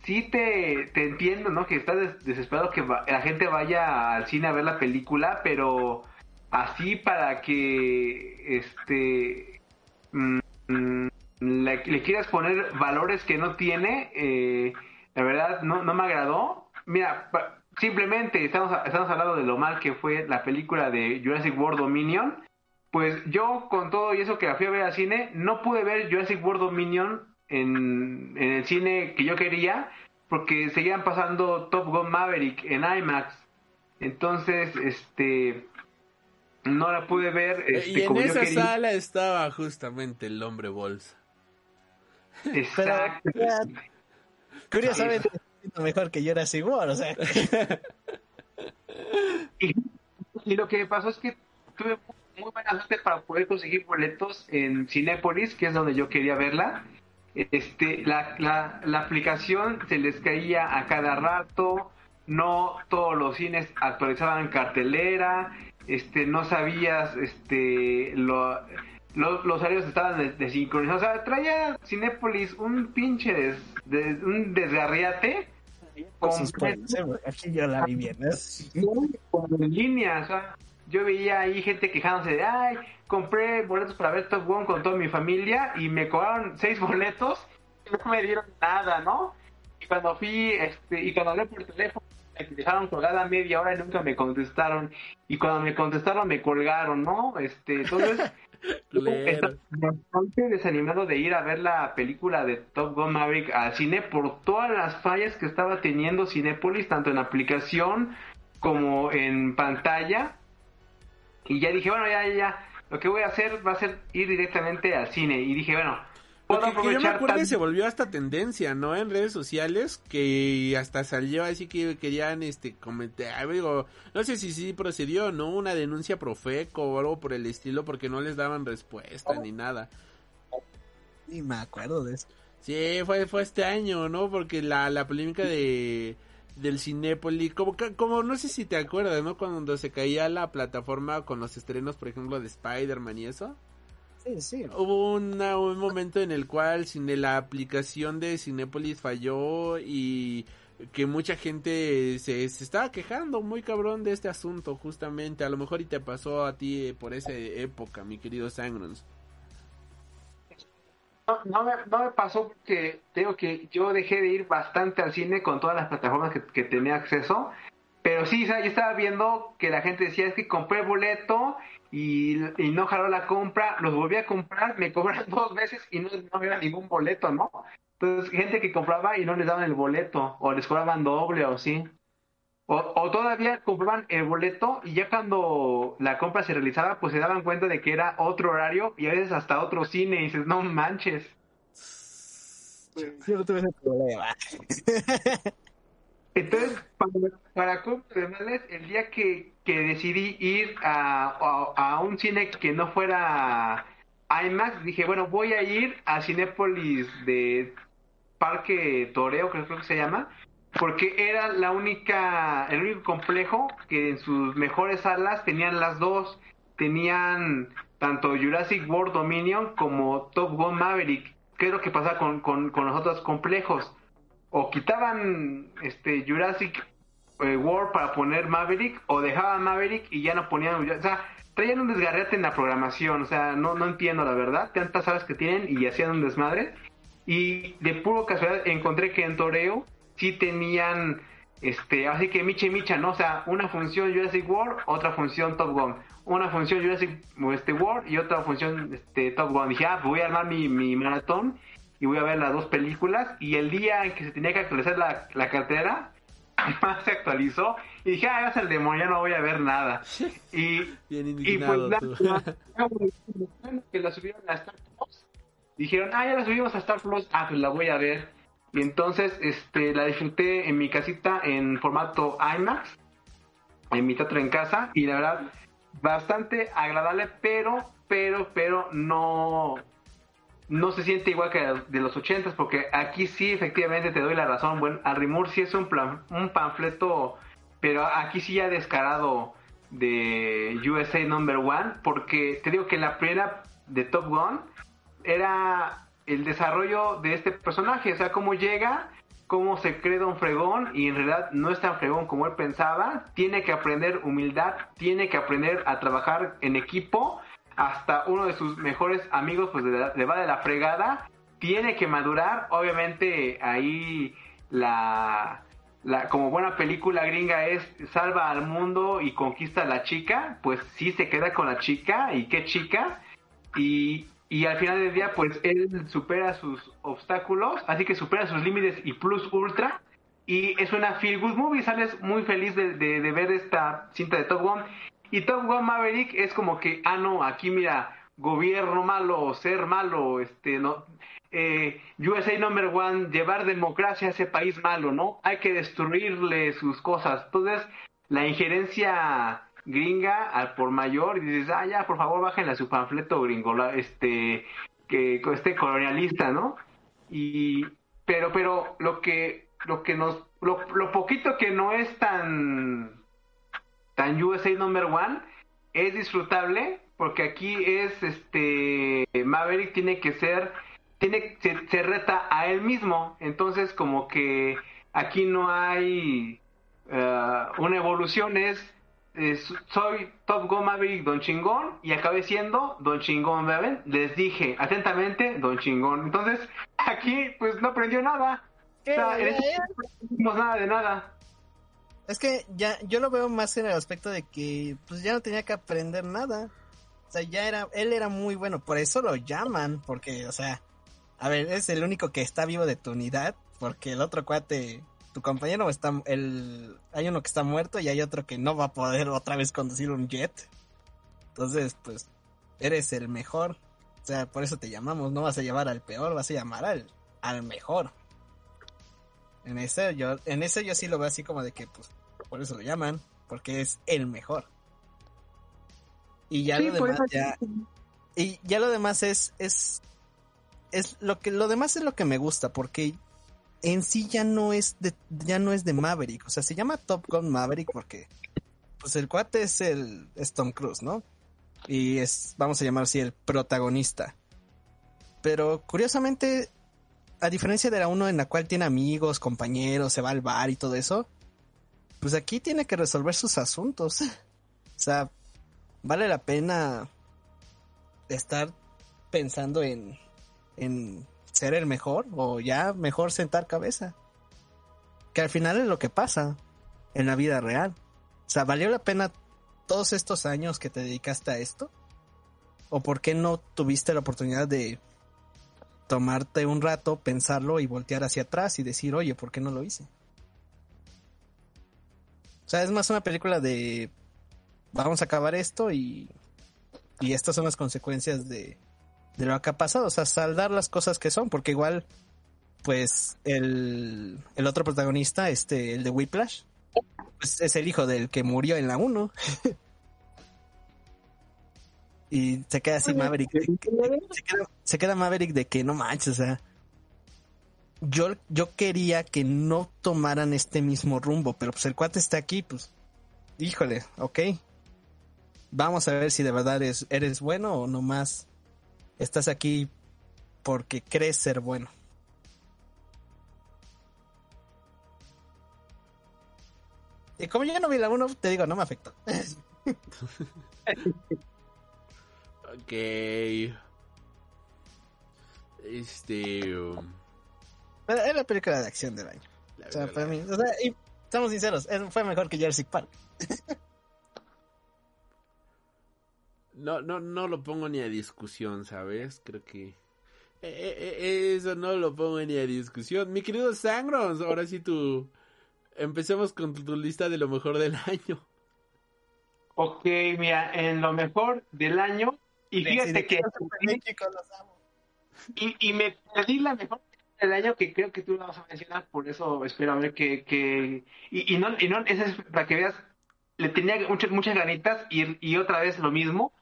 sí te, te entiendo, ¿no? Que estás desesperado que la gente vaya al cine a ver la película, pero así para que este mm, mm, le, quieras poner valores que no tiene, eh, la verdad no, no me agradó. Mira, simplemente estamos, estamos hablando de lo mal que fue la película de Jurassic World Dominion. Pues yo con todo y eso que la fui a ver al cine, no pude ver Jurassic World Dominion en, en el cine que yo quería porque seguían pasando Top Gun Maverick en IMAX. Entonces, este no la pude ver. Este, y en esa sala estaba justamente el hombre bolsa. Exacto. curiosamente, mejor que yo era World, o sea. <laughs> y, y, lo que pasó es que tuve muy buena suerte para poder conseguir boletos en Cinépolis, que es donde yo quería verla este, la, la, la, aplicación se les caía a cada rato, no todos los cines actualizaban cartelera, este, no sabías, este, lo, los horarios estaban desincronizados, o sea, traía Cinépolis un pinche des, de, un desgarriate. Con, aquí yo la vi bien, Con línea, o sea, yo veía ahí gente quejándose de, ay, compré boletos para ver Top Gun con toda mi familia y me cobraron seis <laughs> boletos y no me dieron nada, ¿no? Y cuando fui, este, y cuando hablé por teléfono, me dejaron colgada media hora y nunca me contestaron. Y cuando me contestaron, me colgaron, ¿no? Este, entonces, <laughs> bastante desanimado de ir a ver la película de Top Gun Maverick al cine por todas las fallas que estaba teniendo Cinepolis, tanto en aplicación como en pantalla. Y ya dije, bueno, ya, ya, ya lo que voy a hacer va a ser ir directamente al cine. Y dije, bueno, puedo que, aprovechar. yo me acuerdo que se volvió hasta tendencia, ¿no? En redes sociales, que hasta salió así que querían este comentar, digo, no sé si sí procedió, ¿no? Una denuncia profeco o algo por el estilo, porque no les daban respuesta ni nada. Ni me acuerdo de eso. Sí, fue, fue este año, ¿no? Porque la, la polémica de del Cinépolis, como, como no sé si te acuerdas, ¿no? Cuando se caía la plataforma con los estrenos, por ejemplo, de Spider-Man y eso. Sí, sí. Hubo una, un momento en el cual cine, la aplicación de Cinépolis falló y que mucha gente se, se estaba quejando muy cabrón de este asunto, justamente. A lo mejor y te pasó a ti por esa época, mi querido Sangrons. No, me, no me pasó porque tengo que yo dejé de ir bastante al cine con todas las plataformas que, que tenía acceso. Pero sí, o sea, yo estaba viendo que la gente decía, es que compré boleto y, no jaló la compra, los volví a comprar, me cobraron <laughs> dos veces y no, no había ningún boleto, ¿no? Entonces, gente que compraba y no les daban el boleto, o les cobraban doble o sí. O, o todavía compraban el boleto y ya cuando la compra se realizaba, pues se daban cuenta de que era otro horario y a veces hasta otro cine y dices, no manches. Yo no tuve ese problema. <laughs> Entonces, para, para de el día que, que decidí ir a, a, a un cine que no fuera IMAX, dije, bueno, voy a ir a Cinépolis de Parque Toreo, creo que se llama, porque era la única, el único complejo que en sus mejores salas tenían las dos, tenían tanto Jurassic World Dominion como Top Gun Maverick. ¿Qué es lo que pasa con, con, con los otros complejos? O quitaban este Jurassic eh, World para poner Maverick, o dejaban Maverick y ya no ponían, o sea, traían un desgarrete en la programación, o sea, no, no entiendo la verdad, tantas salas que tienen y hacían un desmadre. Y de puro casualidad encontré que en Toreo sí tenían, este, así que micha y micha, ¿no? O sea, una función Jurassic World, otra función Top Gun. Una función Jurassic este, World y otra función este, Top Gun. Dije, ah, voy a armar mi, mi maratón y voy a ver las dos películas. Y el día en que se tenía que actualizar la, la cartera, <laughs> más se actualizó. Y dije, ah, es el demonio, ya no voy a ver nada. Y, <laughs> Bien y pues la- <laughs> que la subieron a Star Plus. Dijeron, ah, ya la subimos a Star Plus, ah, pues la voy a ver. Y entonces este, la disfruté en mi casita en formato IMAX, en mi teatro en casa, y la verdad, bastante agradable, pero, pero, pero no, no se siente igual que de los ochentas, porque aquí sí efectivamente te doy la razón. Bueno, Arrimur sí es un, plan, un panfleto, pero aquí sí ya descarado de USA Number One, porque te digo que la primera de Top Gun era el desarrollo de este personaje, o sea, cómo llega, cómo se cree Don Fregón y en realidad no es tan fregón como él pensaba, tiene que aprender humildad, tiene que aprender a trabajar en equipo, hasta uno de sus mejores amigos pues le, va de la fregada, tiene que madurar, obviamente ahí la como buena película gringa es salva al mundo y conquista a la chica, pues sí se queda con la chica y qué chica. Y, y al final del día pues él supera sus obstáculos, así que supera sus límites y plus ultra y es una feel good movie, sales muy feliz de, de, ver esta cinta de Top Gun y Top Gun Maverick es como que, ah, no, aquí mira, gobierno malo, ser malo, este, no, eh, USA number one, llevar democracia a ese país malo, ¿no? Hay que destruirle sus cosas. Entonces, la injerencia gringa al por mayor y dices, ah, ya, por favor, bájenle a su panfleto gringo, este, que, este colonialista, ¿no? Y, pero, pero, lo que, lo que nos, lo, lo poquito que no es tan, tan USA number one es disfrutable porque aquí es este Maverick tiene que ser tiene se, se reta a él mismo entonces como que aquí no hay eh, una evolución es es, soy Top Gun Maverick Don Chingón y acabé siendo Don Chingón, ¿ven? Les dije atentamente Don Chingón. Entonces, aquí pues no aprendió nada. O sea, este no aprendimos nada de nada. Es que ya, yo lo veo más en el aspecto de que pues ya no tenía que aprender nada. O sea, ya era, él era muy bueno, por eso lo llaman, porque, o sea, a ver, es el único que está vivo de tu unidad, porque el otro cuate, tu compañero está, el, hay uno que está muerto y hay otro que no va a poder otra vez conducir un jet. Entonces, pues, eres el mejor. O sea, por eso te llamamos, no vas a llevar al peor, vas a llamar al, al mejor. En ese yo, en ese yo sí lo veo así como de que, pues, por eso lo llaman, porque es el mejor. Y ya Sí, lo demás ya, y ya lo demás es, es, es lo que, lo demás es lo que me gusta, porque en sí ya no es de, ya no es de Maverick, o sea, se llama Top Gun Maverick porque, pues el cuate es el es Tom Cruise, ¿no? Y es, vamos a llamar así, el protagonista. Pero curiosamente, a diferencia de la uno en la cual tiene amigos, compañeros, se va al bar y todo eso, pues aquí tiene que resolver sus asuntos. <laughs> O sea, vale la pena estar pensando en, en ser el mejor o ya mejor sentar cabeza. Que al final es lo que pasa en la vida real. O sea, ¿valió la pena todos estos años que te dedicaste a esto? ¿O por qué no tuviste la oportunidad de tomarte un rato, pensarlo y voltear hacia atrás y decir, oye, ¿por qué no lo hice? O sea, es más una película de vamos a acabar esto y, y estas son las consecuencias de, de lo que ha pasado. O sea, saldar las cosas que son, porque igual, pues, el, el otro protagonista, este, el de Whiplash, pues es el hijo del que murió en la 1. <laughs> y se queda así Maverick. de que- se, queda, se queda Maverick de que no manches, o sea. Yo, yo quería que no tomaran este mismo rumbo, pero pues el cuate está aquí, pues, híjole, ok. Vamos a ver si de verdad eres, eres bueno o nomás estás aquí porque crees ser bueno. Y como yo no vi la 1, te digo, no me afectó. <laughs> Ok. Este. um, Es la película de acción del año. la O sea, para mí, o sea, y estamos sinceros, fue mejor que Jurassic Park. <laughs> No, no, no lo pongo ni a discusión, ¿sabes? Creo que... eh, eh, eh, eso no lo pongo ni a discusión. Mi querido Sangros, ahora sí tú... Empecemos con tu, tu lista de lo mejor del <laughs> año. Ok, mira, en lo mejor del año, y fíjate que y, y me perdí la mejor del año que creo que tú la vas a mencionar, por eso espero a ver que, que y, y no, y no, esa es para que veas, le tenía muchas, muchas ganitas y, y otra vez lo mismo,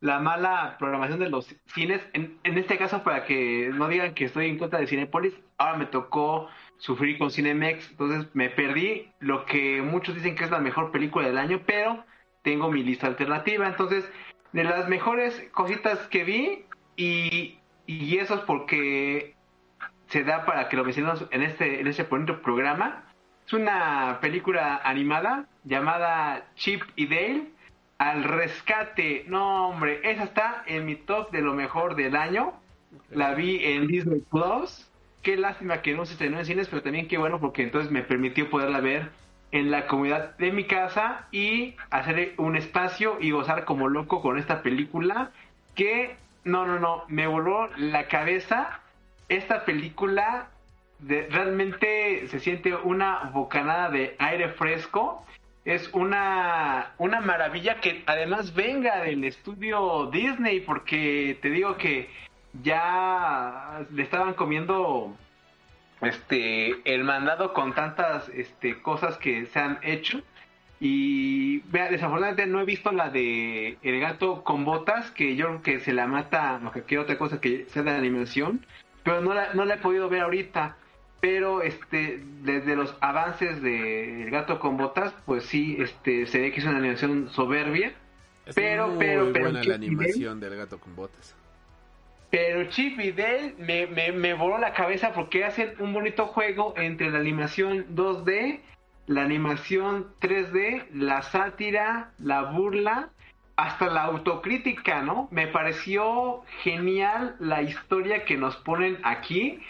la mala programación de los cines, en, en este caso para que no digan que estoy en contra de Cinepolis, ahora me tocó sufrir con Cinemex, entonces me perdí lo que muchos dicen que es la mejor película del año, pero tengo mi lista alternativa, entonces de las mejores cositas que vi y, eso es porque se da para que lo mencionemos en este en este bonito programa. Es una película animada llamada Chip y Dale al rescate. No, hombre, esa está en mi top de lo mejor del año. La vi en Disney Plus. Qué lástima que no se estrenó en cines, pero también qué bueno porque entonces me permitió poderla ver en la comunidad de mi casa y hacer un espacio y gozar como loco con esta película que no, no, no, me voló la cabeza. Esta película de, realmente se siente una bocanada de aire fresco. Es una, una maravilla que además venga del estudio Disney, porque te digo que ya le estaban comiendo este el mandado con tantas este cosas que se han hecho. Y vea desafortunadamente no he visto la de el gato con botas que yo creo que se la mata o cualquier otra cosa que sea de animación pero no la, no la he podido ver ahorita pero este desde los avances de el gato con botas pues sí este se ve que es una animación soberbia Está Pero, muy pero, pero, buena ¿qué la animación del gato con botas. Pero Chip y Dale me, me, me voló la cabeza porque hacen un bonito juego entre la animación 2D, la animación 3D, la sátira, la burla, hasta la autocrítica, ¿no? Me pareció genial la historia que nos ponen aquí,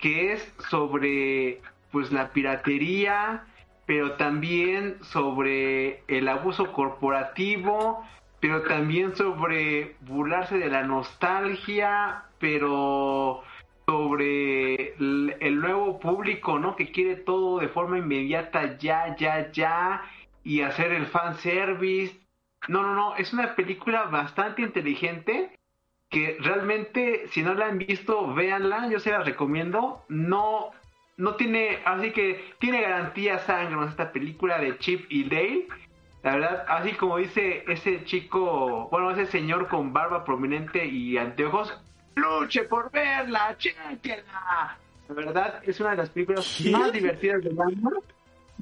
que es sobre pues la piratería, pero también sobre el abuso corporativo, pero también sobre burlarse de la nostalgia, pero sobre el, nuevo público, ¿no? Que quiere todo de forma inmediata, ya, ya, ya, y hacer el fan service. No, no, no, es una película bastante inteligente que realmente, si no la han visto, véanla, yo se la recomiendo. No, no tiene, así que tiene garantía sangre esta película de Chip y Dale. La verdad, así como dice ese chico, bueno, ese señor con barba prominente y anteojos, luche por verla, chéquela. La verdad, es una de las películas más divertidas del año.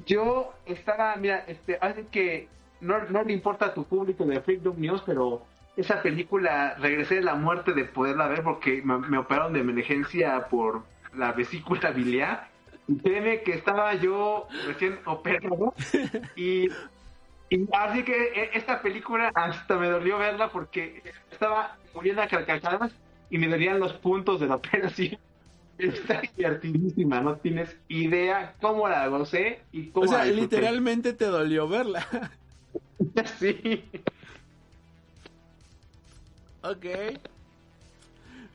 Yo estaba, mira, este, así que no, no le importa a tu público de Freedom News, pero esa película regresé de la muerte de poderla ver porque me, me operaron de emergencia por la vesícula biliar. Y créeme que estaba yo recién operado y, y así que e- esta película hasta me dolió verla porque estaba muriendo a carcajadas y me dolían los puntos de la <laughs> operación. Está divertidísima, no tienes idea cómo la gocé y cómo O sea, la literalmente te dolió verla. <laughs> Sí. Ok.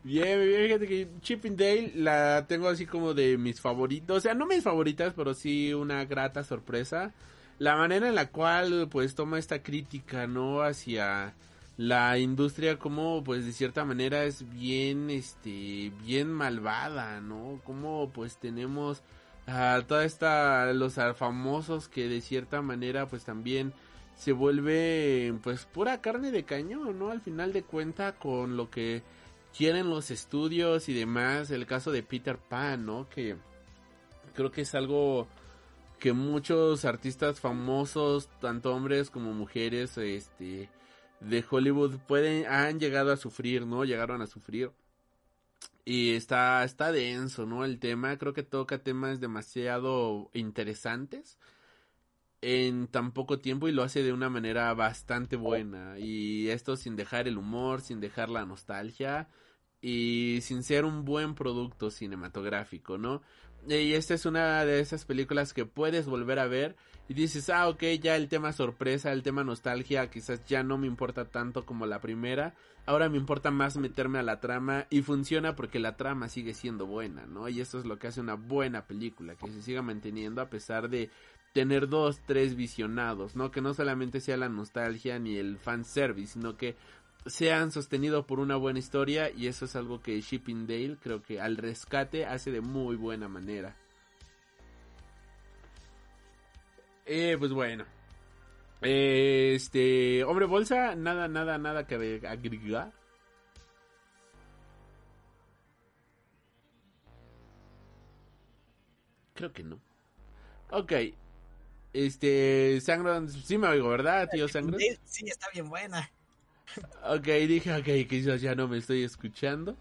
Bien, bien, fíjate que Chip and Dale la tengo así como de mis favoritos. O sea, no mis favoritas, pero sí una grata sorpresa. La manera en la cual, pues, toma esta crítica, ¿no? Hacia la industria como, pues, de cierta manera es bien, este, bien malvada, ¿no? Como, pues, tenemos a toda esta, los famosos que de cierta manera, pues, también se vuelve pues pura carne de cañón, ¿no? Al final de cuenta con lo que quieren los estudios y demás, el caso de Peter Pan, ¿no? Que creo que es algo que muchos artistas famosos, tanto hombres como mujeres, este de Hollywood pueden han llegado a sufrir, ¿no? Llegaron a sufrir. Y está está denso, ¿no? El tema, creo que toca temas demasiado interesantes en tan poco tiempo y lo hace de una manera bastante buena. Y esto sin dejar el humor, sin dejar la nostalgia y sin ser un buen producto cinematográfico, ¿no? Y esta es una de esas películas que puedes volver a ver y dices, ah, ok, ya el tema sorpresa, el tema nostalgia, quizás ya no me importa tanto como la primera. Ahora me importa más meterme a la trama y funciona porque la trama sigue siendo buena, ¿no? Y eso es lo que hace una buena película, que se siga manteniendo a pesar de tener dos, tres visionados, ¿no? Que no solamente sea la nostalgia ni el fanservice, sino que sean sostenidos por una buena historia y eso es algo que Shipping Dale creo que al rescate hace de muy buena manera. Eh, pues bueno. Este, hombre bolsa, nada, nada, nada que agregar. Creo que no. Ok. Este, Sangron, sí me oigo, ¿verdad, tío Sangron? Sí, está bien buena. Ok, dije, ok, quizás ya no me estoy escuchando.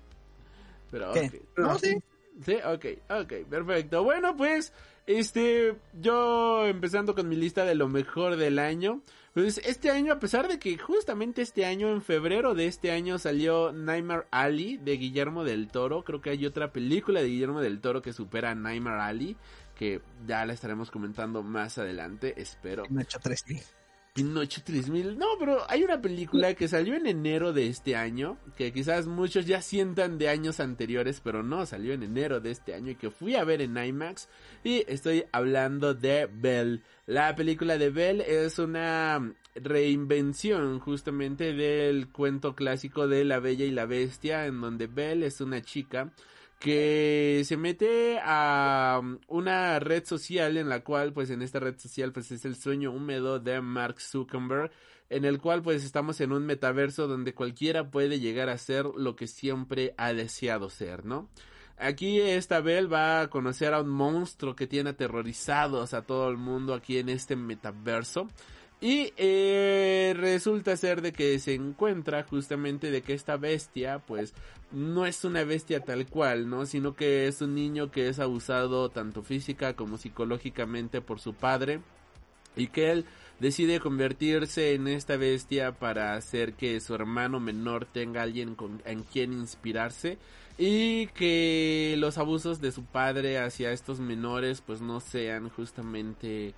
Pero, ¿Qué? ok. No, sí. Sí, ok, ok, perfecto. Bueno, pues, este, yo empezando con mi lista de lo mejor del año. Pues este año, a pesar de que justamente este año, en febrero de este año, salió Nightmare Alley de Guillermo del Toro. Creo que hay otra película de Guillermo del Toro que supera a Nightmare Alley. Que ya la estaremos comentando más adelante, espero. Pinocho 3000. Pinocho 3000. No, pero hay una película que salió en enero de este año, que quizás muchos ya sientan de años anteriores, pero no, salió en enero de este año y que fui a ver en IMAX. Y estoy hablando de Belle. La película de Belle es una reinvención justamente del cuento clásico de La Bella y la Bestia, en donde Belle es una chica que se mete a una red social en la cual pues en esta red social pues es el sueño húmedo de Mark Zuckerberg en el cual pues estamos en un metaverso donde cualquiera puede llegar a ser lo que siempre ha deseado ser, ¿no? Aquí esta Belle va a conocer a un monstruo que tiene aterrorizados a todo el mundo aquí en este metaverso. Y eh, resulta ser de que se encuentra justamente de que esta bestia, pues, no es una bestia tal cual, ¿no? Sino que es un niño que es abusado tanto física como psicológicamente por su padre. Y que él decide convertirse en esta bestia para hacer que su hermano menor tenga alguien con, en quien inspirarse. Y que los abusos de su padre hacia estos menores, pues, no sean justamente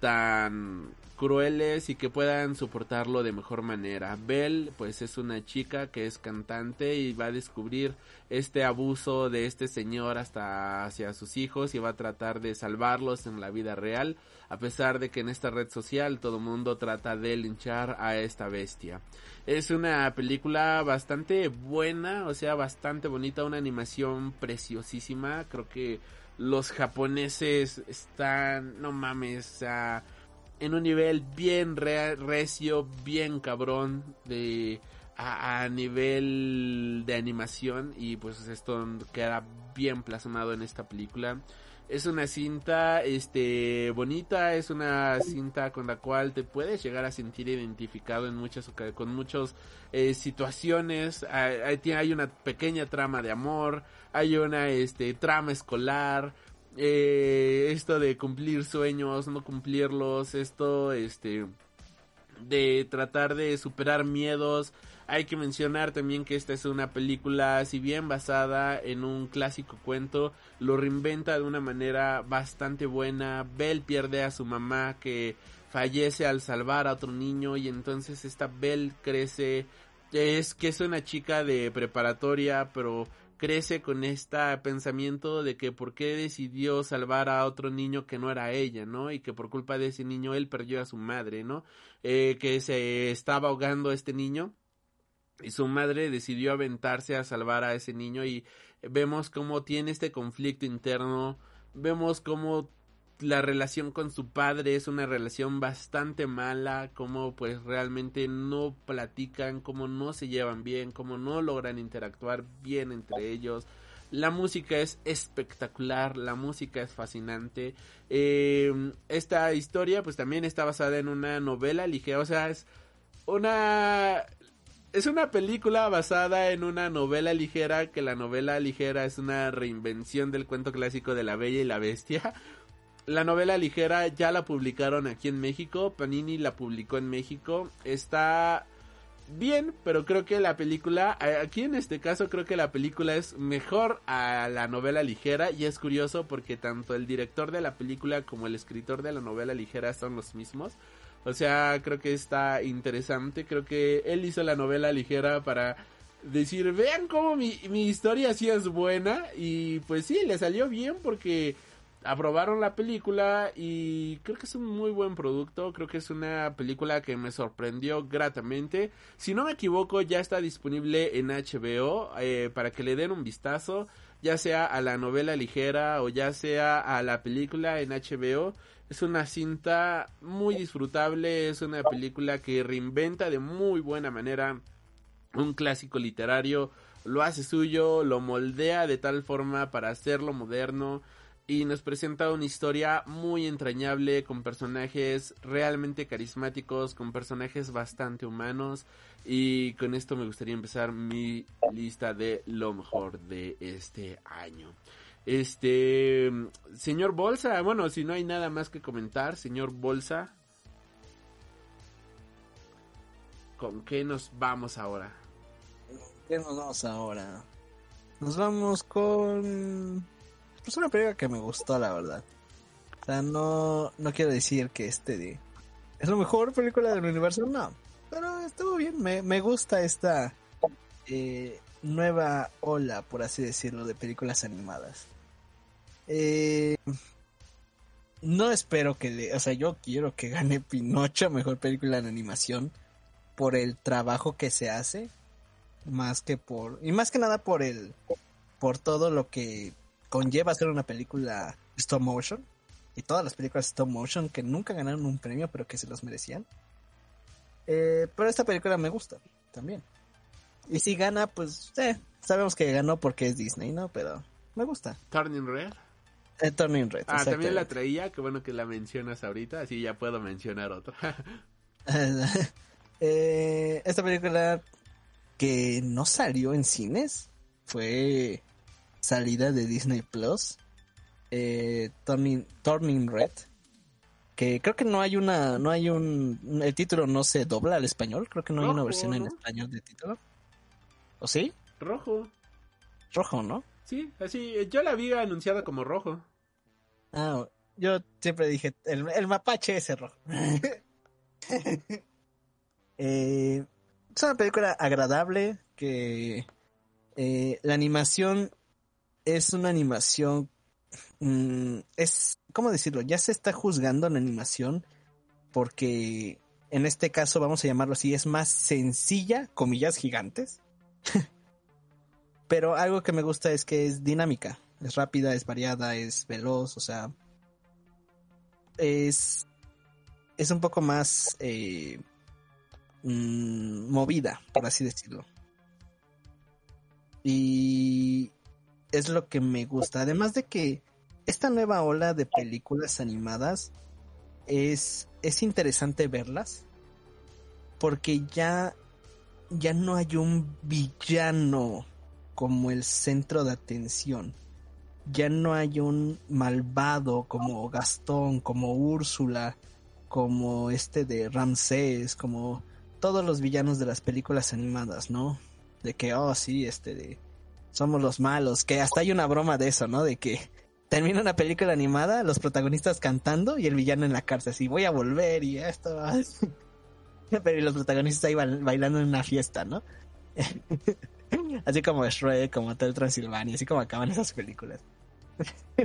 tan crueles y que puedan soportarlo de mejor manera. Belle pues es una chica que es cantante y va a descubrir este abuso de este señor hasta hacia sus hijos y va a tratar de salvarlos en la vida real a pesar de que en esta red social todo el mundo trata de linchar a esta bestia. Es una película bastante buena, o sea, bastante bonita, una animación preciosísima, creo que los japoneses están, no mames, o sea, en un nivel bien re recio, bien cabrón de a, nivel de animación y pues esto queda bien plasmado en esta película. Es una cinta este bonita, es una cinta con la cual te puedes llegar a sentir identificado en muchas con muchas eh, situaciones. Hay- hay una pequeña trama de amor, hay una este trama escolar, eh, esto de cumplir sueños, no cumplirlos, esto este de tratar de superar miedos. Hay que mencionar también que esta es una película, si bien basada en un clásico cuento, lo reinventa de una manera bastante buena. Belle pierde a su mamá que fallece al salvar a otro niño y entonces esta Belle crece, es que es una chica de preparatoria, pero crece con este pensamiento de que por qué decidió salvar a otro niño que no era ella, ¿no? Y que por culpa de ese niño él perdió a su madre, ¿no? Eh, que se estaba ahogando este niño y su madre decidió aventarse a salvar a ese niño y vemos cómo tiene este conflicto interno, vemos cómo la relación con su padre es una relación bastante mala, como pues realmente no platican, como no se llevan bien, como no logran interactuar bien entre ellos. La música es espectacular, la música es fascinante. Eh, esta historia pues también está basada en una novela ligera, o sea, es una es una película basada en una novela ligera, que la novela ligera es una reinvención del cuento clásico de La Bella y la Bestia. La novela ligera ya la publicaron aquí en México, Panini la publicó en México, está bien, pero creo que la película, aquí en este caso creo que la película es mejor a la novela ligera y es curioso porque tanto el director de la película como el escritor de la novela ligera son los mismos. O sea, creo que está interesante. Creo que él hizo la novela ligera para decir, vean cómo mi, mi historia sí es buena. Y pues sí, le salió bien porque aprobaron la película y creo que es un muy buen producto. Creo que es una película que me sorprendió gratamente. Si no me equivoco, ya está disponible en HBO eh, para que le den un vistazo. Ya sea a la novela ligera o ya sea a la película en HBO. Es una cinta muy disfrutable, es una película que reinventa de muy buena manera un clásico literario, lo hace suyo, lo moldea de tal forma para hacerlo moderno y nos presenta una historia muy entrañable con personajes realmente carismáticos, con personajes bastante humanos y con esto me gustaría empezar mi lista de lo mejor de este año. Este, señor Bolsa, bueno, si no hay nada más que comentar, señor Bolsa, ¿con qué nos vamos ahora? ¿Qué nos vamos ahora? Nos vamos con... Pues una película que me gustó, la verdad. O sea, no, no quiero decir que este de... Es la mejor película del universo, no. Pero estuvo bien, me, me gusta esta eh, nueva ola, por así decirlo, de películas animadas. Eh, no espero que le... O sea, yo quiero que gane Pinocho, mejor película en animación, por el trabajo que se hace más que por y más que nada por el por todo lo que conlleva hacer una película stop motion y todas las películas stop motion que nunca ganaron un premio pero que se los merecían. Eh, pero esta película me gusta también. Y si gana pues eh, sabemos que ganó porque es Disney no pero me gusta. Turning Red. eh, Turning Red Ah, también la traía, qué bueno que la mencionas ahorita, así ya puedo mencionar otra. <laughs> Eh, esta película que no salió en cines fue salida de Disney Plus. Eh, Turning, Turning Red. Que creo que no hay una, no hay un, el título no se dobla al español, creo que no hay una versión en español de título. ¿O sí? rojo. Rojo, ¿no? Sí, así, eh, yo la vi anunciada como rojo. Ah, yo siempre dije, el, el mapache ese rojo. <laughs> Eh, es una película agradable que eh, la animación es una animación mm, es cómo decirlo ya se está juzgando la animación porque en este caso vamos a llamarlo así es más sencilla comillas gigantes <laughs> pero algo que me gusta es que es dinámica es rápida es variada es veloz o sea es es un poco más eh, mm, movida, por así decirlo. Y es lo que me gusta. Además de que esta nueva ola de películas animadas es, es interesante verlas. Porque ya, ya no hay un villano como el centro de atención. Ya no hay un malvado como Gastón, como Úrsula, como este de Ramsés, como todos los villanos de las películas animadas, ¿no? De que, oh, sí, este de... Somos los malos, que hasta hay una broma de eso, ¿no? De que termina una película animada, los protagonistas cantando y el villano en la cárcel, así, voy a volver y esto... <laughs> Pero los protagonistas ahí bailando en una fiesta, ¿no? <laughs> así como Shrek, como Hotel Transilvania, así como acaban esas películas. <laughs>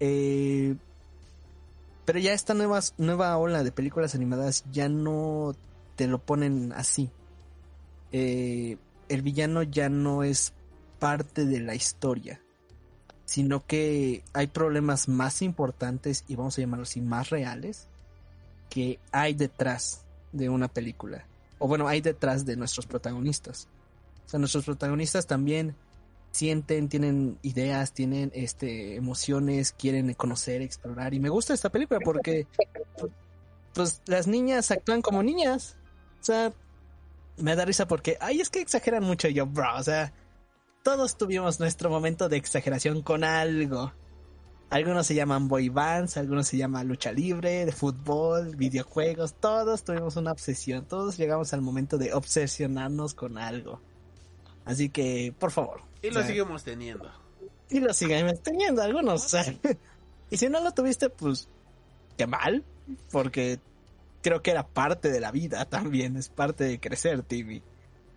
eh, pero ya esta nueva, nueva ola de películas animadas ya no te lo ponen así. Eh, el villano ya no es parte de la historia, sino que hay problemas más importantes y vamos a llamarlos así, más reales, que hay detrás de una película. O bueno, hay detrás de nuestros protagonistas. O sea, nuestros protagonistas también sienten, tienen ideas, tienen este emociones, quieren conocer, explorar. Y me gusta esta película porque pues las niñas actúan como niñas. O sea, me da risa porque, ay, es que exageran mucho yo, bro. O sea, todos tuvimos nuestro momento de exageración con algo. Algunos se llaman boy bands, algunos se llaman lucha libre, de fútbol, videojuegos. Todos tuvimos una obsesión. Todos llegamos al momento de obsesionarnos con algo. Así que, por favor. Y lo seguimos teniendo. Y lo seguimos teniendo algunos. O sea, <laughs> y si no lo tuviste, pues, qué mal. Porque creo que era parte de la vida también. Es parte de crecer, Timmy.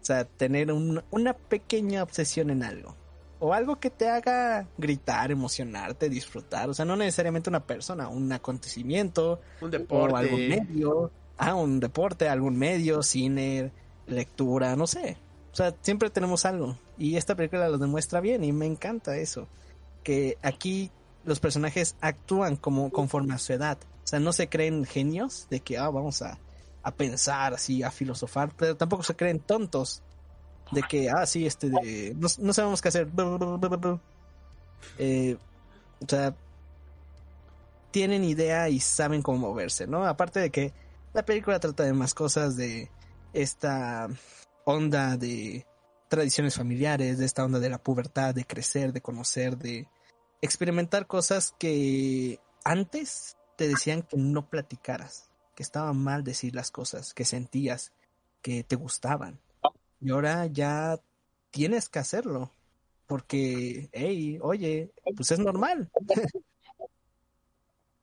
O sea, tener una pequeña obsesión en algo. O algo que te haga gritar, emocionarte, disfrutar. O sea, no necesariamente una persona, un acontecimiento. Un deporte. O algún medio. Ah, un deporte, algún medio, cine, lectura, no sé. O sea, siempre tenemos algo. Y esta película lo demuestra bien y me encanta eso. Que aquí los personajes actúan como conforme a su edad. O sea, no se creen genios de que ah, vamos a, a pensar así, a filosofar, pero tampoco se creen tontos de que, ah, sí, este, de, no, no sabemos qué hacer. Eh, o sea, tienen idea y saben cómo moverse, ¿no? Aparte de que la película trata de más cosas de esta onda de tradiciones familiares, de esta onda de la pubertad, de crecer, de conocer, de experimentar cosas que antes te decían que no platicaras, que estaba mal decir las cosas, que sentías, que te gustaban. Y ahora ya tienes que hacerlo, porque, hey, oye, pues es normal. <laughs>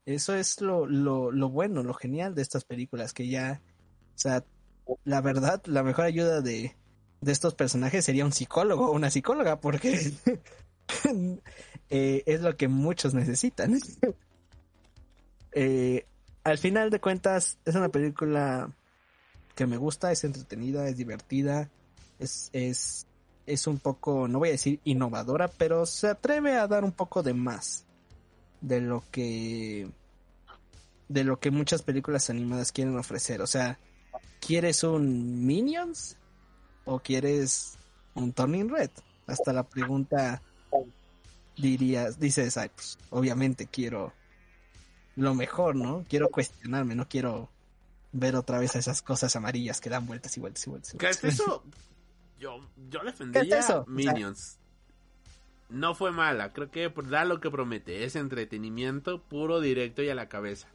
Eso es lo, lo, lo bueno, lo genial de estas películas, que ya, o sea, la verdad, la mejor ayuda de, de estos personajes sería un psicólogo o una psicóloga, porque <laughs> eh, es lo que muchos necesitan. <laughs> eh, al final de cuentas, es una película que me gusta, es entretenida, es divertida, es, es, es un poco, no voy a decir innovadora, pero se atreve a dar un poco de más de lo que de lo que muchas películas animadas quieren ofrecer. O sea, ¿quieres un Minions? ¿O quieres un Turning Red? Hasta la pregunta dirías, dices, ay, pues obviamente quiero lo mejor, ¿no? Quiero cuestionarme, no quiero ver otra vez esas cosas amarillas que dan vueltas y vueltas y vueltas. ¿Qué es eso? <laughs> Yo, yo defendería eso? Minions. no fue mala, creo que da lo que promete, es entretenimiento puro, directo y a la cabeza.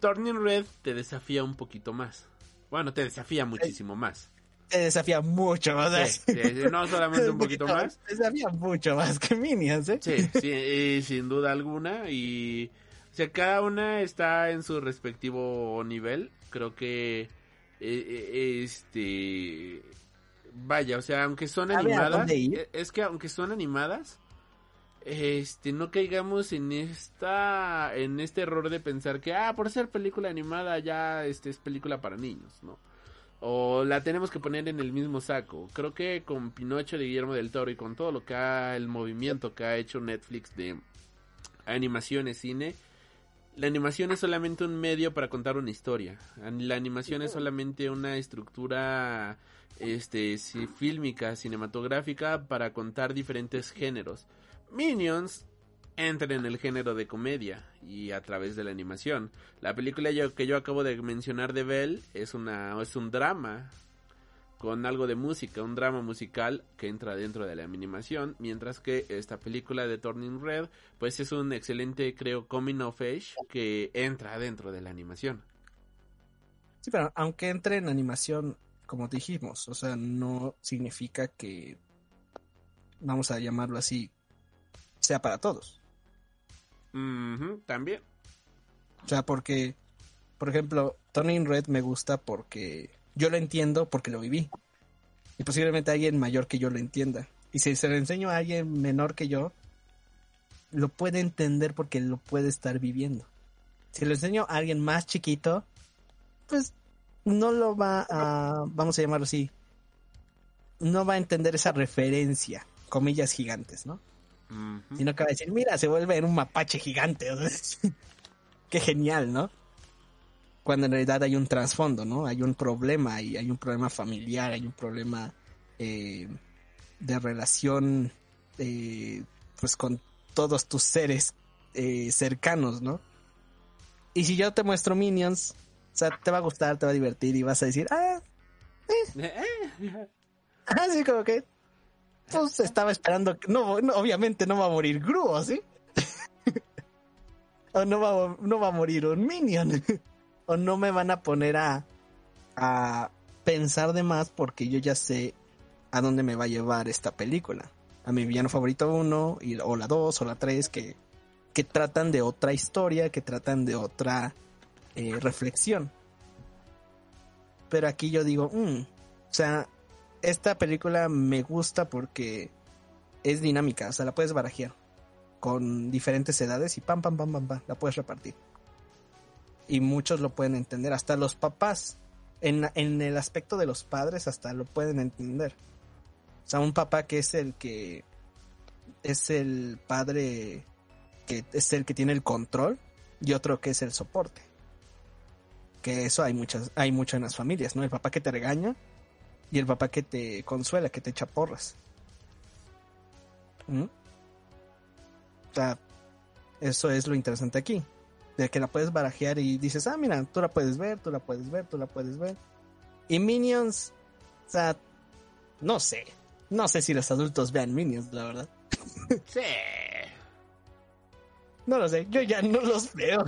Turning Red te desafía un poquito más. Bueno, te desafía muchísimo más. Te desafía mucho más. no solamente un poquito <laughs> más. Te desafía mucho más que Minions, ¿eh? Sí, sí, sin duda alguna. Y o sea, cada una está en su respectivo nivel. Creo que eh, eh, este vaya, o sea, aunque son animadas, e, es que aunque son animadas, este no caigamos en esta en este error de pensar que ah, por ser película animada ya este es película para niños, ¿no? O la tenemos que poner en el mismo saco. Creo que con Pinocho de Guillermo del Toro y con todo lo que ha el movimiento que ha hecho Netflix de animaciones, cine, la animación es solamente un medio para contar una historia. La animación es solamente una estructura este fílmica, cinematográfica para contar diferentes géneros. Minions entra en el género de comedia y a través de la animación. La película yo, que yo acabo de mencionar de Bell es una es un drama con algo de música, un drama musical que entra dentro de la animación, mientras que esta película de Turning Red, pues es un excelente, creo, coming of age que entra dentro de la animación. Sí, pero aunque entre en animación, como dijimos, o sea, no significa que, vamos a llamarlo así, sea para todos. también. O sea, porque, por ejemplo, Turning Red me gusta porque yo lo entiendo porque lo viví. Y posiblemente alguien mayor que yo lo entienda. Y si se lo enseño a alguien menor que yo, lo puede entender porque lo puede estar viviendo. Si lo enseño a alguien más chiquito, pues no lo va a, vamos a llamarlo así, no va a entender esa referencia, comillas gigantes, ¿no? Sino que va a decir, mira, se vuelve en un mapache gigante. <laughs> Qué genial, ¿no? Cuando en realidad hay un trasfondo, ¿no? Hay un problema y hay un problema familiar, hay un problema eh, de relación, eh, pues con todos tus seres eh, cercanos, ¿no? Y si yo te muestro Minions, o sea, te va a gustar, te va a divertir y vas a decir, ah. <laughs> Así como que, pues estaba esperando, no, no, obviamente no va a morir Gru, ¿sí? <laughs> o no va, no va a morir un Minion <laughs> o no me van a poner a, a pensar de más porque yo ya sé a dónde me va a llevar esta película. A mi villano favorito 1, o la 2, o la 3, que, que tratan de otra historia, que tratan de otra eh, reflexión. Pero aquí yo digo, mm, o sea, esta película me gusta porque es dinámica, o sea, la puedes barajear con diferentes edades y pam, pam, pam, pam, pam, la puedes repartir y muchos lo pueden entender, hasta los papás, en, en el aspecto de los padres hasta lo pueden entender. O sea, un papá que es el que es el padre que es el que tiene el control y otro que es el soporte. Que eso hay muchas, hay mucho en las familias, ¿no? El papá que te regaña y el papá que te consuela, que te echa porras. ¿Mm? O sea, eso es lo interesante aquí de que la puedes barajear y dices, ah, mira, tú la puedes ver, tú la puedes ver, tú la puedes ver. Y Minions, o sea, no sé, no sé si los adultos vean Minions, la verdad. <laughs> Sí. No lo sé, yo ya no los veo.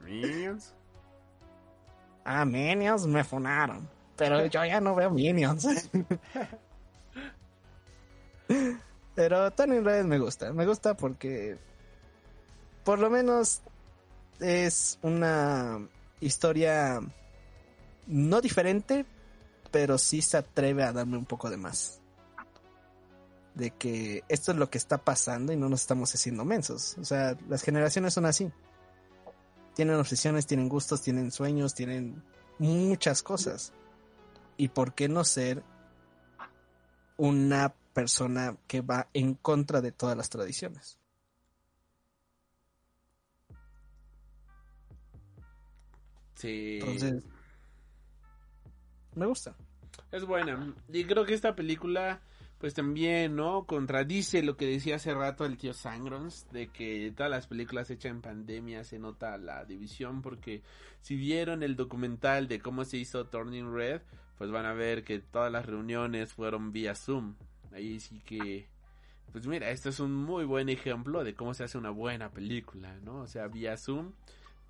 Minions. Ah, Minions me funaron. Pero yo ya no veo Minions. <laughs> Pero Tony Red me gusta. Me gusta porque por lo menos es una historia no diferente, pero sí se atreve a darme un poco de más. De que esto es lo que está pasando y no nos estamos haciendo mensos. O sea, las generaciones son así. Tienen obsesiones, tienen gustos, tienen sueños, tienen muchas cosas. ¿Y por qué no ser una persona que va en contra de todas las tradiciones? Sí. Entonces, me gusta. Es buena. Y creo que esta película, pues también, ¿no? Contradice lo que decía hace rato el tío Sangrons, de que todas las películas hechas en pandemia se nota la división, porque si vieron el documental de cómo se hizo Turning Red, pues van a ver que todas las reuniones fueron vía Zoom. Ahí sí que... Pues mira, esto es un muy buen ejemplo de cómo se hace una buena película, ¿no? O sea, vía Zoom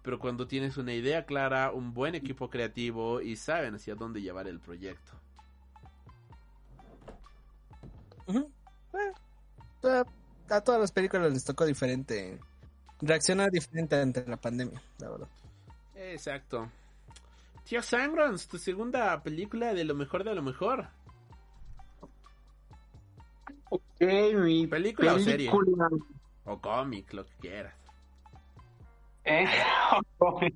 pero cuando tienes una idea clara, un buen equipo creativo y saben hacia dónde llevar el proyecto. Eh, a, todas las películas les tocó diferente. Reaccionar diferente ante la pandemia, la verdad. Exacto. Tío Sangrons, tu segunda película de lo mejor de lo mejor. Ok, mi película, película. o serie. O cómic, lo que quieras. Eh, <laughs>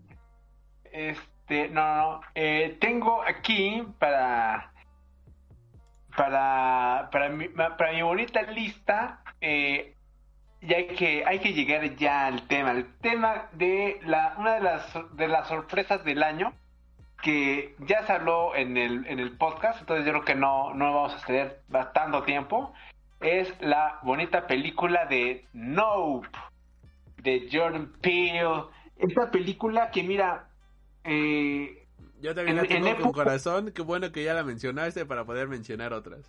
este, no, no, eh, tengo aquí para para para mi, para mi bonita lista. Eh, y hay que, hay que llegar ya al tema, el tema de la, una de las, de las sorpresas del año que ya se habló en el, en el podcast, entonces yo creo que no, no vamos a tener bastante tiempo, es la bonita película de Nope, de Jordan Peele. Esta película que mira, eh, Yo también En- la tengo en con época- corazón. Qué bueno que ya la mencionaste para poder mencionar otras.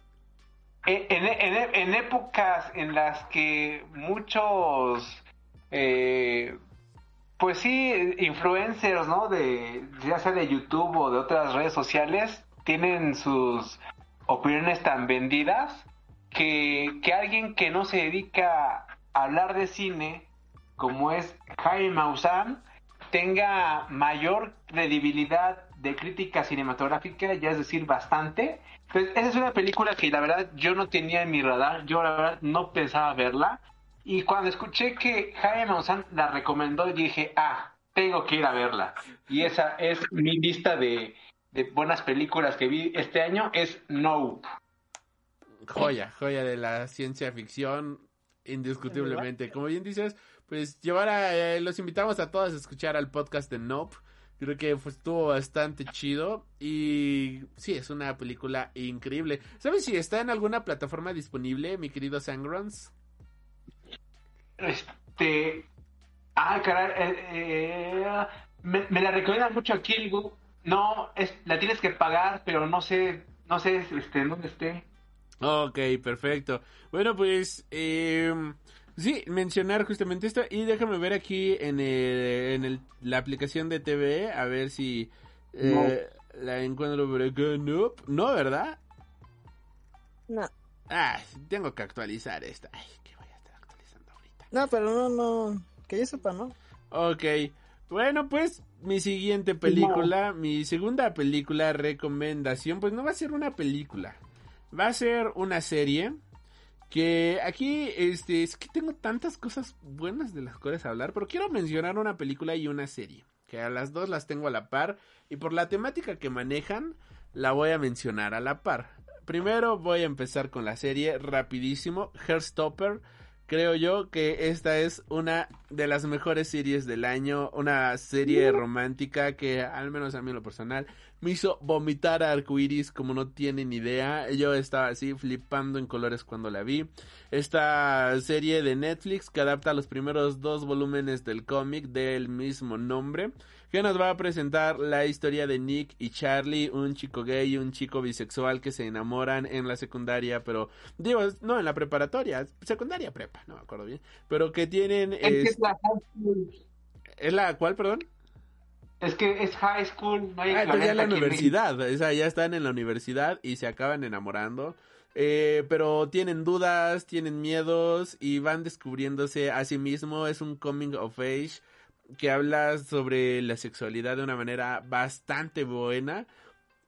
En, en- en épocas en las que muchos, eh, pues sí, influencers, ¿no? De, ya sea de YouTube o de otras redes sociales, tienen sus opiniones tan vendidas que, que alguien que no se dedica a hablar de cine, como es Jaime Maussan, tenga mayor credibilidad de crítica cinematográfica, ya es decir, bastante. Pues esa es una película que la verdad yo no tenía en mi radar, yo la verdad no pensaba verla. Y cuando escuché que Jaime Maussan la recomendó, dije, ah, tengo que ir a verla. Y esa es mi lista de, de buenas películas que vi este año, es Nope. Joya, joya de la ciencia ficción, indiscutiblemente. Como bien dices, pues llevar a, eh, los invitamos a todos a escuchar al podcast de Nope. Creo que estuvo bastante chido y sí, es una película increíble. ¿Sabes si está en alguna plataforma disponible, mi querido Sangrons? Este. Ah, caray. eh, eh, me, me la recomiendan mucho aquí. el Gu- No, es, la tienes que pagar, pero no sé, no sé este, dónde esté. Ok, perfecto. Bueno, pues eh, sí, mencionar justamente esto y déjame ver aquí en, el, en el, la aplicación de TV a ver si eh, la encuentro. Nope. No, ¿verdad? No, Ah, tengo que actualizar esta. Ay, que voy a estar actualizando ahorita. no, pero no, no, que yo sepa, ¿no? Ok, bueno, pues mi siguiente película, mi segunda película recomendación, pues no va a ser una película, va a ser una serie que aquí, este, es que tengo tantas cosas buenas de las cuales hablar, pero quiero mencionar una película y una serie, que a las dos las tengo a la par y por la temática que manejan, la voy a mencionar a la par. Primero voy a empezar con la serie rapidísimo, Hairstopper. Creo yo que esta es una de las mejores series del año, una serie romántica que al menos a mí en lo personal me hizo vomitar a arcoiris como no tienen idea. Yo estaba así flipando en colores cuando la vi. Esta serie de Netflix que adapta los primeros dos volúmenes del cómic del mismo nombre que nos va a presentar la historia de Nick y Charlie, un chico gay y un chico bisexual que se enamoran en la secundaria, pero digo, no, en la preparatoria, secundaria prepa, no me acuerdo bien, pero que tienen... Es que Es, la high school. ¿Es la cual, perdón? Es que es high school. No hay Ah, entonces ya en la universidad, o sea, ya están en la universidad y se acaban enamorando. Eh, pero tienen dudas, tienen miedos y van descubriéndose a sí mismo. Es un coming of age que habla sobre la sexualidad de una manera bastante buena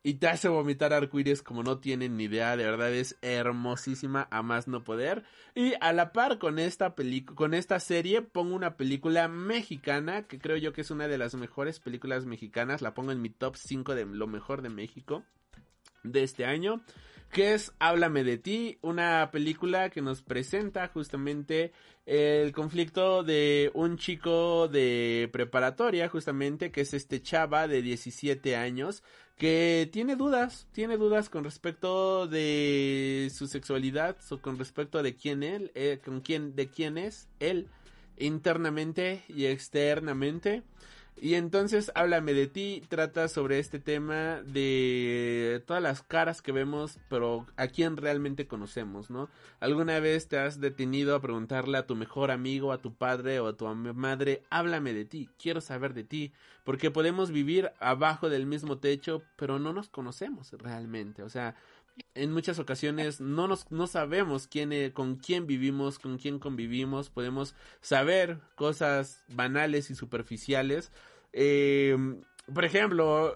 y te hace vomitar arcoíris como no tienen ni idea, de verdad es hermosísima a más no poder. Y a la par con esta película, con esta serie pongo una película mexicana que creo yo que es una de las mejores películas mexicanas, la pongo en mi top 5 de lo mejor de México de este año, que es Háblame de ti, una película que nos presenta justamente el conflicto de un chico de preparatoria, justamente, que es este chava de 17 años, que tiene dudas, tiene dudas con respecto de su sexualidad, o con respecto de quién él, eh, con quién, de quién es él, internamente y externamente. Y entonces háblame de ti, trata sobre este tema de todas las caras que vemos, pero a quién realmente conocemos, ¿no? ¿Alguna vez te has detenido a preguntarle a tu mejor amigo, a tu padre o a tu madre, háblame de ti, quiero saber de ti? Porque podemos vivir abajo del mismo techo, pero no nos conocemos realmente, o sea, en muchas ocasiones no nos no sabemos quién eh, con quién vivimos, con quién convivimos, podemos saber cosas banales y superficiales. Eh, por ejemplo,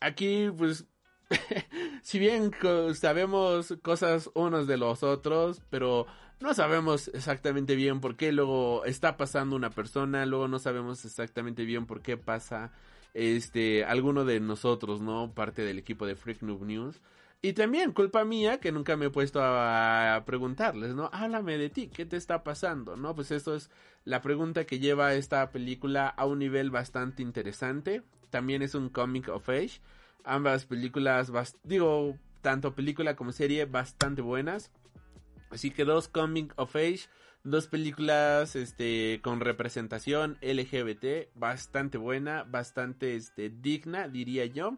aquí pues <laughs> si bien sabemos cosas unos de los otros, pero no sabemos exactamente bien por qué luego está pasando una persona, luego no sabemos exactamente bien por qué pasa este alguno de nosotros, ¿no? Parte del equipo de Freak Noob News. Y también culpa mía que nunca me he puesto a preguntarles, ¿no? Háblame de ti, ¿qué te está pasando? ¿No? Pues esto es la pregunta que lleva esta película a un nivel bastante interesante. También es un comic of age. Ambas películas, digo, tanto película como serie, bastante buenas. Así que dos comic of age, dos películas este con representación LGBT, bastante buena, bastante este digna, diría yo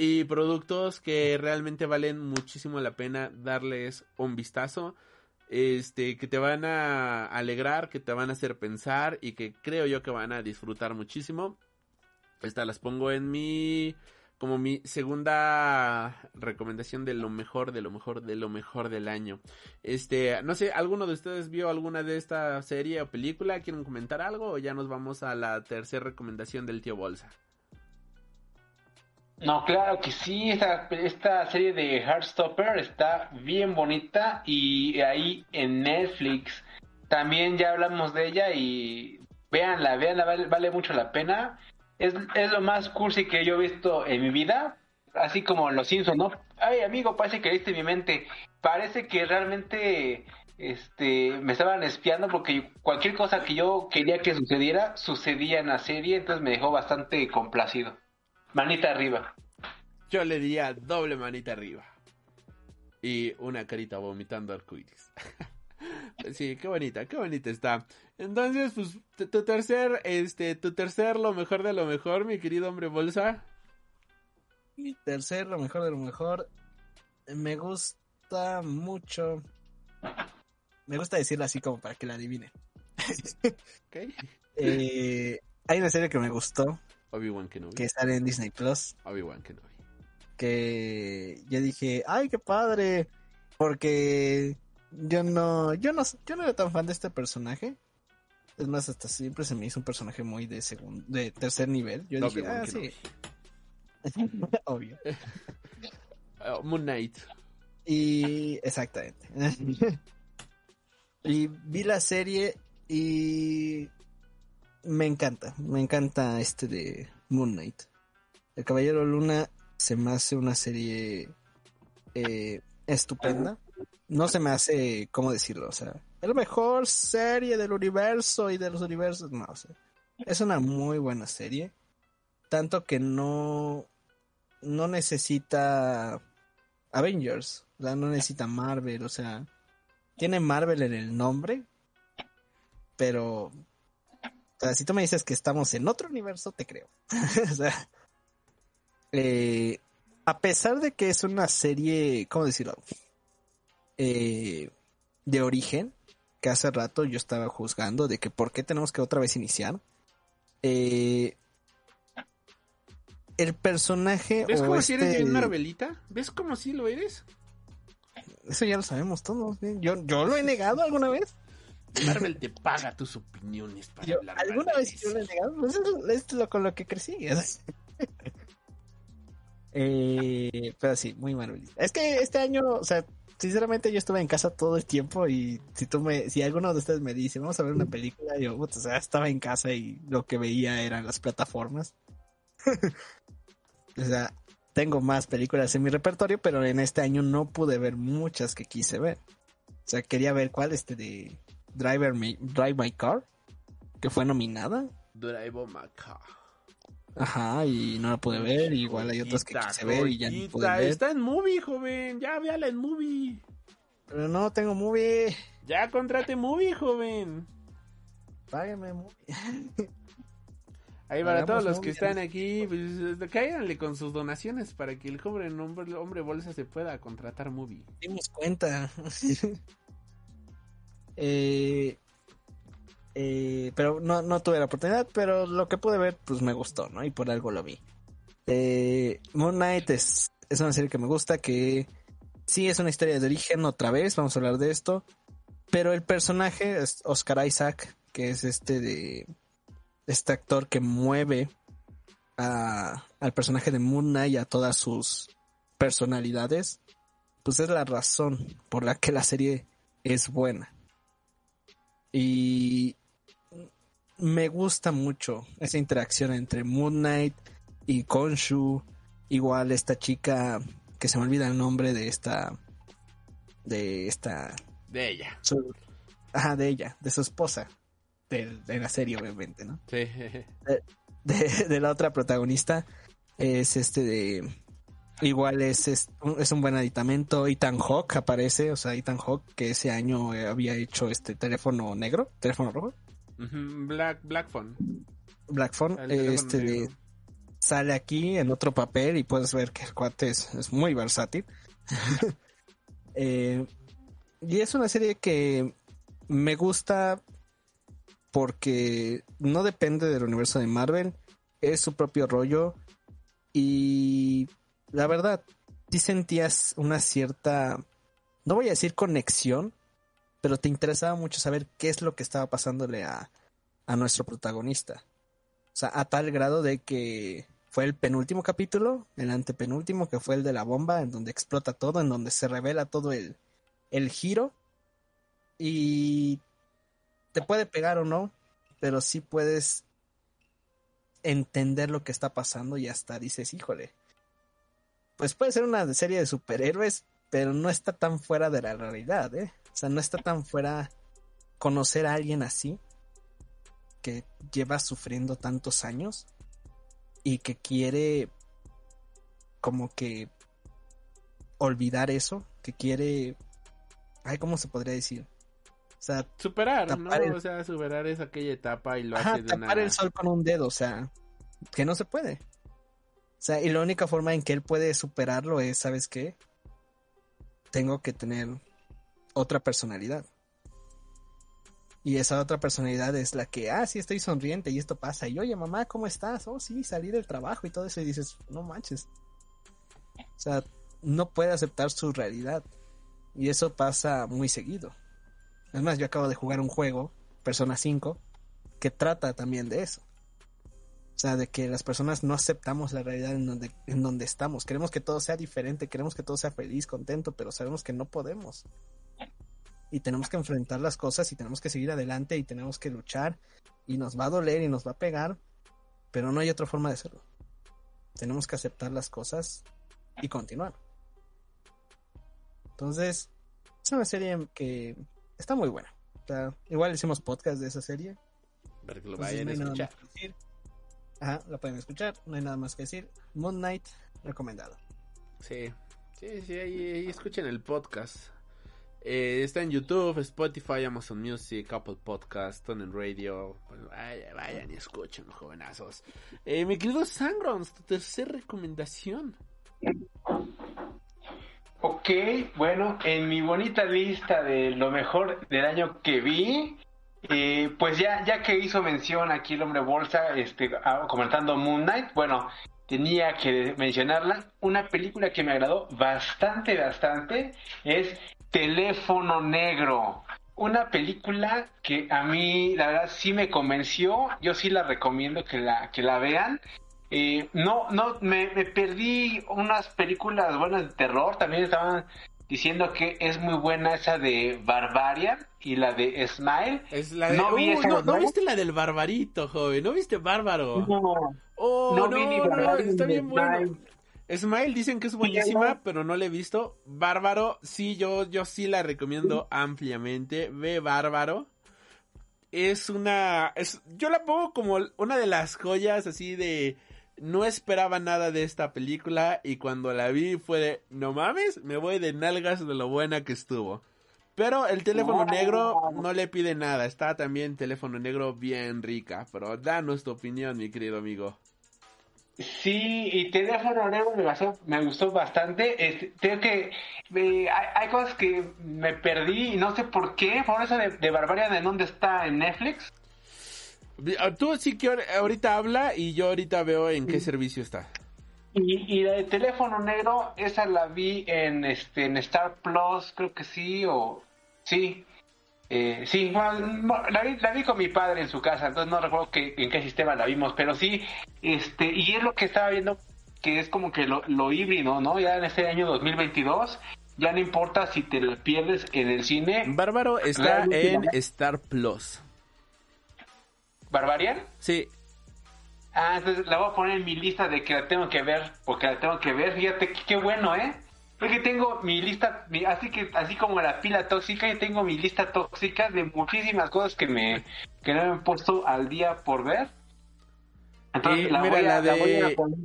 y productos que realmente valen muchísimo la pena darles un vistazo. Este, que te van a alegrar, que te van a hacer pensar y que creo yo que van a disfrutar muchísimo. Estas las pongo en mi como mi segunda recomendación de lo mejor, de lo mejor, de lo mejor del año. Este, no sé, ¿alguno de ustedes vio alguna de esta serie o película? ¿Quieren comentar algo? O ya nos vamos a la tercera recomendación del tío Bolsa. No, claro que sí, esta, esta serie de Heartstopper está bien bonita y ahí en Netflix también ya hablamos de ella y véanla, véanla, vale, vale mucho la pena. Es, es, lo más cursi que yo he visto en mi vida, así como Los Simpsons, ¿no? Ay, amigo, parece que viste mi mente. Parece que realmente este, me estaban espiando porque cualquier cosa que yo quería que sucediera, sucedía en la serie, entonces me dejó bastante complacido. Manita arriba. Yo le diría doble manita arriba. Y una carita vomitando arcoíris. <laughs> sí, qué bonita, qué bonita está. Entonces, pues, tu tercer, este, tu tercer lo mejor de lo mejor, mi querido hombre bolsa. Mi tercer lo mejor de lo mejor. Me gusta mucho. Me gusta decirlo así como para que la adivinen. okay. <laughs> eh, hay una serie que me gustó Obi-Wan Kenobi. Que sale en Disney Plus. Obi-Wan Kenobi. Que yo dije, ay, qué padre. Porque yo no, yo no, yo no era tan fan de este personaje. Es más, hasta siempre se me hizo un personaje muy de segundo, de tercer nivel. Yo dije, ah, sí. <laughs> Obvio. <laughs> Oh, Moon Knight. Y exactamente. <laughs> y vi la serie y me encanta, me encanta este de Moon Knight. El Caballero Luna se me hace una serie eh, estupenda. No se me hace, ¿cómo decirlo? O sea, es la mejor serie del universo y de los universos. No, o sea, es una muy buena serie. Tanto que no, no necesita Avengers, o sea, no necesita Marvel, o sea, tiene Marvel en el nombre, pero o sea, si tú me dices que estamos en otro universo, te creo. <laughs> o sea, eh, a pesar de que es una serie, ¿cómo decirlo? Eh, de origen, que hace rato yo estaba juzgando de que por qué tenemos que otra vez iniciar. Eh, el personaje. ¿Ves como si eres bien Marvelita? ¿Ves como si lo eres? Eso ya lo sabemos todos. Yo, yo lo he negado alguna vez. Marvel te paga tus opiniones para hablar. ¿Alguna vez yo he negado? Pues es lo con lo que crecí. eh, pero sí, muy Marvel. Es que este año, o sea, sinceramente yo estuve en casa todo el tiempo y si tú me, si alguno de ustedes me dice, vamos a ver una película, yo, o sea, estaba en casa y lo que veía eran las plataformas. <laughs> o sea, tengo más películas en mi repertorio, pero en este año no pude ver muchas que quise ver. O sea, quería ver cuál este de Driver Drive My Car, que fue nominada. Drive My Car. Ajá, y no la pude ver. Igual hay otras que quise ver y ya no pude ver. Está en movie, joven. Ya véala en movie. Pero no tengo movie. Ya contrate movie, joven. Págame movie. <laughs> Ahí para todos los que están aquí, pues cáiganle con sus donaciones para que el joven hombre, hombre bolsa se pueda contratar movie. Dimos cuenta. <laughs> Eh, eh, pero no, no tuve la oportunidad, pero lo que pude ver, pues me gustó, ¿no? Y por algo lo vi. Eh, Moon Knight es, es una serie que me gusta, que sí es una historia de origen otra vez, vamos a hablar de esto. Pero el personaje es Oscar Isaac, que es este de este actor que mueve a, al personaje de Moon Knight y a todas sus personalidades, pues es la razón por la que la serie es buena. Y me gusta mucho esa interacción entre Moon Knight y Konshu. Igual esta chica que se me olvida el nombre de esta, de esta, De ella. su- ajá, de ella, de su esposa, de, de la serie obviamente, ¿no? Sí. <laughs> de, de la otra protagonista es este de igual es, es, un, es un buen aditamento Ethan Hawke aparece o sea Ethan Hawke que ese año eh, había hecho este teléfono negro teléfono rojo Black, Black Phone. Black Phone este negro. sale aquí en otro papel y puedes ver que el cuate es, es muy versátil <laughs> Eh, y es una serie que me gusta porque no depende del universo de Marvel, es su propio rollo y la verdad, sí sentías una cierta, no voy a decir conexión, pero te interesaba mucho saber qué es lo que estaba pasándole a, a nuestro protagonista. O sea, a tal grado de que fue el penúltimo capítulo, el antepenúltimo, que fue el de la bomba, en donde explota todo, en donde se revela todo el, el giro. Y te puede pegar o no, pero sí puedes entender lo que está pasando y hasta dices, híjole, pues puede ser una serie de superhéroes, pero no está tan fuera de la realidad, ¿eh? O sea, no está tan fuera conocer a alguien así, que lleva sufriendo tantos años y que quiere como que olvidar eso, que quiere... Ay, ¿cómo se podría decir? O sea, Superar, ¿no? El- O sea, superar es aquella etapa y lo Ajá, hace de tapar una... el sol con un dedo, o sea, que no se puede. O sea, y la única forma en que él puede superarlo es, ¿sabes qué? Tengo que tener otra personalidad. Y esa otra personalidad es la que, ah, sí, estoy sonriente y esto pasa. Y oye, mamá, ¿cómo estás? Oh, sí, salí del trabajo y todo eso. Y dices, no manches. O sea, no puede aceptar su realidad. Y eso pasa muy seguido. Es más, yo acabo de jugar un juego, Persona 5, que trata también de eso. O sea, de que las personas no aceptamos la realidad en donde, en donde estamos. Queremos que todo sea diferente, queremos que todo sea feliz, contento, pero sabemos que no podemos. Y tenemos que enfrentar las cosas y tenemos que seguir adelante y tenemos que luchar. Y nos va a doler y nos va a pegar, pero no hay otra forma de hacerlo. Tenemos que aceptar las cosas y continuar. Entonces, es una serie que está muy buena. O sea, igual hicimos podcast de esa serie. Para que lo Entonces, vayan a no escuchar. Ajá, la pueden escuchar, no hay nada más que decir. Moon Knight, recomendado. Sí, sí, sí, ahí, ahí escuchen el podcast. Eh, está en YouTube, Spotify, Amazon Music, Apple Podcast, Tonen Radio. Pues vaya- vayan y escuchen, jovenazos. Eh, mi querido Sangrons, tu tercera recomendación. Ok, bueno, en mi bonita lista de lo mejor del año que vi, eh, pues ya, ya que hizo mención aquí el hombre bolsa, este, comentando Moon Knight, bueno, tenía que mencionarla. Una película que me agradó bastante, bastante es Teléfono Negro. Una película que a mí, la verdad, sí me convenció. Yo sí la recomiendo que la, que la vean. Eh, no, no, me, me perdí unas películas buenas de terror. También estaban diciendo que es muy buena esa de Barbarian y la de Smile. Es la de... No vi Uh, esa, no, no viste la del barbarito, joven. ¿No viste Bárbaro? Oh, No no, vi ni no, Barbarian está bien bueno. Smile. Smile dicen que es buenísima, pero no la he visto. Bárbaro, sí, yo, yo sí la recomiendo ampliamente. Ve Bárbaro. Es una, es, yo la pongo como una de las joyas así de, no esperaba nada de esta película y cuando la vi fue de, no mames, me voy de nalgas de lo buena que estuvo. Pero el teléfono negro no le pide nada, está también teléfono negro bien rica, pero danos tu opinión, mi querido amigo. Sí, y Teléfono Negro me gustó, me gustó bastante. Este, creo que eh, hay, hay cosas que me perdí y no sé por qué. Por eso de, de Barbarian, ¿en dónde está? ¿En Netflix? Ah, Tú sí que ahor- ahorita habla y yo ahorita veo en qué servicio está. Y, y la de Teléfono Negro, esa la vi en, este, en Star Plus, creo que sí, o... Sí, eh, sí, bueno, la, vi, la vi con mi padre en su casa, entonces no recuerdo que, en qué sistema la vimos, pero sí, este, y es lo que estaba viendo, que es como que lo, lo híbrido, ¿no? Ya en este año 2022, ya no importa si te lo pierdes en el cine. Bárbaro está en. Star Plus. ¿Barbarian? Sí, Ah, entonces la voy a poner en mi lista de que la tengo que ver, porque la tengo que ver. Fíjate qué, bueno, ¿eh? Es que tengo mi lista, mi- así que así como la pila tóxica, yo tengo mi lista tóxica de muchísimas cosas que me que no me he puesto al día por ver. Entonces la, mira, voy a, la la voy a de- poner.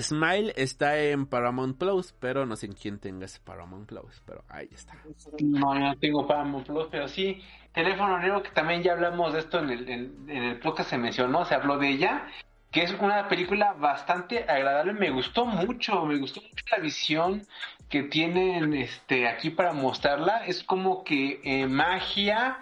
Smile está en Paramount Plus, pero no sé en quién tenga ese Paramount Plus, pero ahí está. No, yo no tengo Paramount Plus, pero sí, teléfono negro, que también ya hablamos de esto en el, en, en el podcast, se mencionó, se habló de ella, que es una película bastante agradable, me gustó mucho, me gustó mucho la visión que tienen este aquí para mostrarla, es como que eh, magia,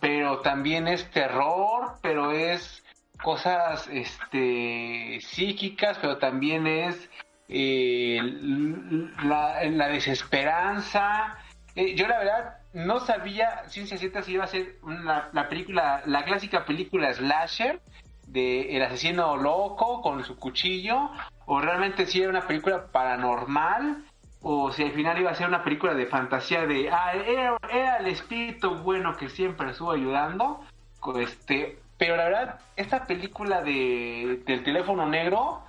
pero también es terror, pero es cosas este psíquicas, pero también es eh, la desesperanza. Eh, yo la verdad no sabía ciencia cierta si iba a ser la película, la clásica película slasher de el asesino loco con su cuchillo, o realmente si era una película paranormal, o si al final iba a ser una película de fantasía de, ah, era, era el espíritu bueno que siempre estuvo ayudando, este, pero la verdad, esta película de, del teléfono negro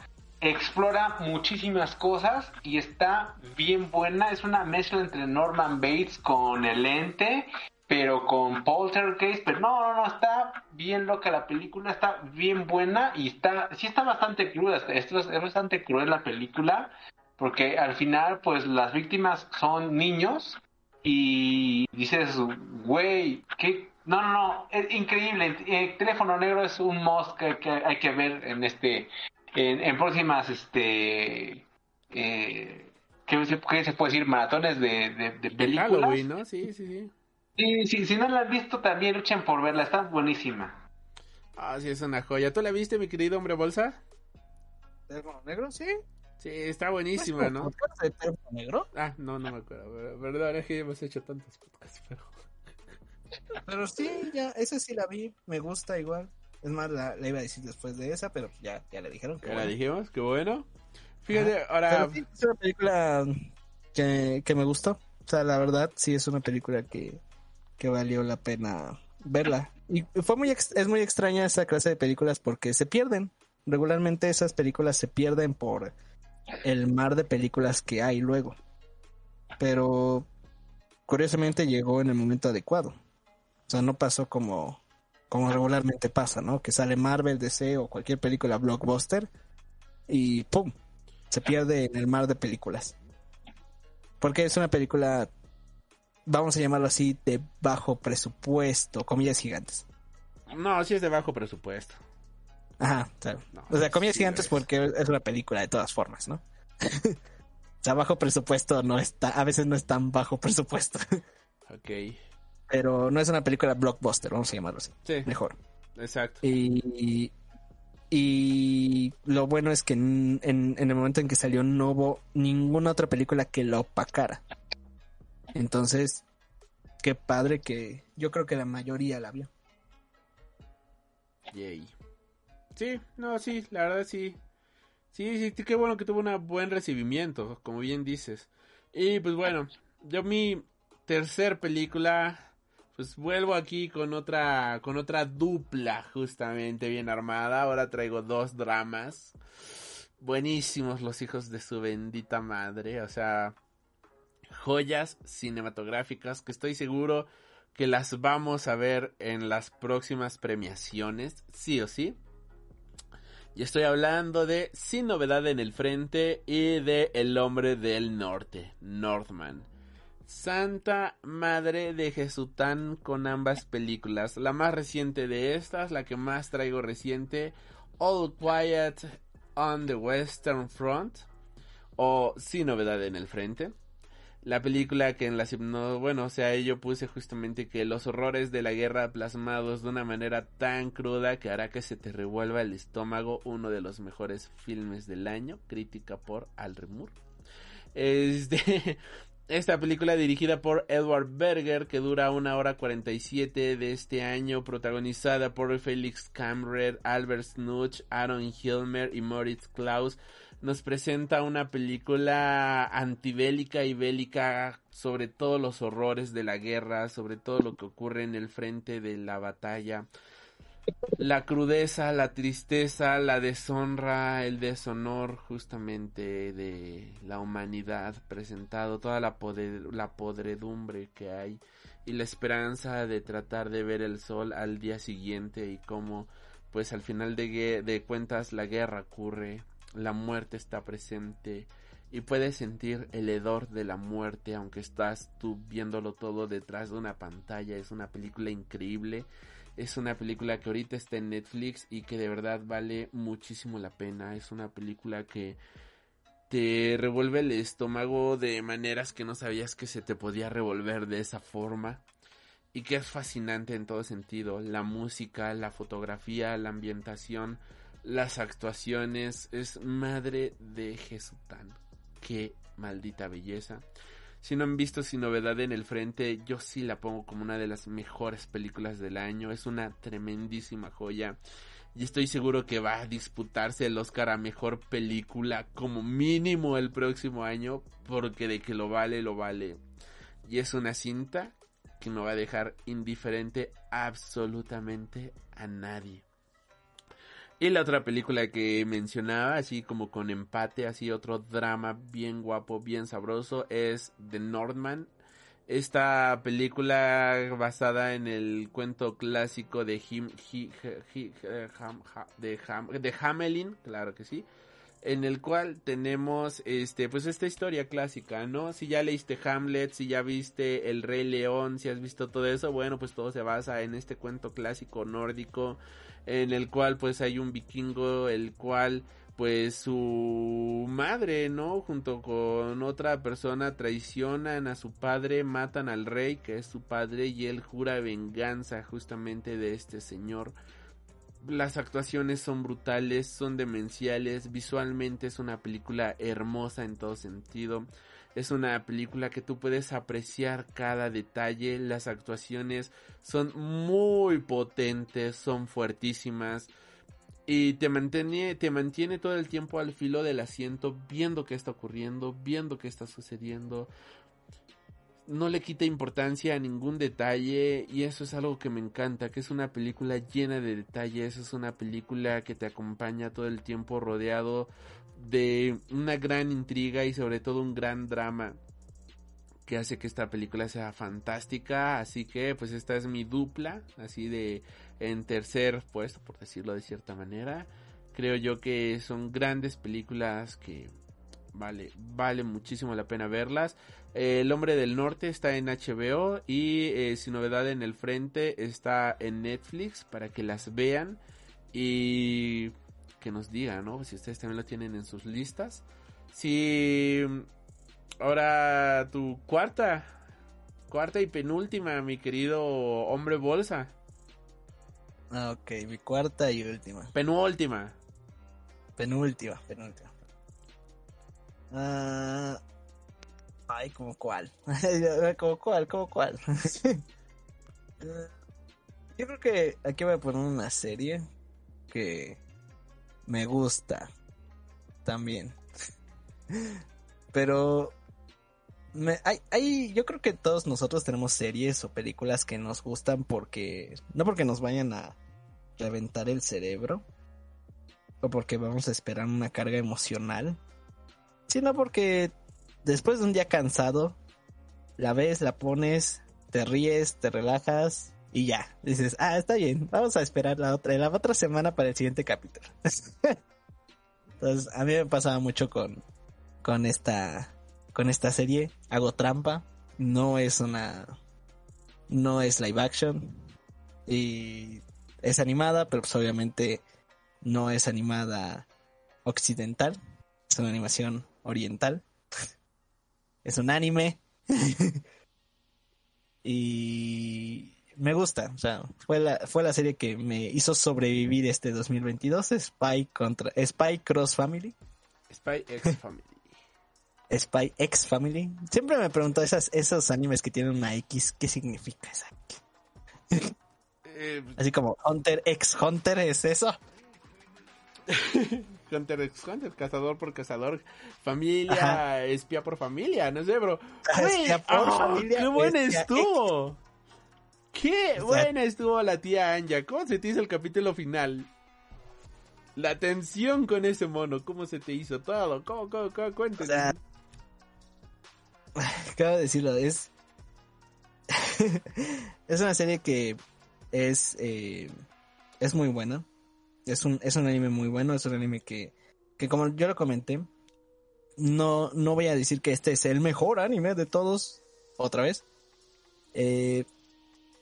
explora muchísimas cosas y está bien buena. Es una mezcla entre Norman Bates con el ente, pero con Poltergeist. Pero no, no, no, está bien loca la película, está bien buena y está, sí está bastante cruda. Esto es, bastante cruel la película, porque al final, pues las víctimas son niños y dices, güey, ¿qué? No, no, no, es increíble. El teléfono negro es un que, que hay que ver en este, en, en próximas, este, eh, ¿qué, se- qué se puede decir? Maratones de, de, de De películas. Halloween, ¿no? Sí, sí, sí. Si no la han visto también luchen por verla, está buenísima. Ah, sí, es una joya. ¿Tú la viste, mi querido hombre bolsa? ¿Teléfono negro? Sí. Sí, está buenísima, ¿no? ¿Podcast de teléfono negro? Ah, no, no me acuerdo. pero- Perdón, es que hemos hecho tantos podcasts, pero... Pero sí, ya, esa sí la vi, me gusta igual. Es más, la, la iba a decir después de esa, pero ya, ya le dijeron. que Ya la dijimos, qué bueno. Fíjate, Ajá. ahora... Sí, es una película que, que me gustó. O sea, la verdad, sí es una película que, que valió la pena verla. Y fue muy ex- es muy extraña esa clase de películas porque se pierden. Regularmente esas películas se pierden por el mar de películas que hay luego. Pero curiosamente llegó en el momento adecuado. O sea, no pasó como, como regularmente pasa, ¿no? Que sale Marvel, DC o cualquier película blockbuster y ¡pum! Se pierde en el mar de películas. Porque es una película, vamos a llamarlo así, de bajo presupuesto, comillas gigantes. No, sí es de bajo presupuesto. Ajá, claro. No, o sea, comillas sí gigantes es. porque es una película de todas formas, ¿no? <laughs> o sea, bajo presupuesto no está, a veces no es tan bajo presupuesto. <laughs> Ok. Pero no es una película blockbuster, vamos a llamarlo así. Sí, Mejor. exacto. Y, y lo bueno es que en, en- en el momento en que salió no hubo ninguna otra película que la opacara. Entonces, qué padre que yo creo que la mayoría la vio. Yay. Sí, no, sí, la verdad sí. Sí, sí, qué bueno que tuvo un buen recibimiento, como bien dices. Y pues bueno, yo mi tercer película, pues vuelvo aquí con otra, con otra dupla justamente bien armada. Ahora traigo dos dramas. Buenísimos los hijos de su bendita madre, o sea, joyas cinematográficas que estoy seguro que las vamos a ver en las próximas premiaciones, sí o sí. Y estoy hablando de Sin novedad en el frente y de El hombre del norte, Northman. Santa Madre de Jesután con ambas películas. La más reciente de estas, la que más traigo reciente, All Quiet on the Western Front o Sin novedad en el frente. La película que en la bueno, o sea, yo puse justamente que los horrores de la guerra plasmados de una manera tan cruda que hará que se te revuelva el estómago, uno de los mejores filmes del año, crítica por Al Moore. Este, esta película dirigida por Edward Berger, que dura una hora 47 de este año, protagonizada por Felix Kammerer, Albert Snuch, Aaron Hilmer y Moritz Klaus, nos presenta una película antibélica y bélica sobre todos los horrores de la guerra, sobre todo lo que ocurre en el frente de la batalla. La crudeza, la tristeza, la deshonra, el deshonor justamente de la humanidad presentado, toda la, la podredumbre que hay y la esperanza de tratar de ver el sol al día siguiente y cómo pues al final de, de cuentas la guerra ocurre, la muerte está presente y puedes sentir el hedor de la muerte aunque estás tú viéndolo todo detrás de una pantalla, es una película increíble es una película que ahorita está en Netflix y que de verdad vale muchísimo la pena. Es una película que te revuelve el estómago de maneras que no sabías que se te podía revolver de esa forma. Y que es fascinante en todo sentido. La música, la fotografía, la ambientación, las actuaciones. Es madre de Jesután. Qué maldita belleza. Si no han visto Sin Novedad en el Frente, yo sí la pongo como una de las mejores películas del año. Es una tremendísima joya. Y estoy seguro que va a disputarse el Oscar a Mejor Película como mínimo el próximo año. Porque de que lo vale, lo vale. Y es una cinta que no va a dejar indiferente absolutamente a nadie. Y la otra película que mencionaba, así como con empate, así otro drama bien guapo, bien sabroso, es The Northman. Esta película basada en el cuento clásico de, de, Hamelin, claro que sí, en el cual tenemos este pues esta historia clásica, ¿no? Si ya leíste Hamlet, si ya viste El Rey León, si has visto todo eso, bueno, pues todo se basa en este cuento clásico nórdico en el cual pues hay un vikingo el cual pues su madre, ¿no? Junto con otra persona traicionan a su padre, matan al rey que es su padre y él jura venganza justamente de este señor. Las actuaciones son brutales, son demenciales, visualmente es una película hermosa en todo sentido. Es una película que tú puedes apreciar cada detalle. Las actuaciones son muy potentes, son fuertísimas. Y te mantiene, te mantiene todo el tiempo al filo del asiento, viendo qué está ocurriendo, viendo qué está sucediendo. No le quita importancia a ningún detalle y eso es algo que me encanta, que es una película llena de detalles, es una película que te acompaña todo el tiempo rodeado de una gran intriga y sobre todo un gran drama que hace que esta película sea fantástica, así que pues esta es mi dupla, así de en tercer puesto, por decirlo de cierta manera. Creo yo que son grandes películas que vale, vale muchísimo la pena verlas. el Hombre del Norte está en HBO y eh, Sin Novedad en el Frente está en Netflix para que las vean. Y que nos diga, ¿no? Si ustedes también lo tienen en sus listas. Si ahora tu cuarta, cuarta y penúltima, mi querido hombre bolsa. Ah, ok, mi cuarta y última. Penúltima. Penúltima, penúltima. Ah, ay, como cuál. <laughs> como cuál, como cuál. <laughs> Yo creo que aquí voy a poner una serie que me gusta también. Pero me, hay, hay, yo creo que todos nosotros tenemos series o películas que nos gustan porque no porque nos vayan a reventar el cerebro o porque vamos a esperar una carga emocional, sino porque después de un día cansado la ves, la pones, te ríes, te relajas y ya, dices, ah, está bien, vamos a esperar la otra, la otra semana para el siguiente capítulo. <laughs> Entonces, a mí me pasaba mucho con, con esta, con esta serie. Hago trampa, no es una, no es live action y es animada, pero pues obviamente no es animada occidental, es una animación oriental. <laughs> es un anime. <laughs> y me gusta, o sea, fue la, fue la serie que me hizo sobrevivir este 2022, Spy contra Spy Cross Family. Spy X Family. Spy X Family. Siempre me pregunto esas, esos animes que tienen una X, ¿qué significa esa eh, Así como Hunter X Hunter, ¿es eso? <laughs> Hunter x Hunter, cazador por cazador, familia, espía por familia, no sé, bro. espía por familia. ¡Qué bueno estuvo! Qué buena estuvo la tía Anja. ¿Cómo se te hizo el capítulo final? La tensión con ese mono, ¿cómo se te hizo todo? ¿Cómo, cómo, cómo? Cuéntame. O sea, <laughs> acabo de decirlo, es. <laughs> es una serie que es. eh, es muy buena. Es un, es un anime muy bueno. Es un anime que. Que como yo lo comenté. No, no voy a decir que este es el mejor anime de todos. Otra vez. Eh,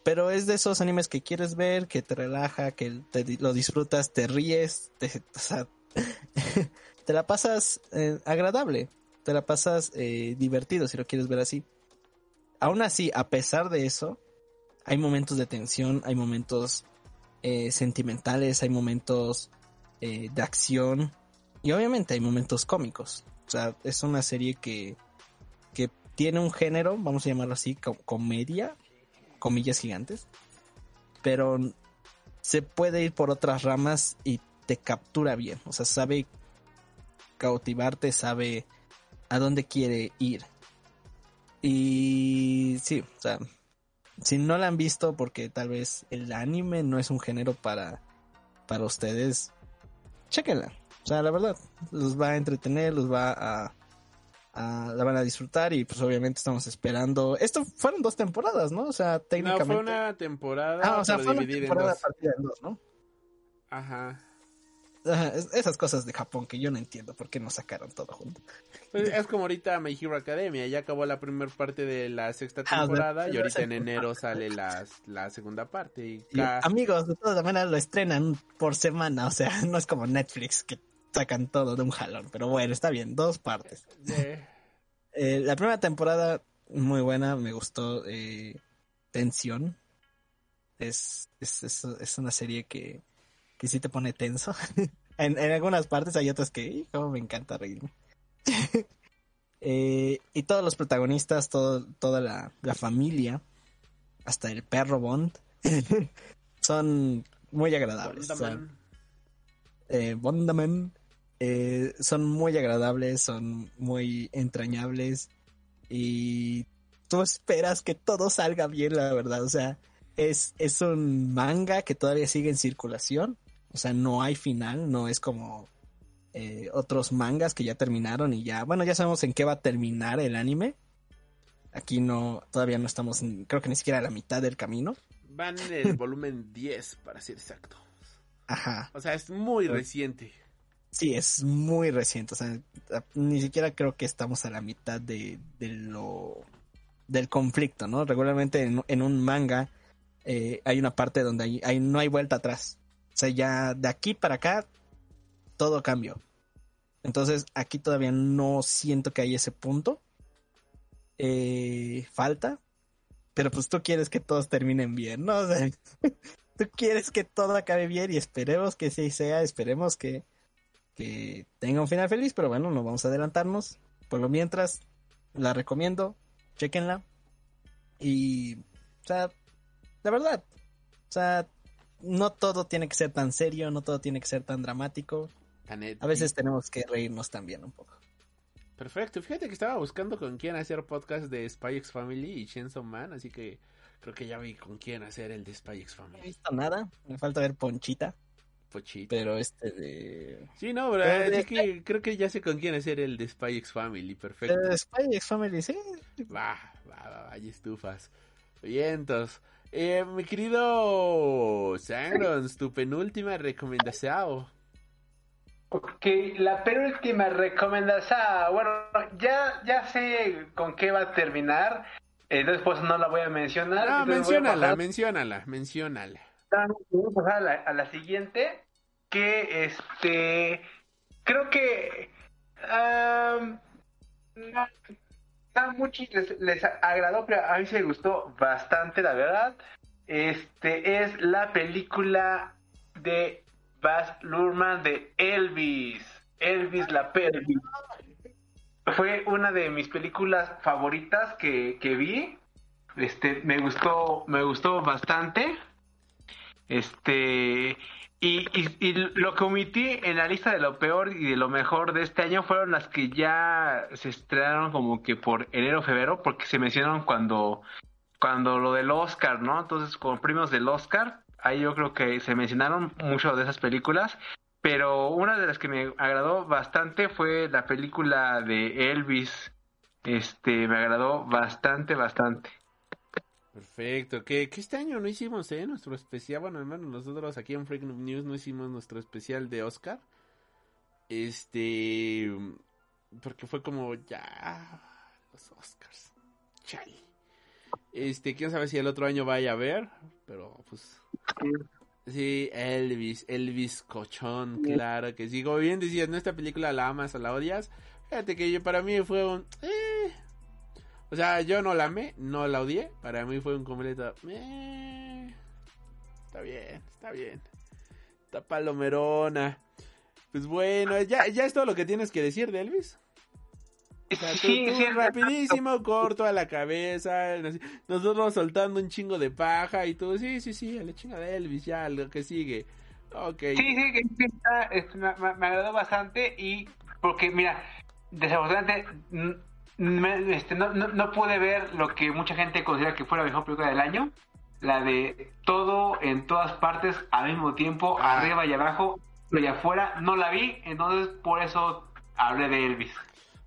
pero es de esos animes que quieres ver, que te relaja, que te, lo disfrutas, te ríes, te, o sea, <laughs> te la pasas eh, agradable, te la pasas eh, divertido si lo quieres ver así. Aún así, a pesar de eso, hay momentos de tensión, hay momentos eh, sentimentales, hay momentos eh, de acción y obviamente hay momentos cómicos. O sea, es una serie que, que tiene un género, vamos a llamarlo así, co- comedia, comillas gigantes, pero se puede ir por otras ramas y te captura bien, o sea, sabe cautivarte, sabe a dónde quiere ir. Y sí, o sea, si no la han visto porque tal vez el anime no es un género para, para ustedes, chéquenla. O sea, la verdad, los va a entretener, los va a, a- la van a disfrutar y pues obviamente estamos esperando. Esto fueron dos temporadas, ¿no? O sea, No, técnicamente. fue una temporada, Ah, o sea, fue una temporada partida en dos, ¿no? Ajá. Ajá, es- esas cosas de Japón que yo no entiendo por qué no sacaron todo junto. Pues es como ahorita My Hero Academia, ya acabó la primera parte de la sexta Ah, temporada y ahorita en enero sale la, la segunda parte. Y Y, ca- amigos, de todas maneras lo estrenan por semana, o sea, <laughs> no es como Netflix que sacan todo de un jalón, pero bueno, está bien, dos partes. Eh, la primera temporada, muy buena, me gustó. eh, tensión. Es, es, es, es una serie que, que sí te pone tenso. <laughs> en, en algunas partes hay otras que, hijo, me encanta reírme. <laughs> Eh, y todos los protagonistas, todo, toda la, la familia, hasta el perro Bond, <laughs> son muy agradables. o sea, Bondaman. eh, Bondaman, eh, son muy agradables, son muy entrañables y tú esperas que todo salga bien, la verdad. O sea, es, es un manga que todavía sigue en circulación. O sea, no hay final, no es como eh, otros mangas que ya terminaron y ya, bueno, ya sabemos en qué va a terminar el anime. Aquí no, todavía no estamos, en- creo que ni siquiera a la mitad del camino. Van en el volumen <laughs> 10, para ser exacto. Ajá. O sea, es muy reciente. Sí, es muy reciente. O sea, ni siquiera creo que estamos a la mitad de, de lo del conflicto, ¿no? Regularmente en, en un manga eh, hay una parte donde hay, hay- no hay vuelta atrás. O sea, ya de aquí para acá todo cambió. Entonces aquí todavía no siento que hay ese punto. Eh, falta. Pero pues tú quieres que todos terminen bien, ¿no? O sea, <laughs> tú quieres que todo acabe bien y esperemos que sí sea, esperemos que, que tenga un final feliz, pero bueno, no vamos a adelantarnos. Por lo mientras, la recomiendo, chequenla. Y, o sea, la verdad, o sea, no todo tiene que ser tan serio, no todo tiene que ser tan dramático. A veces tenemos que reírnos también un poco. Perfecto. Fíjate que estaba buscando con quién hacer podcast de Spy X Family y Chainsaw Man, así que creo que ya vi con quién hacer el de Spy X No he Family. visto nada, me falta ver Ponchita, Pochito. pero este de... Sí, no, pero Pero de- que creo que ya sé con quién hacer el de Spy X Family. Perfecto. de Spy X Family, sí. Va, va, va, hay estufas. Vientos. Eh, mi querido Sangrons, tu penúltima recomendación. Ok, la penúltima recomendación. Bueno, ya, ya sé con qué va a terminar. Entonces, pues no la voy a mencionar. No, a menciónala, pasar- menciónala, voy a la, siguiente. Que este. Creo que. a muchos les, les agradó, pero a mí se me gustó bastante, la verdad. Este es la película de Baz Luhrmann de Elvis. Elvis la pelvis. Fue una de mis películas favoritas que, que vi. Este, me gustó, me gustó bastante. Este, y, y, y lo que omití en la lista de lo peor y de lo mejor de este año fueron las que ya se estrenaron como que por enero febrero, porque se mencionaron cuando, cuando lo del Oscar, ¿no? Entonces, con premios del Oscar, ahí yo creo que se mencionaron mucho de esas películas, pero una de las que me agradó bastante fue la película de Elvis. Este, me agradó bastante, bastante. Perfecto, que, que este año no hicimos, ¿eh? Nuestro especial, bueno, hermano, nosotros aquí en Freak News no hicimos nuestro especial de Oscar. Este, porque fue como, ya, los Oscars, chale. Este, quién sabe si el otro año vaya a ver, pero pues... Sí, Elvis, Elvis Cochón, claro que sí. Como bien decías, ¿no? Esta película la amas o la odias. Fíjate que yo, para mí fue un... Eh. O sea, yo no la amé, no la odié. Para mí fue un completo... Eh. Está bien, está bien. Está palomerona. Pues bueno, ya, ya es todo lo que tienes que decir de Elvis. O sea, tú, Sí, tú sí, rapidísimo, corto a la cabeza, nosotros soltando un chingo de paja y tú, sí, sí, sí, a la chinga de Elvis, ya, lo que sigue. Ok. Sí, sí, que sí está, es- me, me- agradó bastante y porque, mira, desafortunadamente me- este, no, no, no pude ver lo que mucha gente considera que fue la mejor película del año, la de todo en todas partes al mismo tiempo, Ah. arriba y abajo, y afuera, no la vi, entonces por eso hablé de Elvis.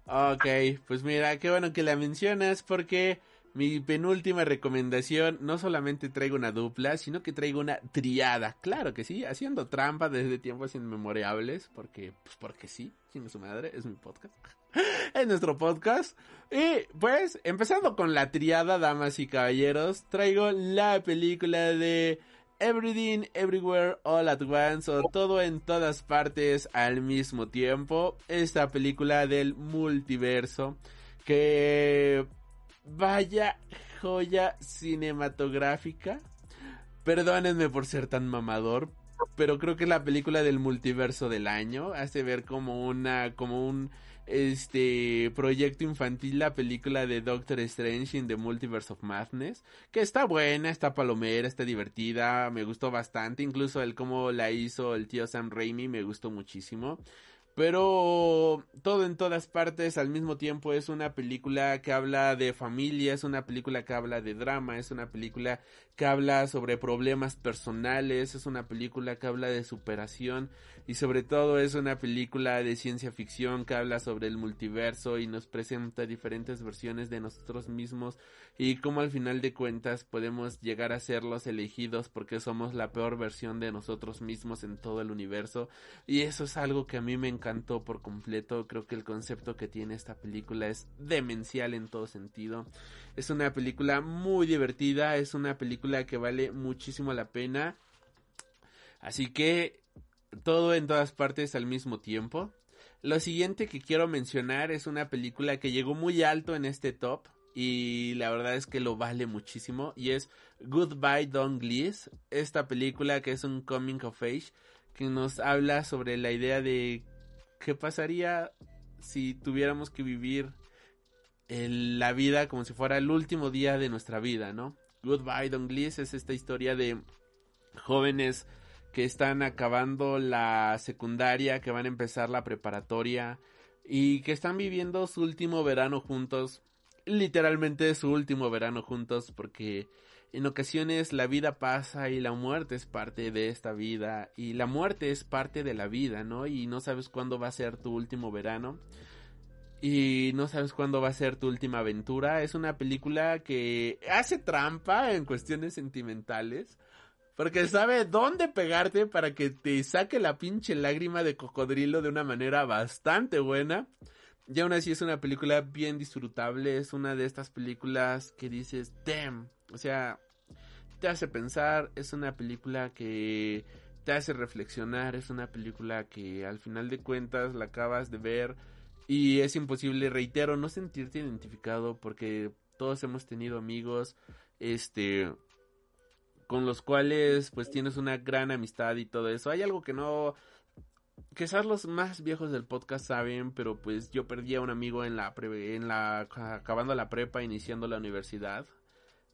Ok, pues mira, qué bueno que la mencionas porque mi penúltima recomendación no solamente traigo una dupla, sino que traigo una triada. Claro que sí, haciendo trampa desde tiempos inmemorables, porque, pues porque sí, sin su madre, es mi podcast. <laughs> es nuestro podcast. Y pues, empezando con la triada, damas y caballeros, traigo la película de Everything, Everywhere, All at Once o todo en todas partes al mismo tiempo. Esta película del multiverso que vaya joya cinematográfica. Perdónenme por ser tan mamador, pero creo que es la película del multiverso del año. Hace ver como una como un este proyecto infantil la película de Doctor Strange in the Multiverse of Madness, que está buena, está palomera, está divertida, me gustó bastante, incluso el cómo la hizo el tío Sam Raimi me gustó muchísimo. Pero todo en todas partes al mismo tiempo es una película que habla de familia, es una película que habla de drama, es una película que habla sobre problemas personales, es una película que habla de superación y sobre todo es una película de ciencia ficción que habla sobre el multiverso y nos presenta diferentes versiones de nosotros mismos y cómo al final de cuentas podemos llegar a ser los elegidos porque somos la peor versión de nosotros mismos en todo el universo. Y eso es algo que a mí me encantó por completo, creo que el concepto que tiene esta película es demencial en todo sentido, es una película muy divertida, es una película que vale muchísimo la pena, así que todo en todas partes al mismo tiempo. Lo siguiente que quiero mencionar es una película que llegó muy alto en este top y la verdad es que lo vale muchísimo y es Goodbye Don Glees, esta película que es un coming of age que nos habla sobre la idea de qué pasaría si tuviéramos que vivir el- la vida como si fuera el último día de nuestra vida, ¿no? Goodbye Don Glees es esta historia de jóvenes que están acabando la secundaria, que van a empezar la preparatoria y que están viviendo su último verano juntos, literalmente su último verano juntos porque en ocasiones la vida pasa y la muerte es parte de esta vida y la muerte es parte de la vida, ¿no? Y no sabes cuándo va a ser tu último verano y no sabes cuándo va a ser tu última aventura. Es una película que hace trampa en cuestiones sentimentales. Porque sabe dónde pegarte para que te saque la pinche lágrima de cocodrilo de una manera bastante buena. Y aún así es una película bien disfrutable. Es una de estas películas que dices, damn. O sea, te hace pensar. Es una película que te hace reflexionar. Es una película que al final de cuentas la acabas de ver. Y es imposible, reitero, no sentirte identificado porque todos hemos tenido amigos. Este con los cuales pues tienes una gran amistad y todo eso. Hay algo que no quizás los más viejos del podcast saben, pero pues yo perdí a un amigo en la pre- en la acabando la prepa, iniciando la universidad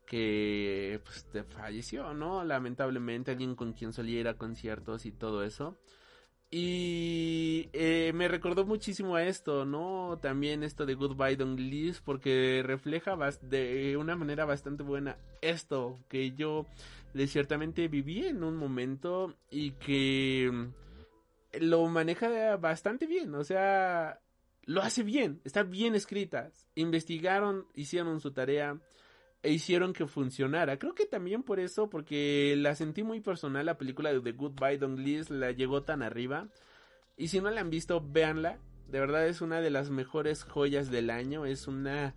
que pues falleció, ¿no? Lamentablemente alguien con quien solía ir a conciertos y todo eso. Y eh, me recordó muchísimo a esto, ¿no? También esto de Goodbye Don't Leave, porque refleja de una manera bastante buena esto que yo de ciertamente viví en un momento y que lo maneja bastante bien, o sea, lo hace bien, está bien escrita. Investigaron, hicieron su tarea e hicieron que funcionara. Creo que también por eso, porque la sentí muy personal, la película de The Goodbye Don't Leave la llegó tan arriba. Y si no la han visto, véanla. De verdad es una de las mejores joyas del año. Es una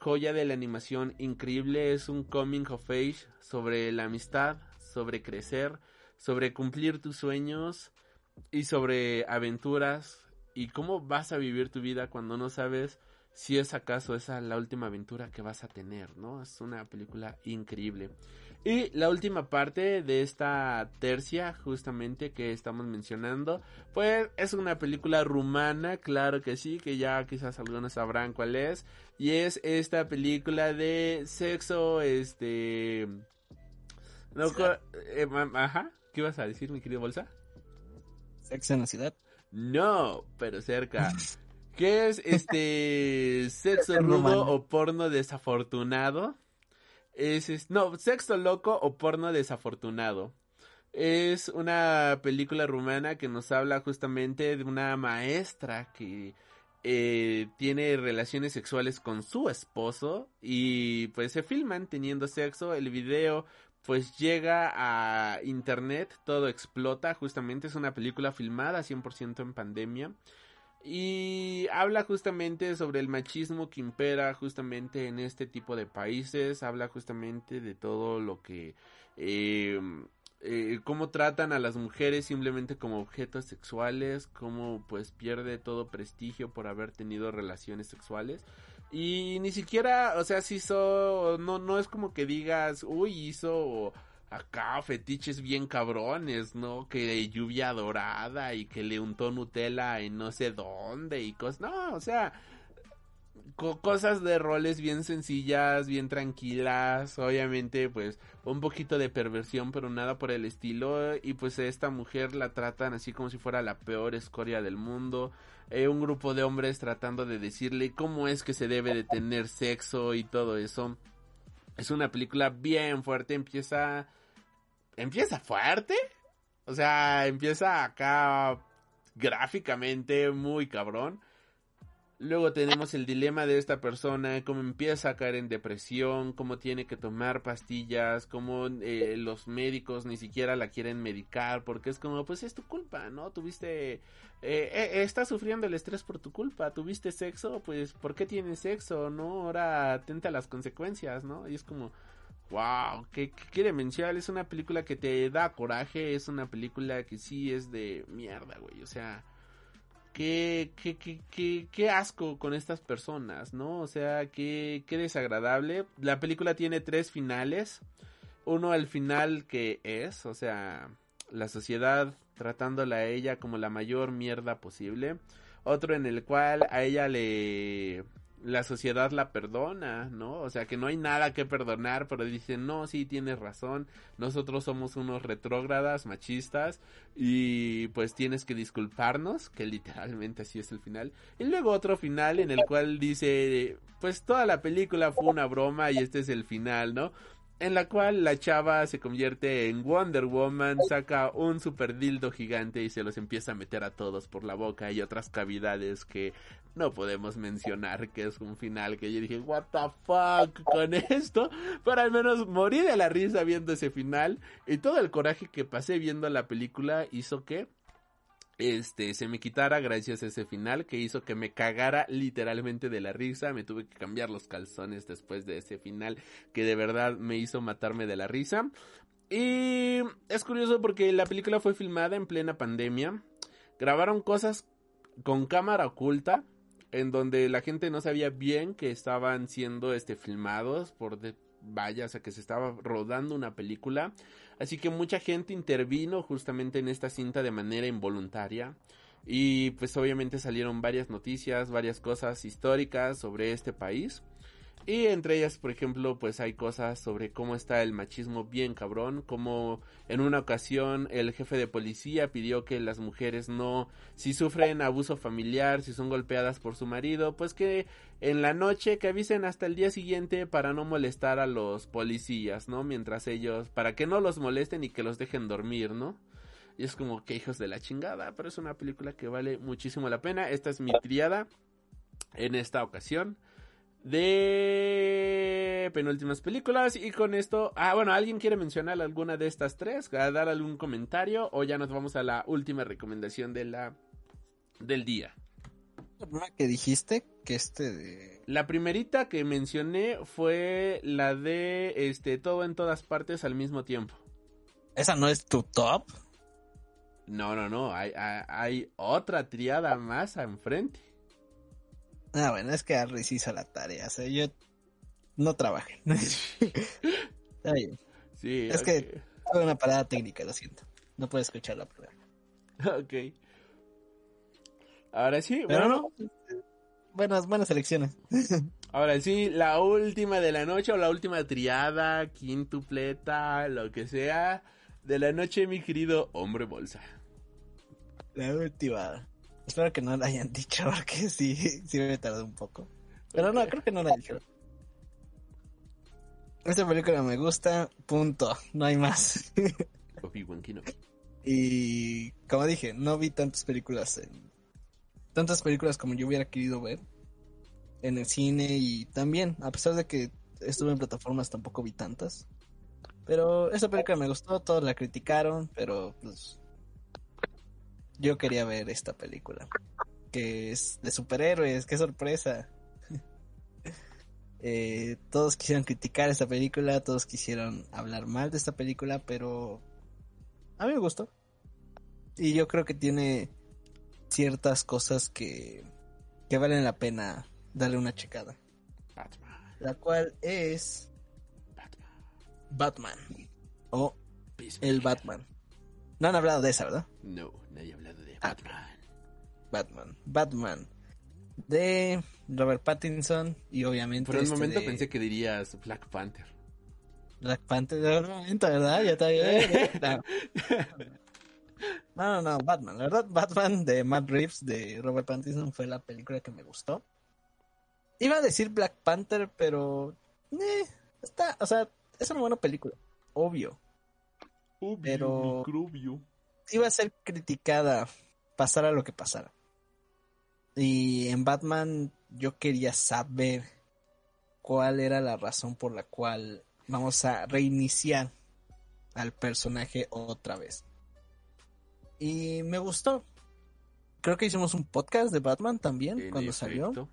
joya de la animación increíble. Es un coming of age sobre la amistad, sobre crecer, sobre cumplir tus sueños y sobre aventuras y cómo vas a vivir tu vida cuando no sabes si es acaso esa la última aventura que vas a tener, ¿no? Es una película increíble. Y la última parte de esta tercia, justamente que estamos mencionando, pues es una película rumana, claro que sí, que ya quizás algunos sabrán cuál es. Y es esta película de sexo, este... No, eh, ajá, ¿qué ibas a decir, mi querido Bolsa? Sexo en la ciudad. No, pero cerca. ¿Qué es este <laughs> sexo rudo o porno desafortunado? Es, no, sexo loco o porno desafortunado. Es una película rumana que nos habla justamente de una maestra que eh, tiene relaciones sexuales con su esposo y pues se filman teniendo sexo. El video pues llega a internet, todo explota. Justamente es una película filmada 100% en pandemia. Y habla justamente sobre el machismo que impera justamente en este tipo de países, habla justamente de todo lo que... Eh, eh, cómo tratan a las mujeres simplemente como objetos sexuales, cómo pues pierde todo prestigio por haber tenido relaciones sexuales. Y ni siquiera, o sea, si hizo, no, no es como que digas, uy, hizo acá fetiches bien cabrones, ¿no? Que lluvia dorada y que le untó Nutella en no sé dónde y cosas. No, o sea, cosas de roles bien sencillas, bien tranquilas. Obviamente, pues, un poquito de perversión, pero nada por el estilo. Y pues esta mujer la tratan así como si fuera la peor escoria del mundo. Eh, un grupo de hombres tratando de decirle cómo es que se debe de tener sexo y todo eso. Es una película bien fuerte, empieza empieza fuerte. O sea, empieza acá gráficamente muy cabrón. Luego tenemos el dilema de esta persona, cómo empieza a caer en depresión, cómo tiene que tomar pastillas, cómo eh, los médicos ni siquiera la quieren medicar, porque es como, pues es tu culpa, ¿no? Tuviste, eh, eh, estás sufriendo el estrés por tu culpa, tuviste sexo, pues ¿por qué tienes sexo, no? Ahora atenta a las consecuencias, ¿no? Y es como, Wow, qué, qué demencial. Es una película que te da coraje. Es una película que sí es de mierda, güey. O sea, qué, qué, qué, qué, qué asco con estas personas, ¿no? O sea, qué, qué desagradable. La película tiene tres finales. Uno al final que es, o sea, la sociedad tratándola a ella como la mayor mierda posible. Otro en el cual a ella le la sociedad la perdona, ¿no? O sea, que no hay nada que perdonar, pero dicen, no, sí, tienes razón, nosotros somos unos retrógradas, machistas, y pues tienes que disculparnos, que literalmente así es el final. Y luego otro final en el cual dice, pues toda la película fue una broma y este es el final, ¿no? En la cual la chava se convierte en Wonder Woman, saca un super dildo gigante y se los empieza a meter a todos por la boca. Y otras cavidades que no podemos mencionar, que es un final que yo dije, what the fuck con esto, pero al menos morí de la risa viendo ese final y todo el coraje que pasé viendo la película hizo que este se me quitara gracias a ese final que hizo que me cagara literalmente de la risa, me tuve que cambiar los calzones después de ese final que de verdad me hizo matarme de la risa. Y es curioso porque la película fue filmada en plena pandemia. Grabaron cosas con cámara oculta en donde la gente no sabía bien que estaban siendo este filmados por de, vaya, o sea que se estaba rodando una película. Así que mucha gente intervino justamente en esta cinta de manera involuntaria. Y pues obviamente salieron varias noticias, varias cosas históricas sobre este país. Y entre ellas, por ejemplo, pues hay cosas sobre cómo está el machismo bien cabrón, como en una ocasión el jefe de policía pidió que las mujeres no, si sufren abuso familiar, si son golpeadas por su marido, pues que en la noche que avisen hasta el día siguiente para no molestar a los policías, ¿no? Mientras ellos, para que no los molesten y que los dejen dormir, ¿no? Y es como que hijos de la chingada, pero es una película que vale muchísimo la pena. Esta es mi triada en esta ocasión de penúltimas películas y con esto, ah bueno, ¿alguien quiere mencionar alguna de estas tres? ¿A dar algún comentario o ya nos vamos a la última recomendación de la del día? La que dijiste que este de... La primerita que mencioné fue la de este todo en todas partes al mismo tiempo. ¿Esa no es tu top? No, no, no, hay, hay, hay otra triada más enfrente. Ah, bueno, es que Harris hizo la tarea. O sea, yo no trabajé. <laughs> Está bien. Sí, es que tuve una parada técnica, lo siento. No puedo escuchar la prueba. Ok. Ahora sí, Pero bueno. no. Buenas, buenas elecciones. <laughs> Ahora sí, la última de la noche o la última triada, quintupleta, lo que sea, de la noche, mi querido hombre bolsa. La última. Espero que no la hayan dicho <laughs> porque sí, sí me tardó un poco. Pero no, creo que no la dijeron. Esta película me gusta, punto. No hay más. <laughs> Y como dije, no vi tantas películas en... Tantas películas como yo hubiera querido ver en el cine y también, a pesar de que estuve en plataformas, tampoco vi tantas. Pero esa película me gustó, todos la criticaron, pero pues yo quería ver esta película, que es de superhéroes, qué sorpresa. <laughs> Eh, todos quisieron criticar esta película, todos quisieron hablar mal de esta película, pero a mí me gustó. Y yo creo que tiene ciertas cosas que, que valen la pena darle una checada. Batman. La cual es Batman. Batman. O el Batman. No han hablado de esa, ¿verdad? No, nadie ha hablado de Ah. Batman. Batman. Batman. De Robert Pattinson y obviamente. Por un este momento de pensé que dirías Black Panther. Black Panther. De un momento, ¿verdad? Ya está bien. No. no, no, no, Batman. La verdad, Batman de Matt Reeves de Robert Pattinson fue la película que me gustó. Iba a decir Black Panther, pero. Eh, está, o sea, es una buena película. Obvio. Obvio, Pero- microbio. iba a ser criticada pasara lo que pasara. Y en Batman yo quería saber cuál era la razón por la cual vamos a reiniciar al personaje otra vez. Y me gustó. Creo que hicimos un podcast de Batman también En cuando salió,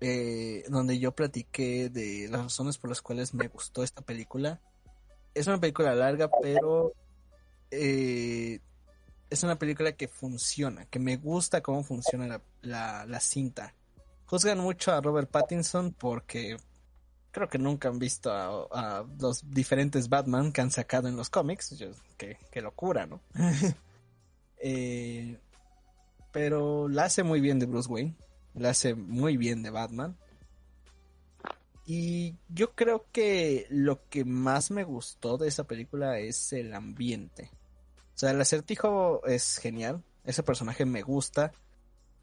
eh, donde yo platiqué de las razones por las cuales me gustó esta película. Es una película larga, pero eh, es una película que funciona, que me gusta cómo funciona la, la, cinta. Juzgan mucho a Robert Pattinson porque creo que nunca han visto a, los diferentes Batman que han sacado en los cómics. Qué, qué locura, ¿no? <laughs> Eh, pero la hace muy bien de Bruce Wayne, la hace muy bien de Batman. Y yo creo que lo que más me gustó de esa película es el ambiente. O sea, el acertijo es genial. Ese personaje me gusta.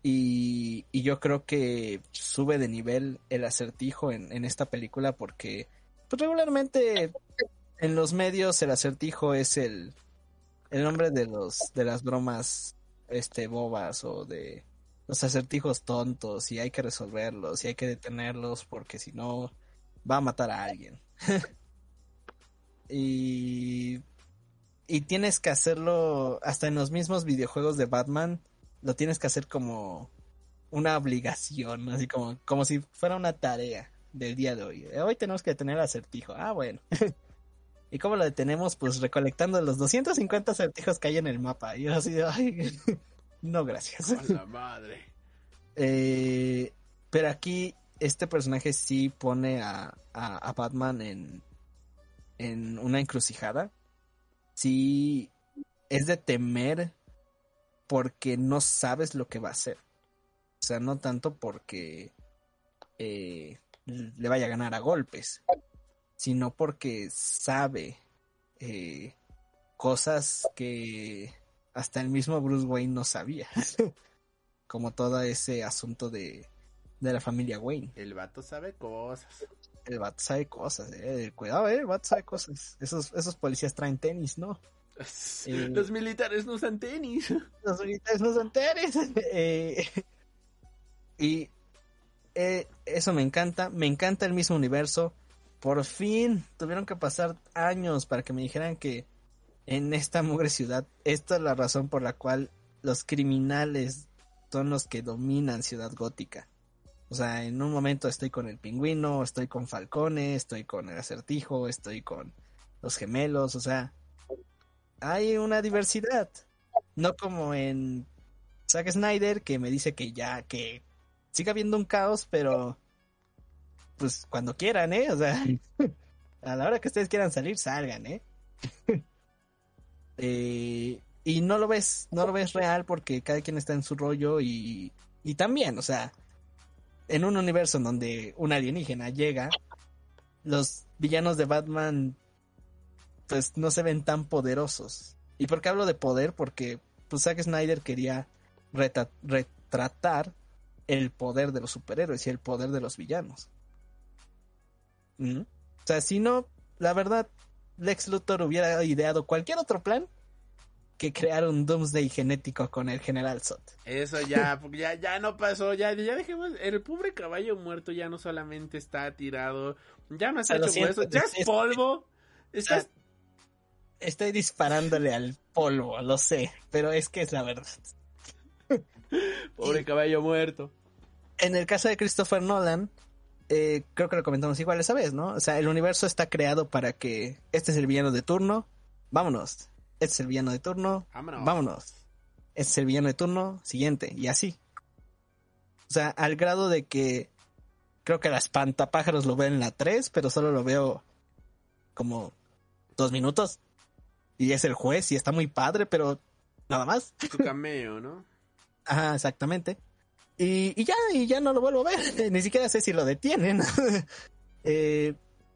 Y, y yo creo que sube de nivel el acertijo en, en esta película porque pues, regularmente en los medios el acertijo es el, el nombre de los de las bromas este bobas o de los acertijos tontos y hay que resolverlos y hay que detenerlos porque si no va a matar a alguien. <laughs> y y tienes que hacerlo hasta en los mismos videojuegos de Batman, lo tienes que hacer como una obligación, así como como si fuera una tarea del día de hoy. Hoy tenemos que detener acertijo. Ah, bueno. <laughs> ¿Y cómo lo detenemos? Pues recolectando los 250 acertijos que hay en el mapa. Y yo así ay, <laughs> no, gracias. A la madre. Eh, pero aquí este personaje sí pone a, a, a Batman en, en una encrucijada. Sí es de temer porque no sabes lo que va a hacer. O sea, no tanto porque eh, le vaya a ganar a golpes, sino porque sabe eh, cosas que hasta el mismo Bruce Wayne no sabía. <laughs> Como todo ese asunto de, de la familia Wayne. El vato sabe cosas. El vato sabe cosas, eh. Cuidado, eh. El vato sabe cosas. Esos, esos policías traen tenis, ¿no? Eh, Los militares no usan tenis. <laughs> Los militares no son tenis. <laughs> Eh, y eh, eso me encanta. Me encanta el mismo universo. Por fin tuvieron que pasar años para que me dijeran que en esta mugre ciudad, esta es la razón por la cual los criminales son los que dominan Ciudad Gótica. O sea, en un momento estoy con el pingüino, estoy con Falcone, estoy con el acertijo, estoy con los gemelos, o sea, hay una diversidad. No como en Zack Snyder, que me dice que ya, que siga habiendo un caos, pero pues cuando quieran, ¿eh? O sea, <laughs> a la hora que ustedes quieran salir, salgan, ¿eh? <laughs> eh y no lo ves, no lo ves real porque cada quien está en su rollo y, y también, o sea, en un universo en donde un alienígena llega, los villanos de Batman pues no se ven tan poderosos. ¿Y por qué hablo de poder? Porque pues Zack Snyder quería retratar el poder de los superhéroes y el poder de los villanos. ¿Mm? O sea, si no, la verdad, Lex Luthor hubiera ideado cualquier otro plan que crear un Doomsday genético con el General Zod. Eso ya, <laughs> porque ya, ya no pasó, ya, ya dejemos, el pobre caballo muerto ya no solamente está tirado, ya no está Ah, lo hecho siento, hueso, ya es- es polvo, está, sea, Estoy disparándole al polvo, lo sé, pero es que es la verdad. <laughs> pobre caballo muerto. En el caso de Christopher Nolan, eh, creo que lo comentamos igual esa vez, ¿no? O sea, el universo está creado para que este es el villano de turno, vámonos. Este es el villano de turno, Vámonos. vámonos. Este es el villano de turno, siguiente, y así. O sea, al grado de que creo que las pantapájaros lo ven en la 3, pero solo lo veo como dos minutos. Y es el juez y está muy padre, pero nada más. Su cameo, ¿no? <laughs> Ajá, exactamente. Y, y ya, y ya no lo vuelvo a ver. <laughs> Ni siquiera sé si lo detienen. <laughs> Eh,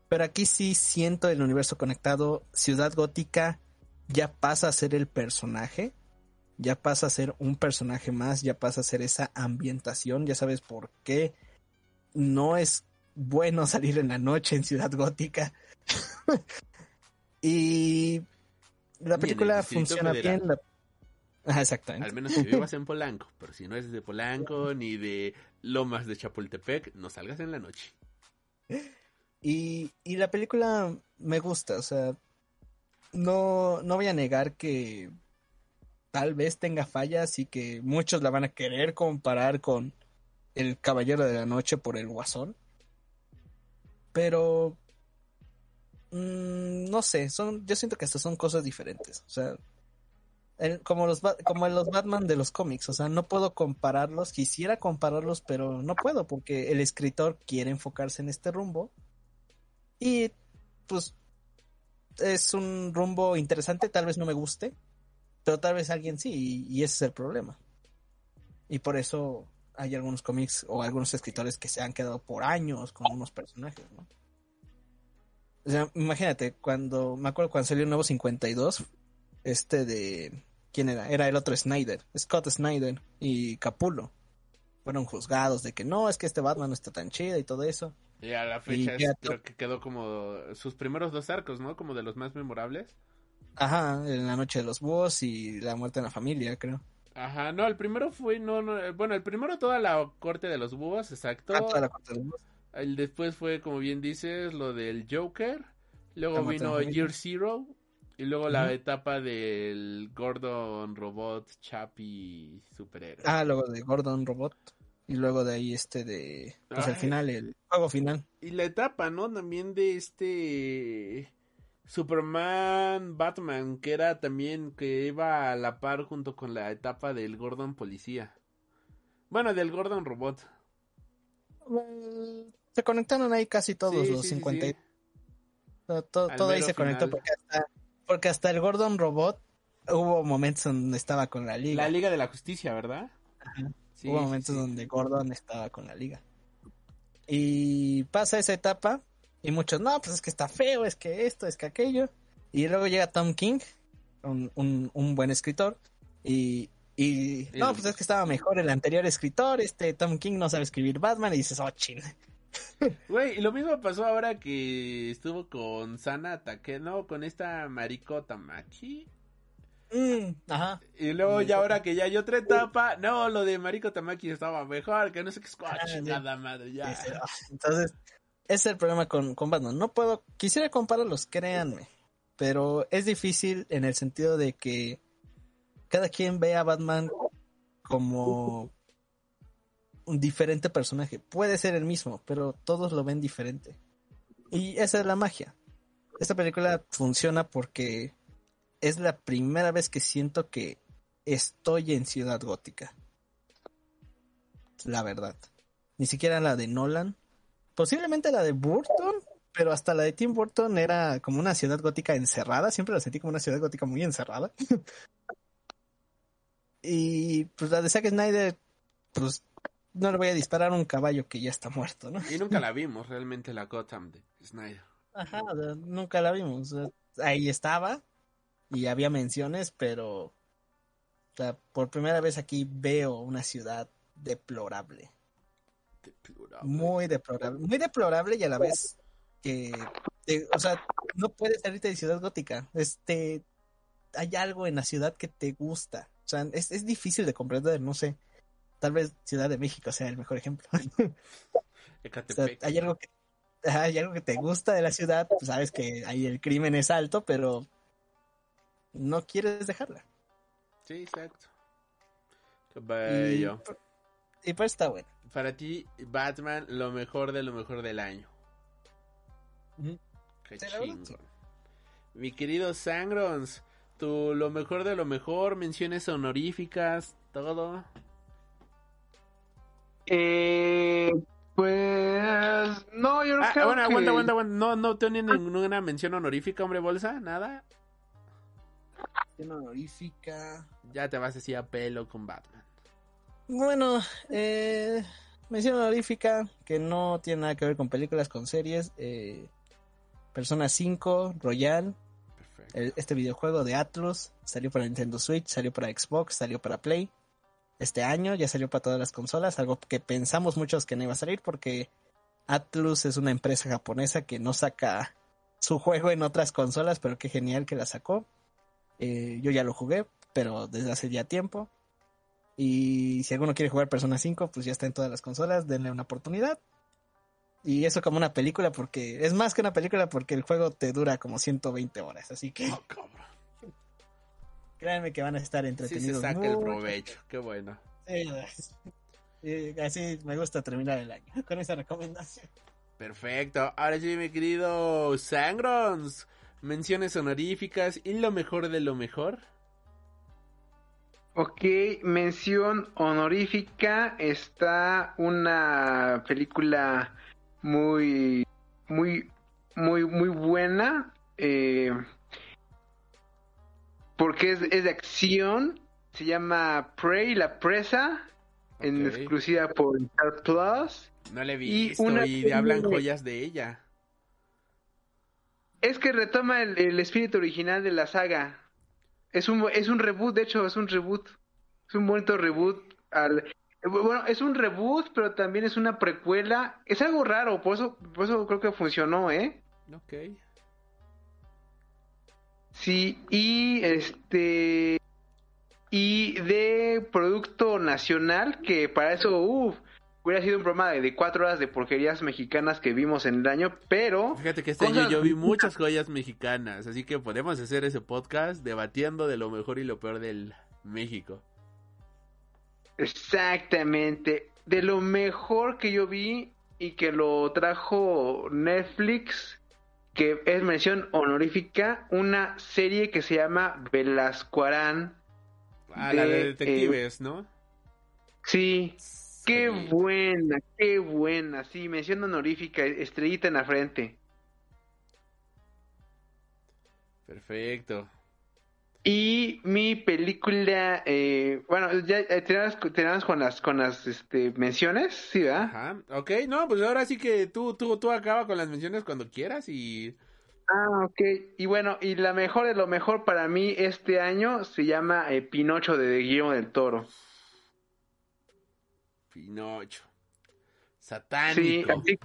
pero aquí sí siento el universo conectado. Ciudad Gótica ya pasa a ser el personaje. Ya pasa a ser un personaje más. Ya pasa a ser esa ambientación. Ya sabes por qué no es bueno <laughs> salir en la noche en Ciudad Gótica. y la el película funciona Federal. bien. la- <laughs> exactamente. Al menos si vivas en Polanco, pero si no eres de Polanco ni de Lomas de Chapultepec, no salgas en la noche. <gasps> Y, y la película me gusta, o sea, no, no voy a negar que tal vez tenga fallas y que muchos la van a querer comparar con El Caballero de la Noche por el Guasón. Pero mm, no sé, son, yo siento que estas son cosas diferentes. O sea, como los como los Batman de los cómics, o sea, no puedo compararlos, quisiera compararlos, pero no puedo porque el escritor quiere enfocarse en este rumbo y pues es un rumbo interesante, tal vez no me guste, pero tal vez alguien sí, y, y ese es el problema. Y por eso hay algunos cómics o algunos escritores que se han quedado por años con unos personajes, ¿no? O sea, imagínate, cuando, me acuerdo cuando salió el nuevo 52, este de, ¿quién era? Era el otro Snyder, Scott Snyder y Capullo. Fueron juzgados de que no, es que este Batman no está tan chido y todo eso. Y a la fecha es- creo que quedó como sus primeros dos arcos, ¿no? Como de los más memorables. Ajá, en la noche de los búhos y la muerte en la familia, creo. Aja, no, el primero fue, no, no, eh, bueno, el primero toda la corte de los búhos, exacto. Ah, toda la corte de los búhos. El después fue, como bien dices, lo del Joker. Luego vino. Year Zero. Y luego la etapa del Gordon Robot, Chappy, superhéroe. Ah, luego de Gordon Robot. Y luego de ahí este de... Pues el Ay. final, el juego final. Y la etapa, ¿no? También de este Superman, Batman, que era también que iba a la par junto con la etapa del Gordon Policía. Bueno, del Gordon Robot. Se conectaron ahí casi todos Sí, los sí, sí, 50. y- sí. Todo, todo- ahí se conectó porque hasta, porque hasta el Gordon Robot hubo momentos donde estaba con la liga. La Liga de la Justicia, ¿verdad? Sí, hubo momentos sí. donde Gordon estaba con la liga. Y pasa esa etapa y muchos, no, pues es que está feo, es que esto, es que aquello. Y luego llega Tom King, un, un, un buen escritor, y, y no, pues es que estaba mejor el anterior escritor, este Tom King no sabe escribir Batman y dices, oh, chin. <laughs> Güey, y lo mismo pasó ahora que estuvo con Sana Takeno, con esta Mariko Tamaki. Mm, ajá. Y luego ya ahora que ya hay otra etapa, no, lo de Mariko Tamaki estaba mejor, que no sé qué es Ah, sí. nada madre, ya. "Ah". Entonces, ese es el problema con, con Batman. No puedo, quisiera compararlos, créanme, pero es difícil en el sentido de que cada quien ve a Batman como un diferente personaje. Puede ser el mismo, pero todos lo ven diferente. Y esa es la magia. Esta película funciona porque es la primera vez que siento que estoy en Ciudad Gótica. La verdad. Ni siquiera la de Nolan. Posiblemente la de Burton, pero hasta la de Tim Burton era como una ciudad gótica encerrada. Siempre la sentí como una ciudad gótica muy encerrada. <laughs> y pues la de Zack Snyder, pues no le voy a disparar a un caballo que ya está muerto, ¿no? Y nunca la vimos realmente la Gotham de Snyder. Ajá, nunca la vimos. ahí estaba y había menciones, pero o sea, por primera vez aquí veo una ciudad deplorable. Deplorable. Muy deplorable. Muy deplorable y a la vez que, te- o sea, no puedes salirte de Ciudad Gótica. Este, hay algo en la ciudad que te gusta. O sea, es, es difícil de comprender, no sé. Tal vez Ciudad de México sea el mejor ejemplo. <laughs> O sea, Ecatepec. hay algo que hay algo que te gusta de la ciudad, pues sabes que ahí el crimen es alto, pero no quieres dejarla. Sí, exacto. Qué bello. y pues está bueno. Para ti, Batman, lo mejor de lo mejor del año. Qué Sí, chingón. Mi querido Sangrons, tú lo mejor de lo mejor, menciones honoríficas, todo. Eh, pues no, yo Ah, creo bueno, que aguanta, aguanta, aguanta. No, no tiene ninguna mención honorífica, hombre bolsa, nada. Tiene honorífica. Ya te vas así a pelo con Batman. Bueno, eh, mención honorífica que no tiene nada que ver con películas, con series. Eh, Persona 5, Royal, Perfecto. el- este videojuego de Atlus, salió para Nintendo Switch, salió para Xbox, salió para Play. Este año ya salió para todas las consolas, algo que pensamos muchos que no iba a salir porque Atlus es una empresa japonesa que no saca su juego en otras consolas, pero qué genial que la sacó. Eh, yo ya lo jugué, pero desde hace ya tiempo. Y si alguno quiere jugar Persona 5, pues ya está en todas las consolas, denle una oportunidad. Y eso como una película, porque es más que una película, porque el juego te dura como 120 horas. Así que Oh. Créanme que van a estar Sí entretenidos. se saca el provecho, qué bueno. Sí, y así me gusta terminar el año, con esa recomendación. Perfecto. Ahora sí, mi querido Sangrons, menciones honoríficas y lo mejor de lo mejor. Ok, mención honorífica está una película muy, muy, muy, muy buena. eh, porque es, es de acción. Se llama Prey, la presa. En exclusiva por Star Plus. No le he Y visto una y, hablan joyas de ella. Es que retoma el, el espíritu original de la saga. Es un, es un reboot, de hecho, es un reboot. Es un bonito reboot. Al, bueno, es un reboot, pero también es una precuela. Es algo raro, por eso, por eso creo que funcionó, ¿eh? Ok. Sí, y este. Y de producto nacional, que para eso, uff, hubiera sido un programa de, cuatro horas de porquerías mexicanas que vimos en el año, pero. Fíjate que este año yo vi muchas joyas mexicanas, así que podemos hacer ese podcast debatiendo de lo mejor y lo peor del México. Exactamente. De lo mejor que yo vi y que lo trajo Netflix, que es mención honorífica, una serie que se llama Velascuarán. Ah, la de De, detectives, ¿no? Sí, qué Sí. buena, qué buena. Sí, mención honorífica, estrellita en la frente. Perfecto. Y mi película, eh, bueno, ya eh, tenemos, tenemos con las con las este, menciones, ¿sí, verdad? Ajá, ok, no, pues ahora sí que tú, tú, tú acaba con las menciones cuando quieras y... Ah, ok. Y bueno, y la mejor de lo mejor para mí este año se llama eh, Pinocho de Guillermo del Toro. Pinocho. Sí, Satánico. así-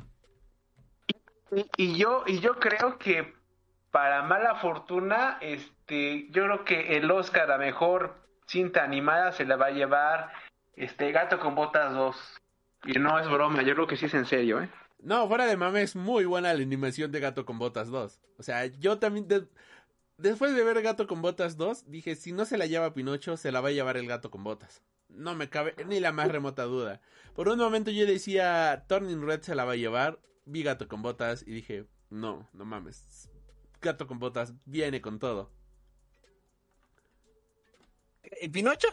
y, y yo y yo creo que para mala fortuna, este, yo creo que el Oscar a mejor cinta animada se la va a llevar este Gato con Botas 2. Y no es broma, yo creo que sí es en serio, ¿eh? No, fuera de mame, es muy buena la animación de Gato con Botas 2. O sea, yo también, de- después de ver Gato con Botas 2, dije, si no se la lleva Pinocho, se la va a llevar el Gato con Botas. No me cabe ni la más remota duda. Por un momento yo decía, Turning Red se la va a llevar, vi Gato con Botas y dije, no, no mames. Gato con Botas viene con todo. ¿Y Pinocho?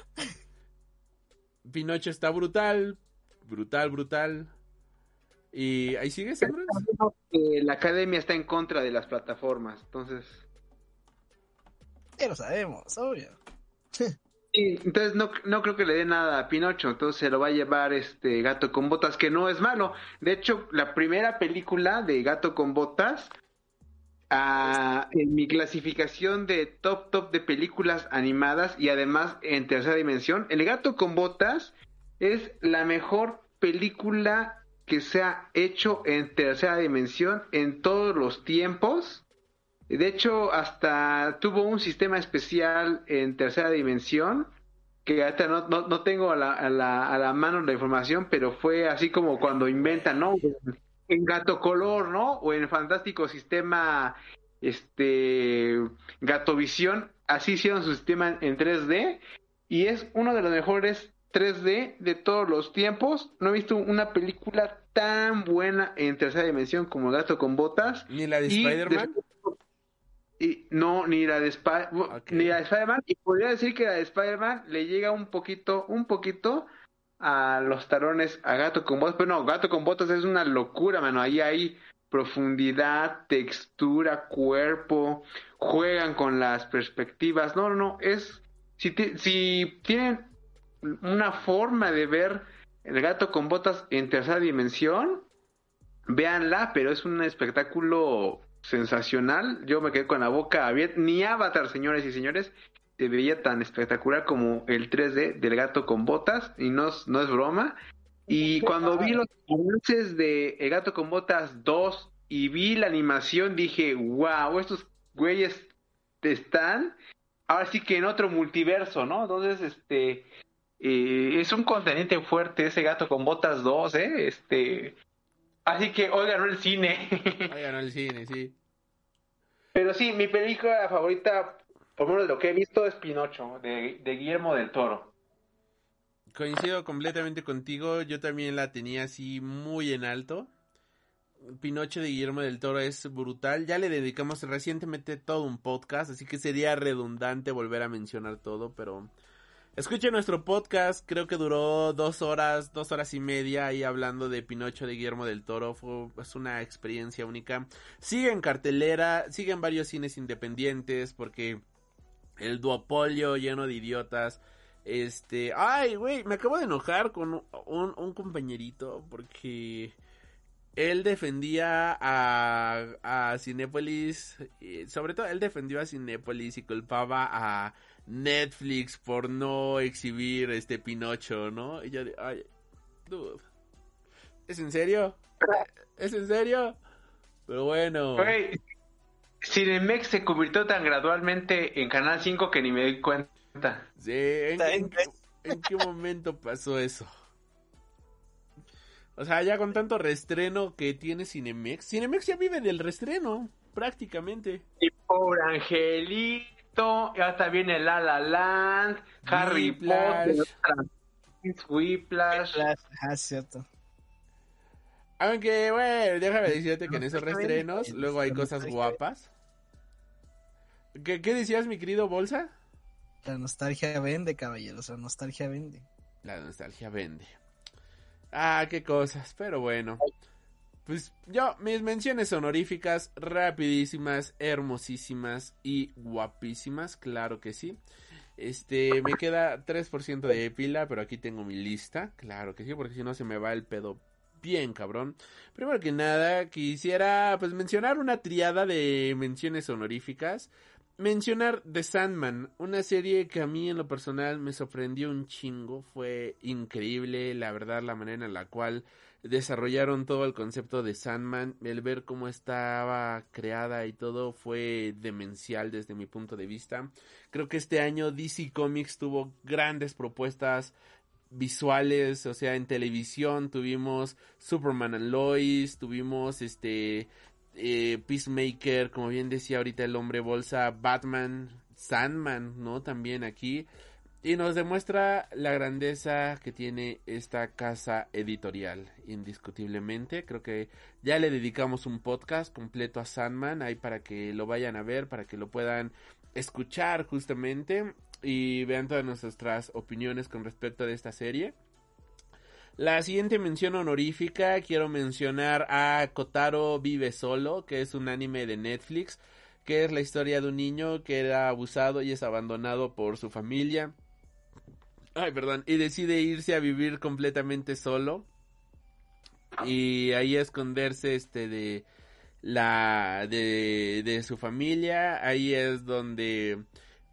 Pinocho está brutal, brutal, brutal. Y ahí sigue, Sandra. La academia está en contra de las plataformas, entonces... Ya lo sabemos, obvio. Sí, entonces no, no creo que le dé nada a Pinocho, entonces se lo va a llevar este Gato con Botas, que no es malo. De hecho, la primera película de Gato con Botas, ah, en mi clasificación de top top de películas animadas y además en tercera dimensión, El Gato con Botas es la mejor película que se ha hecho en tercera dimensión en todos los tiempos. De hecho, hasta tuvo un sistema especial en tercera dimensión, que ahorita no, no, no tengo a la, a, la, a la mano la información, pero fue así como cuando inventan, ¿no? En Gato Color, ¿no? O en el fantástico sistema, este, Gatovisión, así hicieron su sistema en 3D, y es uno de los mejores 3D de todos los tiempos. No he visto una película tan buena en tercera dimensión como Gato con Botas. Ni la de Spider-Man. Y no, ni la de ni la de Spider-Man. Y podría decir que la de Spider-Man le llega un poquito, un poquito a los talones a Gato con Botas. Pero no, Gato con Botas es una locura, mano. Ahí hay profundidad, textura, cuerpo, juegan con las perspectivas. No, no, no, es... Si, si tienen una forma de ver el gato con botas en tercera dimensión, véanla, pero es un espectáculo sensacional. Yo me quedé con la boca abierta. Ni Avatar, señores y señores, se veía tan espectacular como el 3D del gato con botas, y no, es- no es broma. Y cuando vi los avances de El gato con botas 2 y vi la animación, dije, wow, estos güeyes están ahora sí que en otro multiverso, ¿no? Entonces, este, eh, es un contenente fuerte ese gato con botas 2, ¿eh? Este, así que hoy ganó el cine. Ahí ganó el cine, sí. Pero sí, mi película favorita, por lo menos lo que he visto, es Pinocho, de, de Guillermo del Toro. Coincido completamente contigo, yo también la tenía así muy en alto. Pinocho de Guillermo del Toro es brutal, ya le dedicamos recientemente todo un podcast, así que sería redundante volver a mencionar todo, pero escuche nuestro podcast, creo que duró dos horas, dos horas y media ahí hablando de Pinocho de Guillermo del Toro, fue es una experiencia única. Sigue en cartelera, sigue en varios cines independientes porque el duopolio lleno de idiotas este, ay, güey, me acabo de enojar con un, compañerito porque él defendía a, a Cinépolis, sobre todo él defendió a Cinépolis y culpaba a Netflix por no exhibir este Pinocho, ¿no? Y yo, ay, dude, ¿es en serio? ¿Es en serio? Pero bueno. Cinemex se convirtió tan gradualmente en Canal 5 que ni me di cuenta. Sí, ¿en, en- en qué momento pasó eso? O sea, ya con tanto restreno que tiene Cinemex. Cinemex ya vive del restreno, prácticamente. Y por Angelito, y hasta viene La La Land, Harry Whiplash. Potter, Whiplash. Ah, cierto. Aunque, bueno, déjame decirte que en esos restrenos luego hay cosas guapas. ¿Qué, qué decías, mi querido Bolsa? La nostalgia vende, caballeros. La nostalgia vende. La nostalgia vende. Ah, qué cosas, pero bueno. pues yo, mis menciones honoríficas, rapidísimas, hermosísimas y guapísimas, claro que sí. Este, me queda 3% de pila, pero aquí tengo mi lista, claro que sí, porque si no se me va el pedo bien cabrón. Primero que nada, quisiera pues mencionar una triada de menciones honoríficas. Mencionar The Sandman, una serie que a mí en lo personal me sorprendió un chingo, fue increíble, la verdad, la manera en la cual desarrollaron todo el concepto de Sandman, el ver cómo estaba creada y todo fue demencial desde mi punto de vista. Creo que este año DC Comics tuvo grandes propuestas visuales, o sea, en televisión tuvimos Superman and Lois, tuvimos este eh, Peacemaker, como bien decía ahorita el hombre bolsa, Batman, Sandman, ¿no? También aquí. Y nos demuestra la grandeza que tiene esta casa editorial, indiscutiblemente. Creo que ya le dedicamos un podcast completo a Sandman, ahí para que lo vayan a ver, para que lo puedan escuchar justamente y vean todas nuestras opiniones con respecto a esta serie. La siguiente mención honorífica, quiero mencionar a Kotaro Vive Solo, que es un anime de Netflix, que es la historia de un niño que era abusado y es abandonado por su familia Ay, perdón. Y decide irse a vivir completamente solo. Y ahí esconderse este de la de, de su familia. Ahí es donde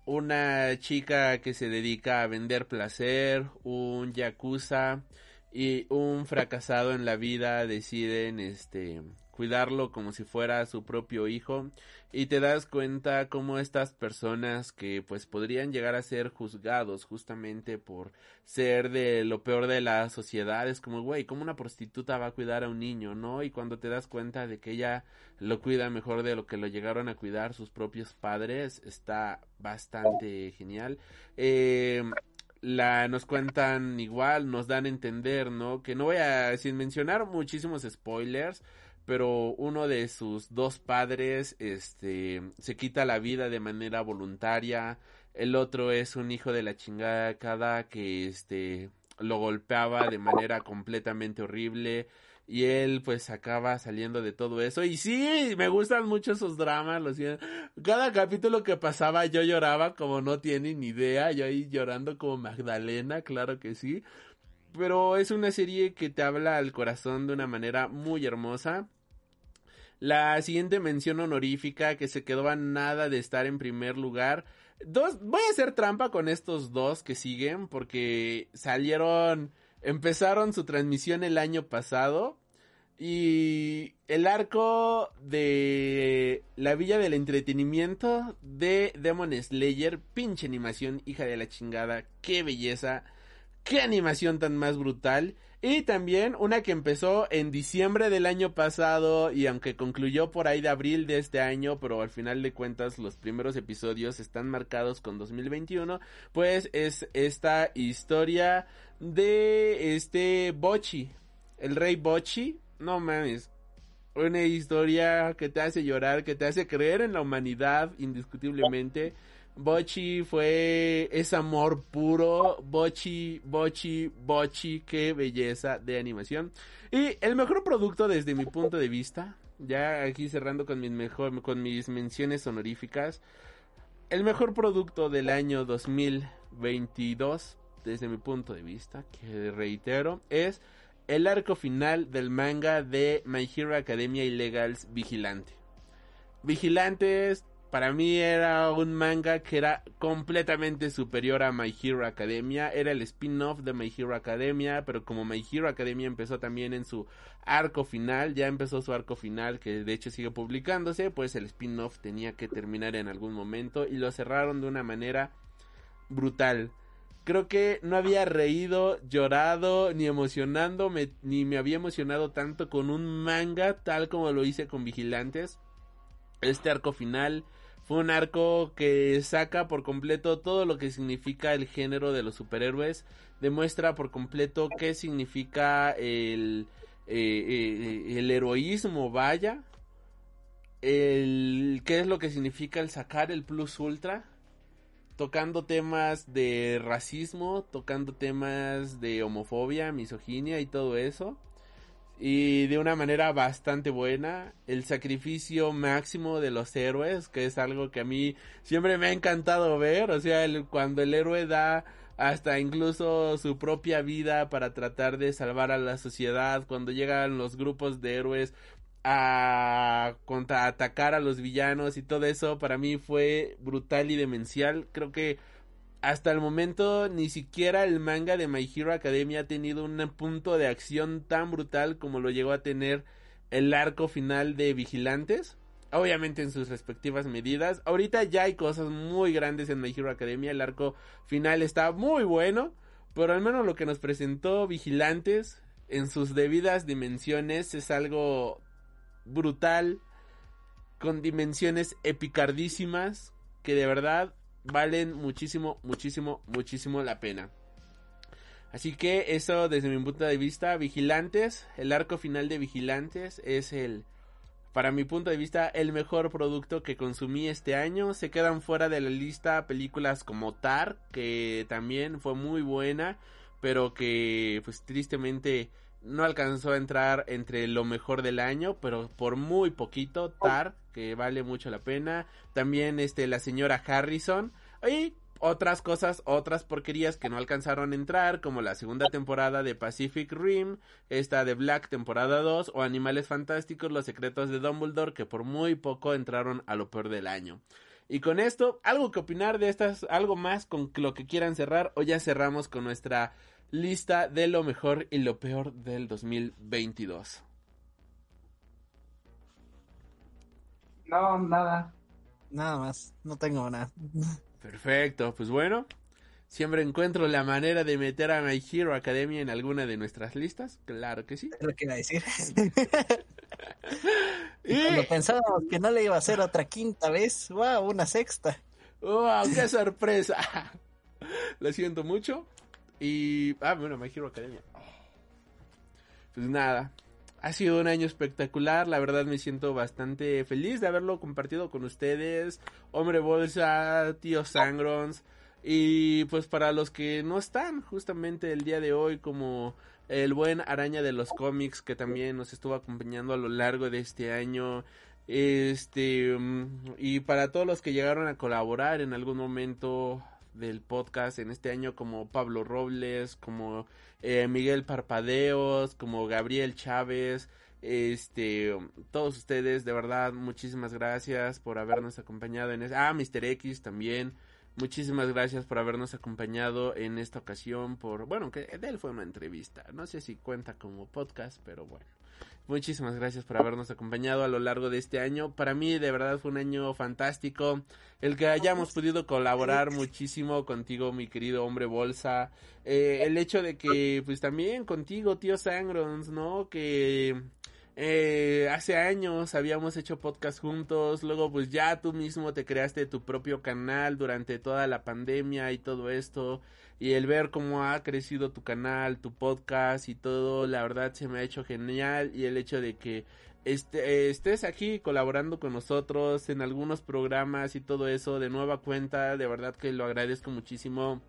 una chica que se dedica a vender placer, un yakuza y un fracasado en la vida deciden este cuidarlo como si fuera su propio hijo y te das cuenta cómo estas personas que pues podrían llegar a ser juzgados justamente por ser de lo peor de la sociedad es como güey como una prostituta va a cuidar a un niño no y cuando te das cuenta de que ella lo cuida mejor de lo que lo llegaron a cuidar sus propios padres está bastante genial. Eh, la nos cuentan igual, nos dan a entender, ¿no? Que no voy a, sin mencionar muchísimos spoilers, pero uno de sus dos padres este se quita la vida de manera voluntaria el otro es un hijo de la chingada que este lo golpeaba de manera completamente horrible y él pues acaba saliendo de todo eso y sí me gustan mucho esos dramas los cada capítulo que pasaba yo lloraba como no tienen ni idea yo ahí llorando como Magdalena claro que sí pero es una serie que te habla al corazón de una manera muy hermosa. La siguiente mención honorífica que se quedó a nada de estar en primer lugar. Dos, voy a hacer trampa con estos dos que siguen porque salieron, empezaron su transmisión el año pasado y el arco de la Villa del Entretenimiento de Demon Slayer, pinche animación, hija de la chingada, qué belleza qué animación tan más brutal. Y también una que empezó en diciembre del año pasado y aunque concluyó por ahí de abril de este año, pero al final de cuentas los primeros episodios están marcados con 2021, pues es esta historia de este Bochi, el rey Bochi, no mames, una historia que te hace llorar, que te hace creer en la humanidad indiscutiblemente. Bochi fue ese amor puro. Bochi, Bochi, Bochi, qué belleza de animación. Y el mejor producto desde mi punto de vista, ya aquí cerrando con mis, mejor, con mis menciones honoríficas, el mejor producto del año 2022, desde mi punto de vista, que reitero, es el arco final del manga de My Hero Academia Illegals Vigilante. Vigilantes para mí era un manga que era completamente superior a My Hero Academia. Era el spin-off de My Hero Academia, pero como My Hero Academia empezó también en su arco final, ya empezó su arco final que de hecho sigue publicándose, pues el spin-off tenía que terminar en algún momento y lo cerraron de una manera brutal. Creo que no había reído, llorado, ni emocionando, ni me había emocionado tanto con un manga tal como lo hice con Vigilantes. Este arco final fue un arco que saca por completo todo lo que significa el género de los superhéroes. Demuestra por completo qué significa el, eh, eh, el heroísmo, vaya. El, qué es lo que significa el sacar el plus ultra. Tocando temas de racismo, tocando temas de homofobia, misoginia y todo eso y de una manera bastante buena. El sacrificio máximo de los héroes, que es algo que a mí siempre me ha encantado ver. O sea, el, cuando el héroe da hasta incluso su propia vida para tratar de salvar a la sociedad, cuando llegan los grupos de héroes a contraatacar a los villanos y todo eso, para mí fue brutal y demencial. Creo que hasta el momento ni siquiera el manga de My Hero Academia ha tenido un punto de acción tan brutal como lo llegó a tener el arco final de Vigilantes. Obviamente en sus respectivas medidas. Ahorita ya hay cosas muy grandes en My Hero Academia. El arco final está muy bueno. Pero al menos lo que nos presentó Vigilantes en sus debidas dimensiones es algo brutal. Con dimensiones epicardísimas. Que de verdad valen muchísimo, muchísimo, muchísimo la pena. Así que eso desde mi punto de vista, Vigilantes, el arco final de Vigilantes es el, para mi punto de vista, el mejor producto que consumí este año. Se quedan fuera de la lista películas como Tar, que también fue muy buena, pero que pues tristemente no alcanzó a entrar entre lo mejor del año, pero por muy poquito, Tar, que vale mucho la pena. También este la señora Harrison y otras cosas, otras porquerías que no alcanzaron a entrar, como la segunda temporada de Pacific Rim, esta de Black temporada 2 o Animales Fantásticos, Los Secretos de Dumbledore, que por muy poco entraron a lo peor del año. Y con esto, algo que opinar de estas, algo más con lo que quieran cerrar o ya cerramos con nuestra lista de lo mejor y lo peor del 2022. No, nada. Nada más, no tengo nada. Perfecto, pues bueno, siempre encuentro la manera de meter a My Hero Academia en alguna de nuestras listas, claro que sí. Es lo que iba a decir. <laughs> y cuando pensábamos que no le iba a hacer otra quinta vez, wow, una sexta. ¡Wow! ¡Qué sorpresa! <laughs> lo siento mucho. Y. Ah, bueno, My Hero Academia. Pues nada. Ha sido un año espectacular. La verdad me siento bastante feliz de haberlo compartido con ustedes. Hombre Bolsa, Tío Sangrons. Y pues para los que no están justamente el día de hoy como el buen araña de los cómics que también nos estuvo acompañando a lo largo de este año. Este y para todos los que llegaron a colaborar en algún momento del podcast en este año como Pablo Robles, como eh, Miguel Parpadeos, como Gabriel Chávez, este, todos ustedes, de verdad, muchísimas gracias por habernos acompañado en Ah, Mr. X también. Muchísimas gracias por habernos acompañado en esta ocasión por, bueno, que de él fue una entrevista. No sé si cuenta como podcast, pero bueno. Muchísimas gracias por habernos acompañado a lo largo de este año. Para mí de verdad fue un año fantástico. El que hayamos podido colaborar muchísimo contigo, mi querido hombre bolsa. Eh, el hecho de que pues también contigo, tío Sangrons, ¿no? Que eh, hace años habíamos hecho podcast juntos, luego pues ya tú mismo te creaste tu propio canal durante toda la pandemia y todo esto y el ver cómo ha crecido tu canal, tu podcast y todo, la verdad se me ha hecho genial y el hecho de que este, estés aquí colaborando con nosotros en algunos programas y todo eso de nueva cuenta, de verdad que lo agradezco muchísimo.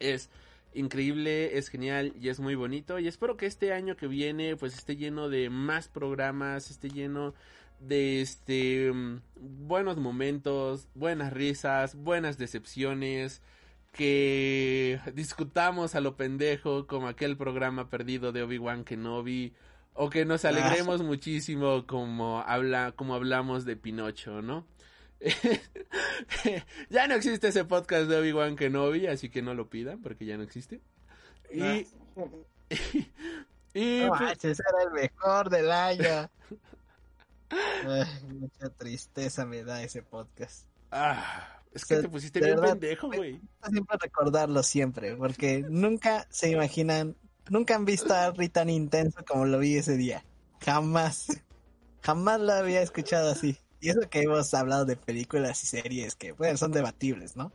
Es increíble, es genial y es muy bonito y espero que este año que viene pues esté lleno de más programas, esté lleno de este buenos momentos, buenas risas, buenas decepciones, que discutamos a lo pendejo como aquel programa perdido de Obi-Wan Kenobi o que nos alegremos muchísimo como habla como hablamos de Pinocho, ¿no? <laughs> ya no existe ese podcast de Obi-Wan Kenobi, así que no lo pidan porque ya no existe. Y, <laughs> y, no, pues, era el mejor del año. mucha tristeza me da ese podcast. Ah, es que te pusiste bien pendejo, güey. Siempre recordarlo siempre, porque nunca se imaginan, nunca han visto a Harry tan intenso como lo vi ese día. Jamás. Jamás lo había escuchado así. Y eso que hemos hablado de películas y series que, bueno, son debatibles, ¿no?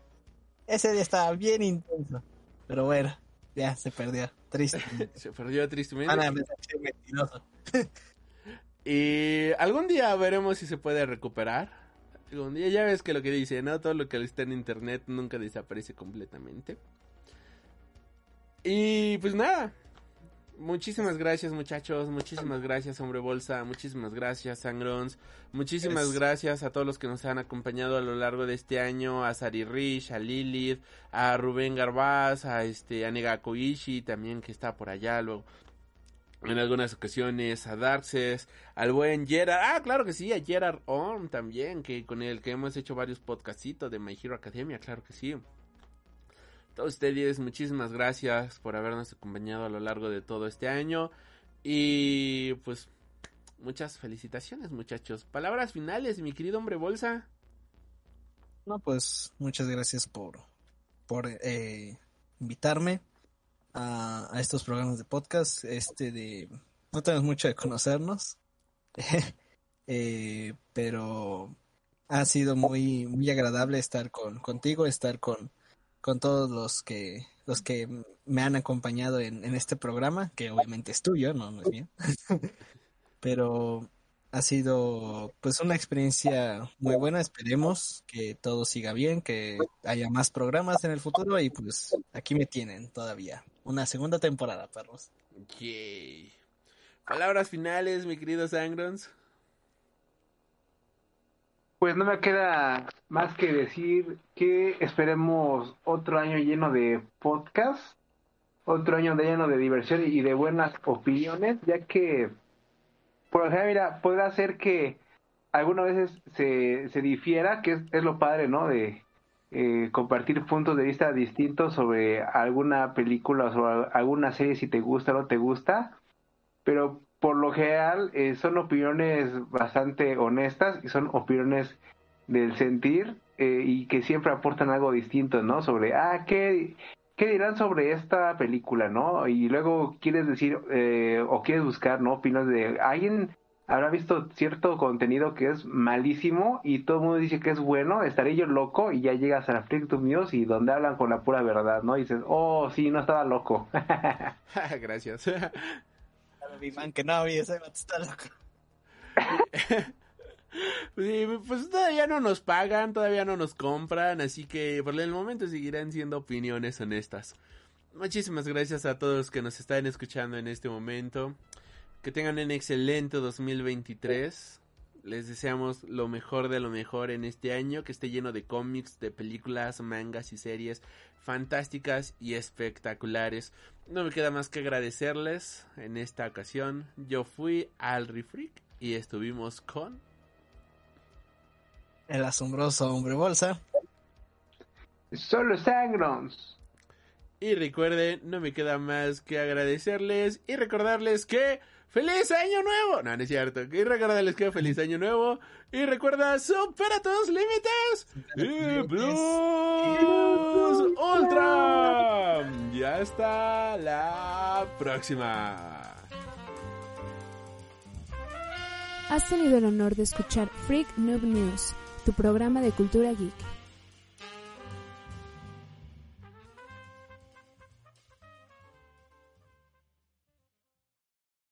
Ese día estaba bien intenso. Pero bueno, ya se perdió. Triste. <laughs> se perdió tristemente. Ana, me mentiroso. <laughs> y algún día veremos si se puede recuperar ya ves que lo que dice, ¿no? Todo lo que está en internet nunca desaparece completamente. Y pues nada. Muchísimas gracias muchachos, muchísimas gracias hombre bolsa, muchísimas gracias Sangrons, muchísimas Es- gracias a todos los que nos han acompañado a lo largo de este año, a Sari Rich, a Lilith, a Rubén Garbaz, a este a Nega Koichi también que está por allá luego en algunas ocasiones a Darkses, al buen Gerard, ah claro que sí, a Gerard On también, que con el que hemos hecho varios podcastitos de My Hero Academia, claro que sí. Todos ustedes, muchísimas gracias por habernos acompañado a lo largo de todo este año. Y pues muchas felicitaciones muchachos. Palabras finales, mi querido hombre bolsa. No, pues muchas gracias por, por eh, invitarme a, estos programas de podcast. Este de no tenemos mucho de conocernos, <laughs> eh, pero ha sido muy muy agradable estar con contigo, estar con con todos los que los que me han acompañado en, este programa, que obviamente es tuyo, no es mío. <laughs> pero ha sido pues una experiencia muy buena, esperemos que todo siga bien, que haya más programas en el futuro y pues aquí me tienen todavía. Una segunda temporada, perros. Yay. Palabras finales, mi querido Sangrons. Pues no me queda más que decir que esperemos otro año lleno de podcast, otro año lleno de diversión y de buenas opiniones, ya que, por ejemplo, mira, puede ser que algunas veces se, se difiera, que es, es lo padre, ¿no? De eh, compartir puntos de vista distintos sobre alguna película o sobre alguna serie, si te gusta o no te gusta, pero por lo general eh, son opiniones bastante honestas y son opiniones del sentir eh, y que siempre aportan algo distinto, ¿no? Sobre, ah, ¿qué, qué dirán sobre esta película, ¿no? Y luego quieres decir eh, o quieres buscar, ¿no? Opiniones de alguien habrá visto cierto contenido que es malísimo y todo el mundo dice que es bueno, estaré yo loco y ya llegas a la Freak News y donde hablan con la pura verdad, ¿no? Y dices, oh, sí, no estaba loco. <laughs> <laughs> Gracias. que no, ese vato está loco. <laughs> Sí, pues todavía no nos pagan, todavía no nos compran, así que por el momento seguirán siendo opiniones honestas. Muchísimas gracias a todos que nos están escuchando en este momento. Que tengan un excelente 2023. Les deseamos lo mejor de lo mejor en este año, que esté lleno de cómics, de películas, mangas y series fantásticas y espectaculares. No me queda más que agradecerles en esta ocasión. Yo fui al Refreak y estuvimos con El asombroso hombre bolsa. Solo Sangrons. Y recuerden, no me queda más que agradecerles y recordarles que ¡Feliz Año Nuevo! No, no es cierto. Y recordarles que ¡Feliz Año Nuevo! Y recuerda, supera tus límites. Y Plus Ultra. Ya está la próxima. Has tenido el honor de escuchar Freak Noob News, tu programa de cultura geek.